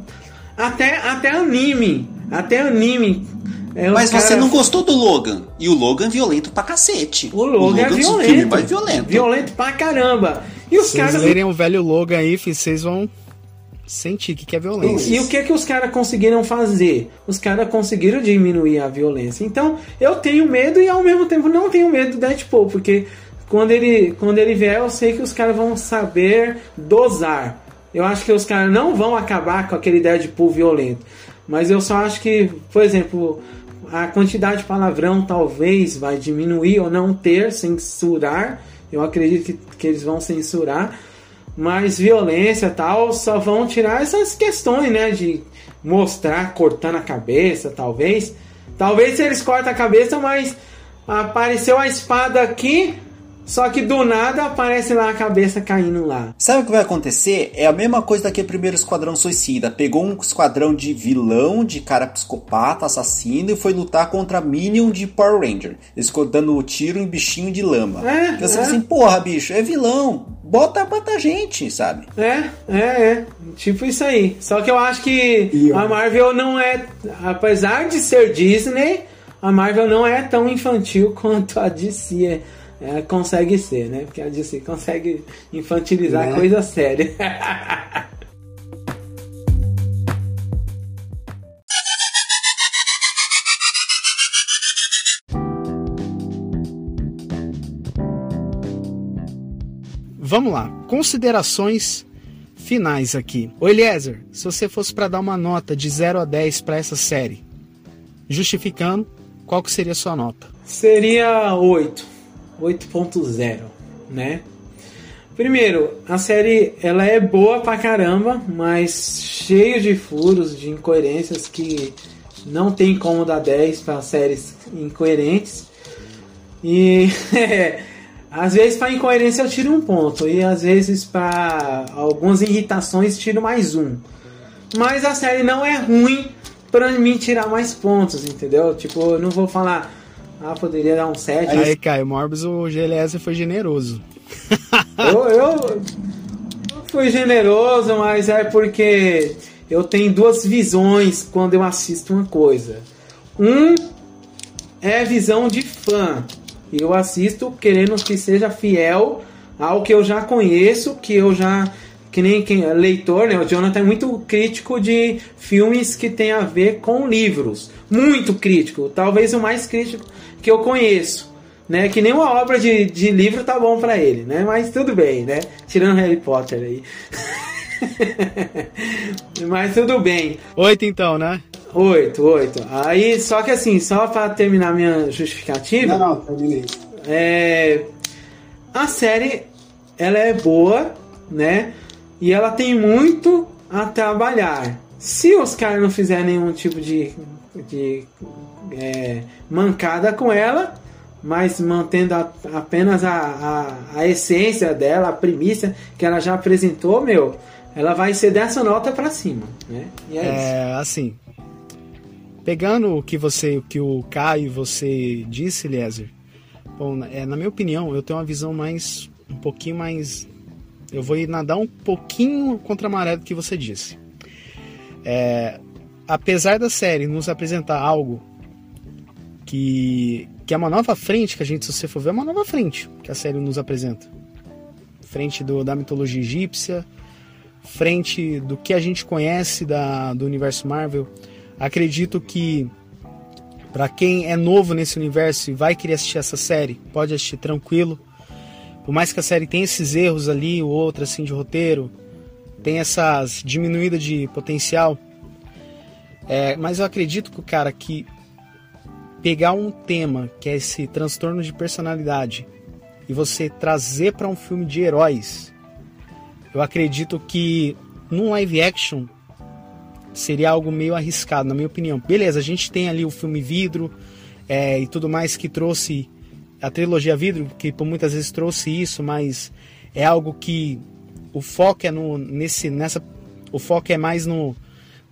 Até, até anime. Até anime é, Mas cara... você não gostou do Logan. E o Logan é violento pra cacete. O Logan, o Logan é violento. mais violento. Violento pra caramba. E os caras. Se lerem o velho Logan aí, vocês vão sentir que, que é violência. E, e o que que os caras conseguiram fazer? Os caras conseguiram diminuir a violência. Então, eu tenho medo e ao mesmo tempo não tenho medo do Deadpool, porque quando ele, quando ele vier, eu sei que os caras vão saber dosar. Eu acho que os caras não vão acabar com aquele Deadpool violento. Mas eu só acho que, por exemplo, a quantidade de palavrão talvez vai diminuir ou não ter, censurar. Eu acredito que, que eles vão censurar. Mas violência tal só vão tirar essas questões, né? De mostrar cortando a cabeça, talvez. Talvez eles cortam a cabeça, mas apareceu a espada aqui, só que do nada aparece lá a cabeça caindo lá. Sabe o que vai acontecer? É a mesma coisa daquele primeiro Esquadrão Suicida. Pegou um esquadrão de vilão, de cara psicopata, assassino, e foi lutar contra Minion de Power Ranger. Eles ficou dando tiro em bichinho de lama. É, você é. assim, porra, bicho, é vilão. Bota, bota a gente, sabe? É, é, é. Tipo isso aí. Só que eu acho que a Marvel não é. Apesar de ser Disney, a Marvel não é tão infantil quanto a DC é é, consegue ser, né? Porque a DC consegue infantilizar né? coisa séria. Vamos lá, considerações finais aqui. O Eliezer, se você fosse para dar uma nota de 0 a 10 para essa série, justificando, qual que seria a sua nota? Seria 8. 8.0, né? Primeiro, a série ela é boa pra caramba, mas cheio de furos, de incoerências que não tem como dar 10 para séries incoerentes. E Às vezes para incoerência eu tiro um ponto e às vezes para algumas irritações tiro mais um. Mas a série não é ruim para mim tirar mais pontos, entendeu? Tipo, eu não vou falar, ah, poderia dar um 7. Aí, Caio, Morbius, o GLS foi generoso. eu, eu fui generoso, mas é porque eu tenho duas visões quando eu assisto uma coisa. Um é visão de fã. E eu assisto querendo que seja fiel ao que eu já conheço, que eu já que nem quem leitor, né? O Jonathan é muito crítico de filmes que tem a ver com livros, muito crítico, talvez o mais crítico que eu conheço, né? Que nem uma obra de, de livro tá bom para ele, né? Mas tudo bem, né? Tirando Harry Potter aí. Mas tudo bem. Oito então, né? Oito, oito. Aí, só que assim, só para terminar minha justificativa. Não, não, terminei. É, a série, ela é boa, né? E ela tem muito a trabalhar. Se os caras não fizerem nenhum tipo de, de é, mancada com ela, mas mantendo a, apenas a, a, a, essência dela, a premissa que ela já apresentou, meu, ela vai ser dessa nota para cima, né? E é, é isso. assim, pegando o que você, o que o Caio você disse, Eliezer, bom, é, na minha opinião, eu tenho uma visão mais um pouquinho mais eu vou nadar um pouquinho contra a maré do que você disse. É, apesar da série nos apresentar algo que, que é uma nova frente, que a gente, se você for ver, é uma nova frente que a série nos apresenta. Frente do, da mitologia egípcia, frente do que a gente conhece da, do universo Marvel. Acredito que para quem é novo nesse universo e vai querer assistir essa série, pode assistir tranquilo por mais que a série tenha esses erros ali, ou outro assim de roteiro, tem essas diminuída de potencial. É, mas eu acredito que, cara, que pegar um tema que é esse transtorno de personalidade e você trazer para um filme de heróis, eu acredito que num live action seria algo meio arriscado, na minha opinião. Beleza, a gente tem ali o filme Vidro é, e tudo mais que trouxe a trilogia Vidro, que por muitas vezes trouxe isso, mas é algo que o foco é no nesse nessa o foco é mais no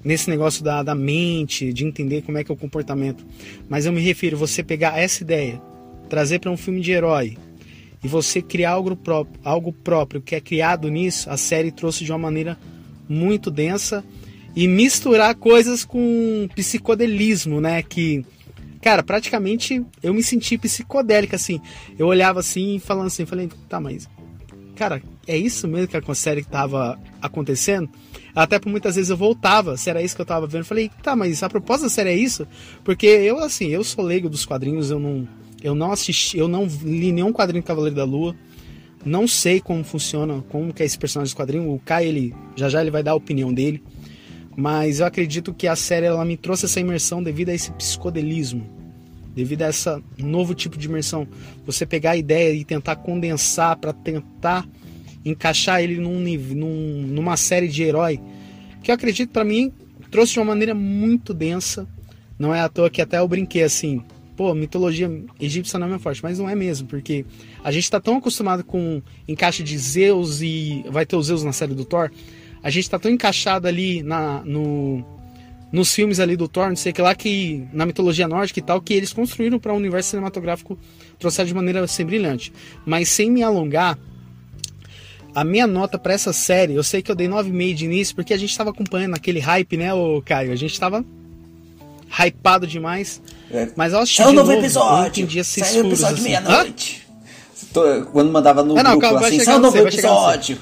nesse negócio da, da mente, de entender como é que é o comportamento. Mas eu me refiro você pegar essa ideia, trazer para um filme de herói e você criar algo próprio, algo próprio que é criado nisso, a série trouxe de uma maneira muito densa e misturar coisas com psicodelismo, né, que Cara, praticamente eu me senti psicodélica, assim. Eu olhava assim, falando assim, falei, tá, mas. Cara, é isso mesmo que a série tava acontecendo? Até por muitas vezes eu voltava, se era isso que eu tava vendo. Falei, tá, mas a proposta da série é isso? Porque eu, assim, eu sou leigo dos quadrinhos, eu não. Eu não assisti, eu não li nenhum quadrinho Cavaleiro da Lua. Não sei como funciona, como que é esse personagem do quadrinho. O Kai, ele já já ele vai dar a opinião dele. Mas eu acredito que a série ela me trouxe essa imersão devido a esse psicodelismo, devido a essa novo tipo de imersão. Você pegar a ideia e tentar condensar para tentar encaixar ele num, num, numa série de herói, que eu acredito para mim trouxe de uma maneira muito densa. Não é à toa que até eu brinquei assim, pô, mitologia egípcia não é minha forte, mas não é mesmo, porque a gente está tão acostumado com encaixe de Zeus e vai ter os Zeus na série do Thor, a gente tá tão encaixado ali na, no, nos filmes ali do Thor, não sei que lá, que na mitologia nórdica e tal, que eles construíram para o um universo cinematográfico trouxer de maneira assim, brilhante. Mas sem me alongar, a minha nota para essa série, eu sei que eu dei 9,5 de início, porque a gente estava acompanhando aquele hype, né, o Caio? A gente estava hypado demais. É. Mas eu assisti é um novo, novo episódio. Saiu o episódio assim. meia-noite. Quando mandava no é, não, grupo calma, assim, sai um novo episódio.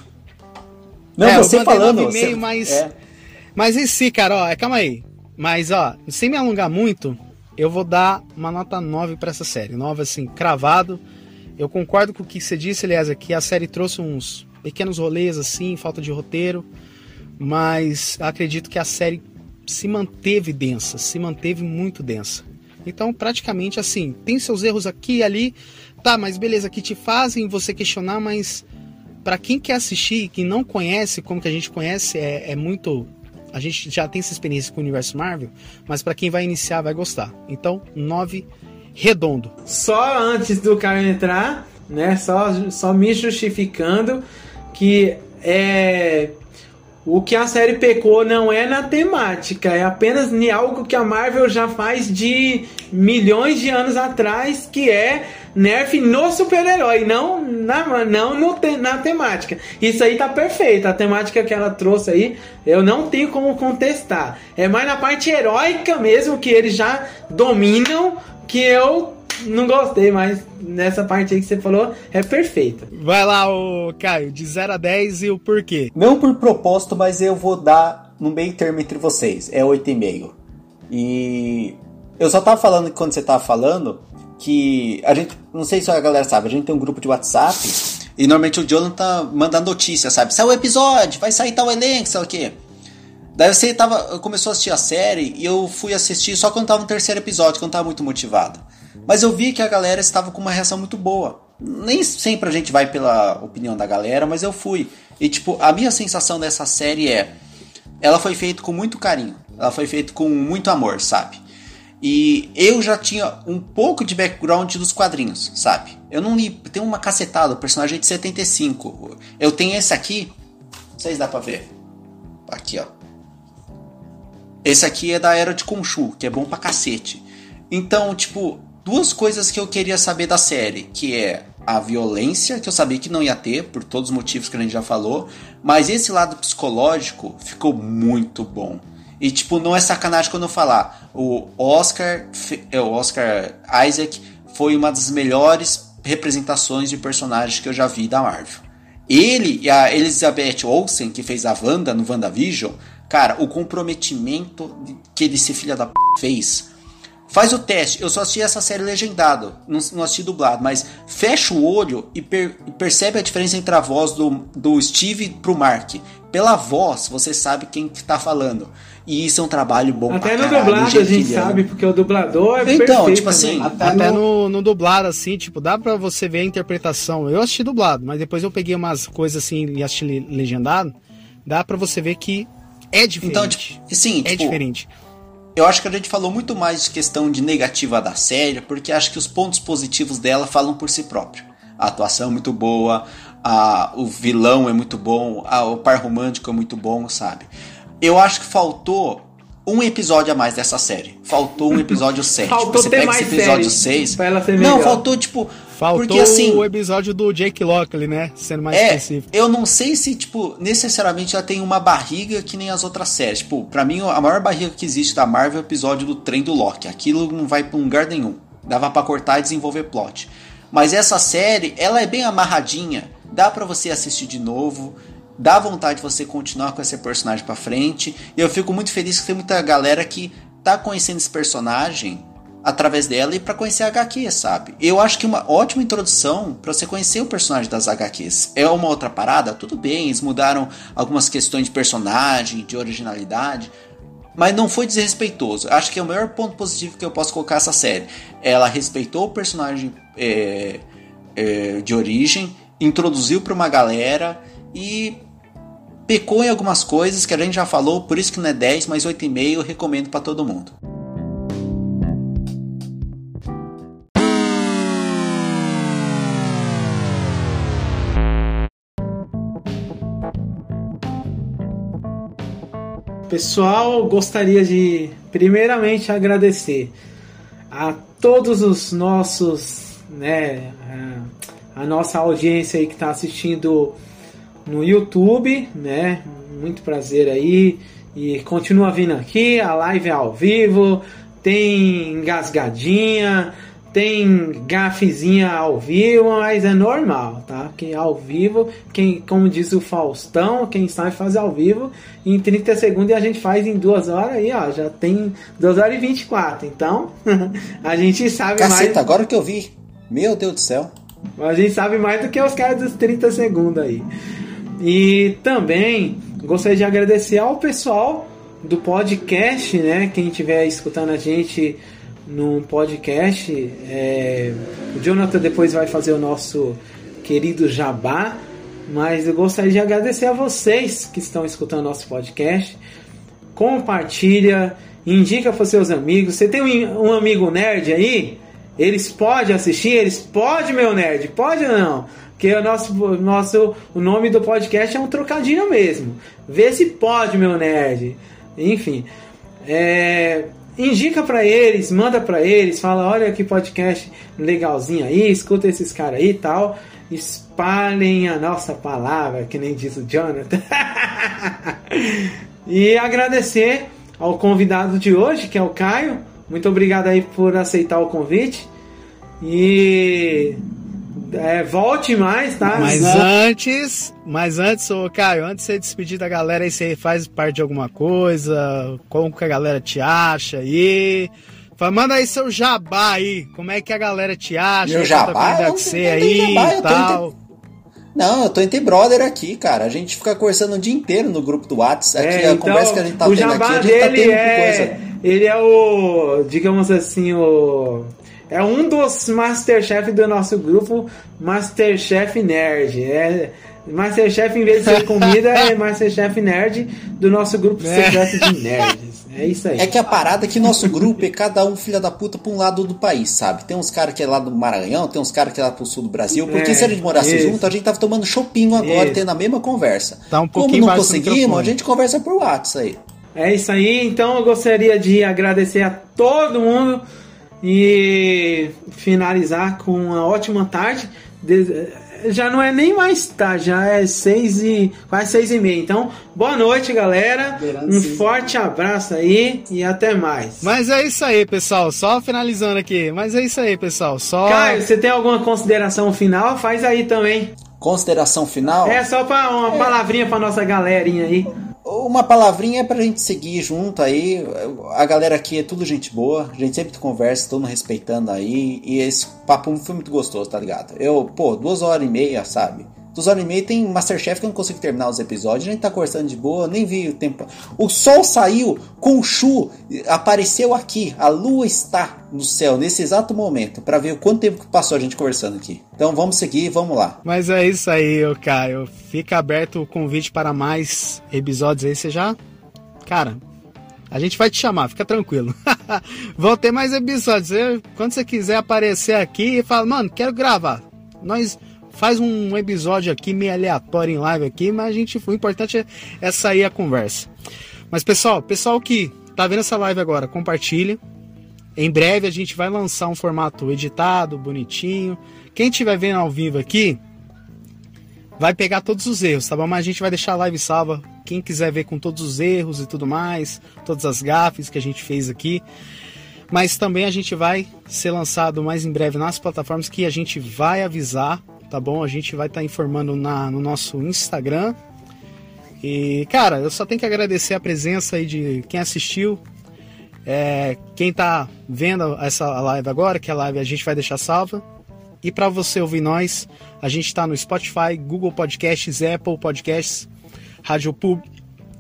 Não, é, você falando. Você... Meio, mas, é. Mas em si, cara, ó, calma aí. Mas, ó, sem me alongar muito, eu vou dar uma nota 9 para essa série. 9, assim, cravado. Eu concordo com o que você disse, aliás, que a série trouxe uns pequenos rolês, assim, falta de roteiro. Mas acredito que a série se manteve densa, se manteve muito densa. Então, praticamente assim, tem seus erros aqui e ali, tá, mas beleza, que te fazem você questionar, mas para quem quer assistir, que não conhece, como que a gente conhece, é, é muito a gente já tem essa experiência com o universo Marvel, mas para quem vai iniciar vai gostar. Então, 9 redondo. Só antes do cara entrar, né? Só, só me justificando que é o que a série pecou não é na temática, é apenas em algo que a Marvel já faz de milhões de anos atrás, que é nerf no super-herói, não na, não no te, na temática. Isso aí tá perfeito. A temática que ela trouxe aí, eu não tenho como contestar. É mais na parte heróica mesmo, que eles já dominam, que eu não gostei, mas nessa parte aí que você falou é perfeita. Vai lá, o Caio, de 0 a 10 e o porquê. Não por propósito, mas eu vou dar no meio termo entre vocês. É 8,5. E eu só tava falando quando você tava falando que a gente, não sei se a galera sabe, a gente tem um grupo de WhatsApp e normalmente o Jonathan manda notícia, sabe? Saiu o episódio, vai sair tal elenco, sei o quê. Daí você tava, começou a assistir a série e eu fui assistir só quando tava no terceiro episódio, quando tava muito motivado. Mas eu vi que a galera estava com uma reação muito boa. Nem sempre a gente vai pela opinião da galera, mas eu fui. E tipo, a minha sensação dessa série é. Ela foi feita com muito carinho. Ela foi feita com muito amor, sabe? E eu já tinha um pouco de background dos quadrinhos, sabe? Eu não li. Tem uma cacetada, o personagem é de 75. Eu tenho esse aqui. Não sei se dá pra ver. Aqui, ó. Esse aqui é da era de Khonshu, que é bom pra cacete. Então, tipo, duas coisas que eu queria saber da série, que é a violência, que eu sabia que não ia ter, por todos os motivos que a gente já falou, mas esse lado psicológico ficou muito bom. E tipo, não é sacanagem quando eu falar, o Oscar, é, o Oscar Isaac foi uma das melhores representações de personagens que eu já vi da Marvel. Ele e a Elizabeth Olsen, que fez a Wanda no WandaVision, cara, o comprometimento que ele, esse filho da p fez Faz o teste. Eu só assisti essa série legendado, não, não assisti dublado, mas fecha o olho e, per, e, percebe a diferença entre a voz do, do Steve pro Mark. Pela voz, você sabe quem que tá falando. E isso é um trabalho bom Até pra no caralho, dublado a gente sabe, porque o dublador é Então, perfeito tipo assim. Até, Até no... no, dublado, assim, tipo, dá pra você ver a interpretação. Eu assisti dublado, mas depois eu peguei umas coisas assim e assisti legendado. Dá pra você ver que é diferente. Então, tipo, sim, é tipo, diferente. Eu acho que a gente falou muito mais de questão de negativa da série, porque acho que os pontos positivos dela falam por si próprio. A atuação é muito boa, a, o vilão é muito bom, a, o par romântico é muito bom, sabe? Eu acho que faltou um episódio a mais dessa série. Faltou um episódio 7. Faltou Você ter pega mais esse episódio série 6. pra ela ser Não, melhor. faltou tipo. Faltou porque assim. o episódio do Jake Lockley, né? Sendo mais É, específico. eu não sei se, tipo, necessariamente ela tem uma barriga que nem as outras séries. Tipo, pra mim, a maior barriga que existe da Marvel é o episódio do trem do Loki. Aquilo não vai pra um lugar nenhum. Dava pra cortar e desenvolver plot. Mas essa série, ela é bem amarradinha. Dá pra você assistir de novo. Dá vontade de você continuar com esse personagem pra frente. E eu fico muito feliz que tem muita galera que tá conhecendo esse personagem através dela e para conhecer a HQ, sabe? Eu acho que uma ótima introdução para você conhecer o personagem das HQs. É uma outra parada? Tudo bem, eles mudaram algumas questões de personagem, de originalidade, mas não foi desrespeitoso. Acho que é o maior ponto positivo que eu posso colocar essa série. Ela respeitou o personagem é, é, de origem, introduziu para uma galera e pecou em algumas coisas que a gente já falou, por isso que não é 10, mas 8,5 eu recomendo para todo mundo. Pessoal, gostaria de primeiramente agradecer a todos os nossos, né, a, nossa audiência aí que está assistindo no YouTube, né? Muito prazer aí e continua vindo aqui, a live é ao vivo, tem engasgadinha, tem gafezinha ao vivo, mas é normal, tá? Quem é ao vivo, quem, como diz o Faustão, quem sabe fazer ao vivo, em 30 segundos e a gente faz em 2 horas aí, ó, já tem 2 horas e 24. Então, a gente sabe Caceta, mais. agora que eu vi. Meu Deus do céu. A gente sabe mais do que os caras dos 30 segundos aí. E também gostaria de agradecer ao pessoal do podcast, né? Quem estiver escutando a gente no podcast, é, o Jonathan depois vai fazer o nosso querido jabá, mas eu gostaria de agradecer a vocês que estão escutando nosso podcast. Compartilha, indica para seus amigos. Você tem um, um amigo nerd aí? Eles podem assistir? Eles podem, meu nerd? Pode ou não? Porque o nosso, nosso, o nome do podcast é um trocadilho mesmo. Vê se pode, meu nerd. Enfim, é, indica para eles, manda para eles, fala, olha que podcast legalzinho aí, escuta esses caras aí e tal. Espalhem a nossa palavra, que nem diz o Jonathan. e agradecer ao convidado de hoje, que é o Caio. Muito obrigado aí por aceitar o convite. E é, volte mais, tá? Mas antes, mas antes, ô Caio, antes de você despedir da galera aí, você faz parte de alguma coisa? Como que a galera te acha aí? Fala, manda aí seu jabá aí. Como é que a galera te acha? Meu jabá? Eu, você aí jabá, e tal. Não, eu tô entre brother aqui, cara. A gente fica conversando o dia inteiro no grupo do WhatsApp. Aqui, é, a então, conversa que a gente tá tendo aqui, a gente tá tendo é, coisa. Ele é o, digamos assim, o é um dos Masterchef do nosso grupo, Masterchef Nerd. É, Masterchef, em vez de ser comida, é Masterchef Nerd do nosso grupo é. secreto de nerds. É isso aí. É que a parada é que nosso grupo é cada um filha da puta pra um lado do país, sabe? Tem uns caras que é lá do Maranhão, tem uns caras que é lá pro sul do Brasil. Porque é, se a gente morasse isso. junto, a gente tava tomando chopinho agora, isso. tendo a mesma conversa. Tá um Como não conseguimos, a gente conversa por WhatsApp aí. É isso aí, então eu gostaria de agradecer a todo mundo e finalizar com uma ótima tarde. Já não é nem mais tarde, já é seis e quase seis e meia. Então, boa noite, galera. Um forte abraço aí e até mais. Mas é isso aí, pessoal. Só finalizando aqui. Mas é isso aí, pessoal. Só. Caio, você tem alguma consideração final? Faz aí também. Consideração final? É só para uma é. palavrinha para nossa galerinha aí. Uma palavrinha pra gente seguir junto aí. A galera aqui é tudo gente boa. A gente sempre conversa, todo respeitando aí. E esse papo foi muito gostoso, tá ligado? Eu, pô, duas horas e meia, sabe? Dos e meia tem Masterchef que eu não consigo terminar os episódios. A gente tá conversando de boa, nem vi o tempo. O sol saiu, Chu apareceu aqui. A lua está no céu nesse exato momento para ver o quanto tempo que passou a gente conversando aqui. Então vamos seguir, vamos lá. Mas é isso aí, Caio. Fica aberto o convite para mais episódios aí. Você já. Cara, a gente vai te chamar, fica tranquilo. Vão ter mais episódios. quando você quiser aparecer aqui e fala, mano, quero gravar. Nós faz um episódio aqui meio aleatório em live aqui, mas a gente, o importante é, é sair a conversa. Mas pessoal, pessoal que tá vendo essa live agora, compartilha. Em breve a gente vai lançar um formato editado, bonitinho. Quem estiver vendo ao vivo aqui, vai pegar todos os erros, tá bom? Mas a gente vai deixar a live salva. Quem quiser ver com todos os erros e tudo mais, todas as gafes que a gente fez aqui. Mas também a gente vai ser lançado mais em breve nas plataformas que a gente vai avisar tá bom? A gente vai estar tá informando na, no nosso Instagram. E, cara, eu só tenho que agradecer a presença aí de quem assistiu. É, quem tá vendo essa live agora, que a live a gente vai deixar salva. E para você ouvir nós, a gente está no Spotify, Google Podcasts, Apple Podcasts, Rádio Pub,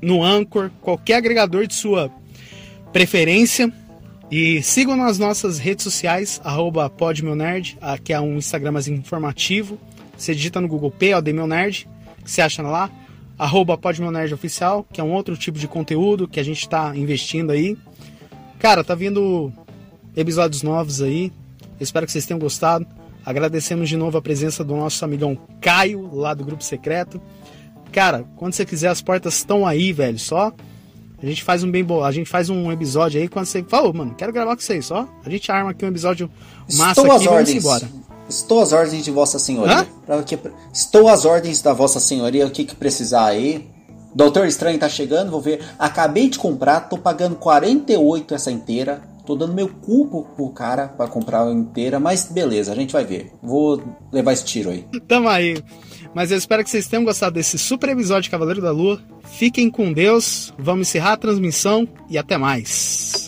no Anchor, qualquer agregador de sua preferência. E sigam nas nossas redes sociais, arroba podmeunerd, que é um Instagram mais informativo. Você digita no Google P, ó, Nerd, que você acha lá. Arroba podmeunerd oficial, que é um outro tipo de conteúdo que a gente está investindo aí. Cara, tá vindo episódios novos aí. espero que vocês tenham gostado. Agradecemos de novo a presença do nosso amigão Caio, lá do Grupo Secreto. Cara, quando você quiser, as portas estão aí, velho. Só a gente faz um bem bom, a gente faz um episódio aí quando você falou, mano, quero gravar com vocês, só. A gente arma aqui um episódio massa Estou aqui e embora. Estou às ordens de Vossa Senhoria. Que, estou às ordens da Vossa Senhoria, o que, que precisar aí. Doutor Estranho tá chegando, vou ver. Acabei de comprar, tô pagando 48 essa inteira. Tô dando meu cu pro cara para comprar inteira, mas beleza, a gente vai ver. Vou levar esse tiro aí. Tamo aí. Mas eu espero que vocês tenham gostado desse super episódio de Cavaleiro da Lua. Fiquem com Deus, vamos encerrar a transmissão e até mais.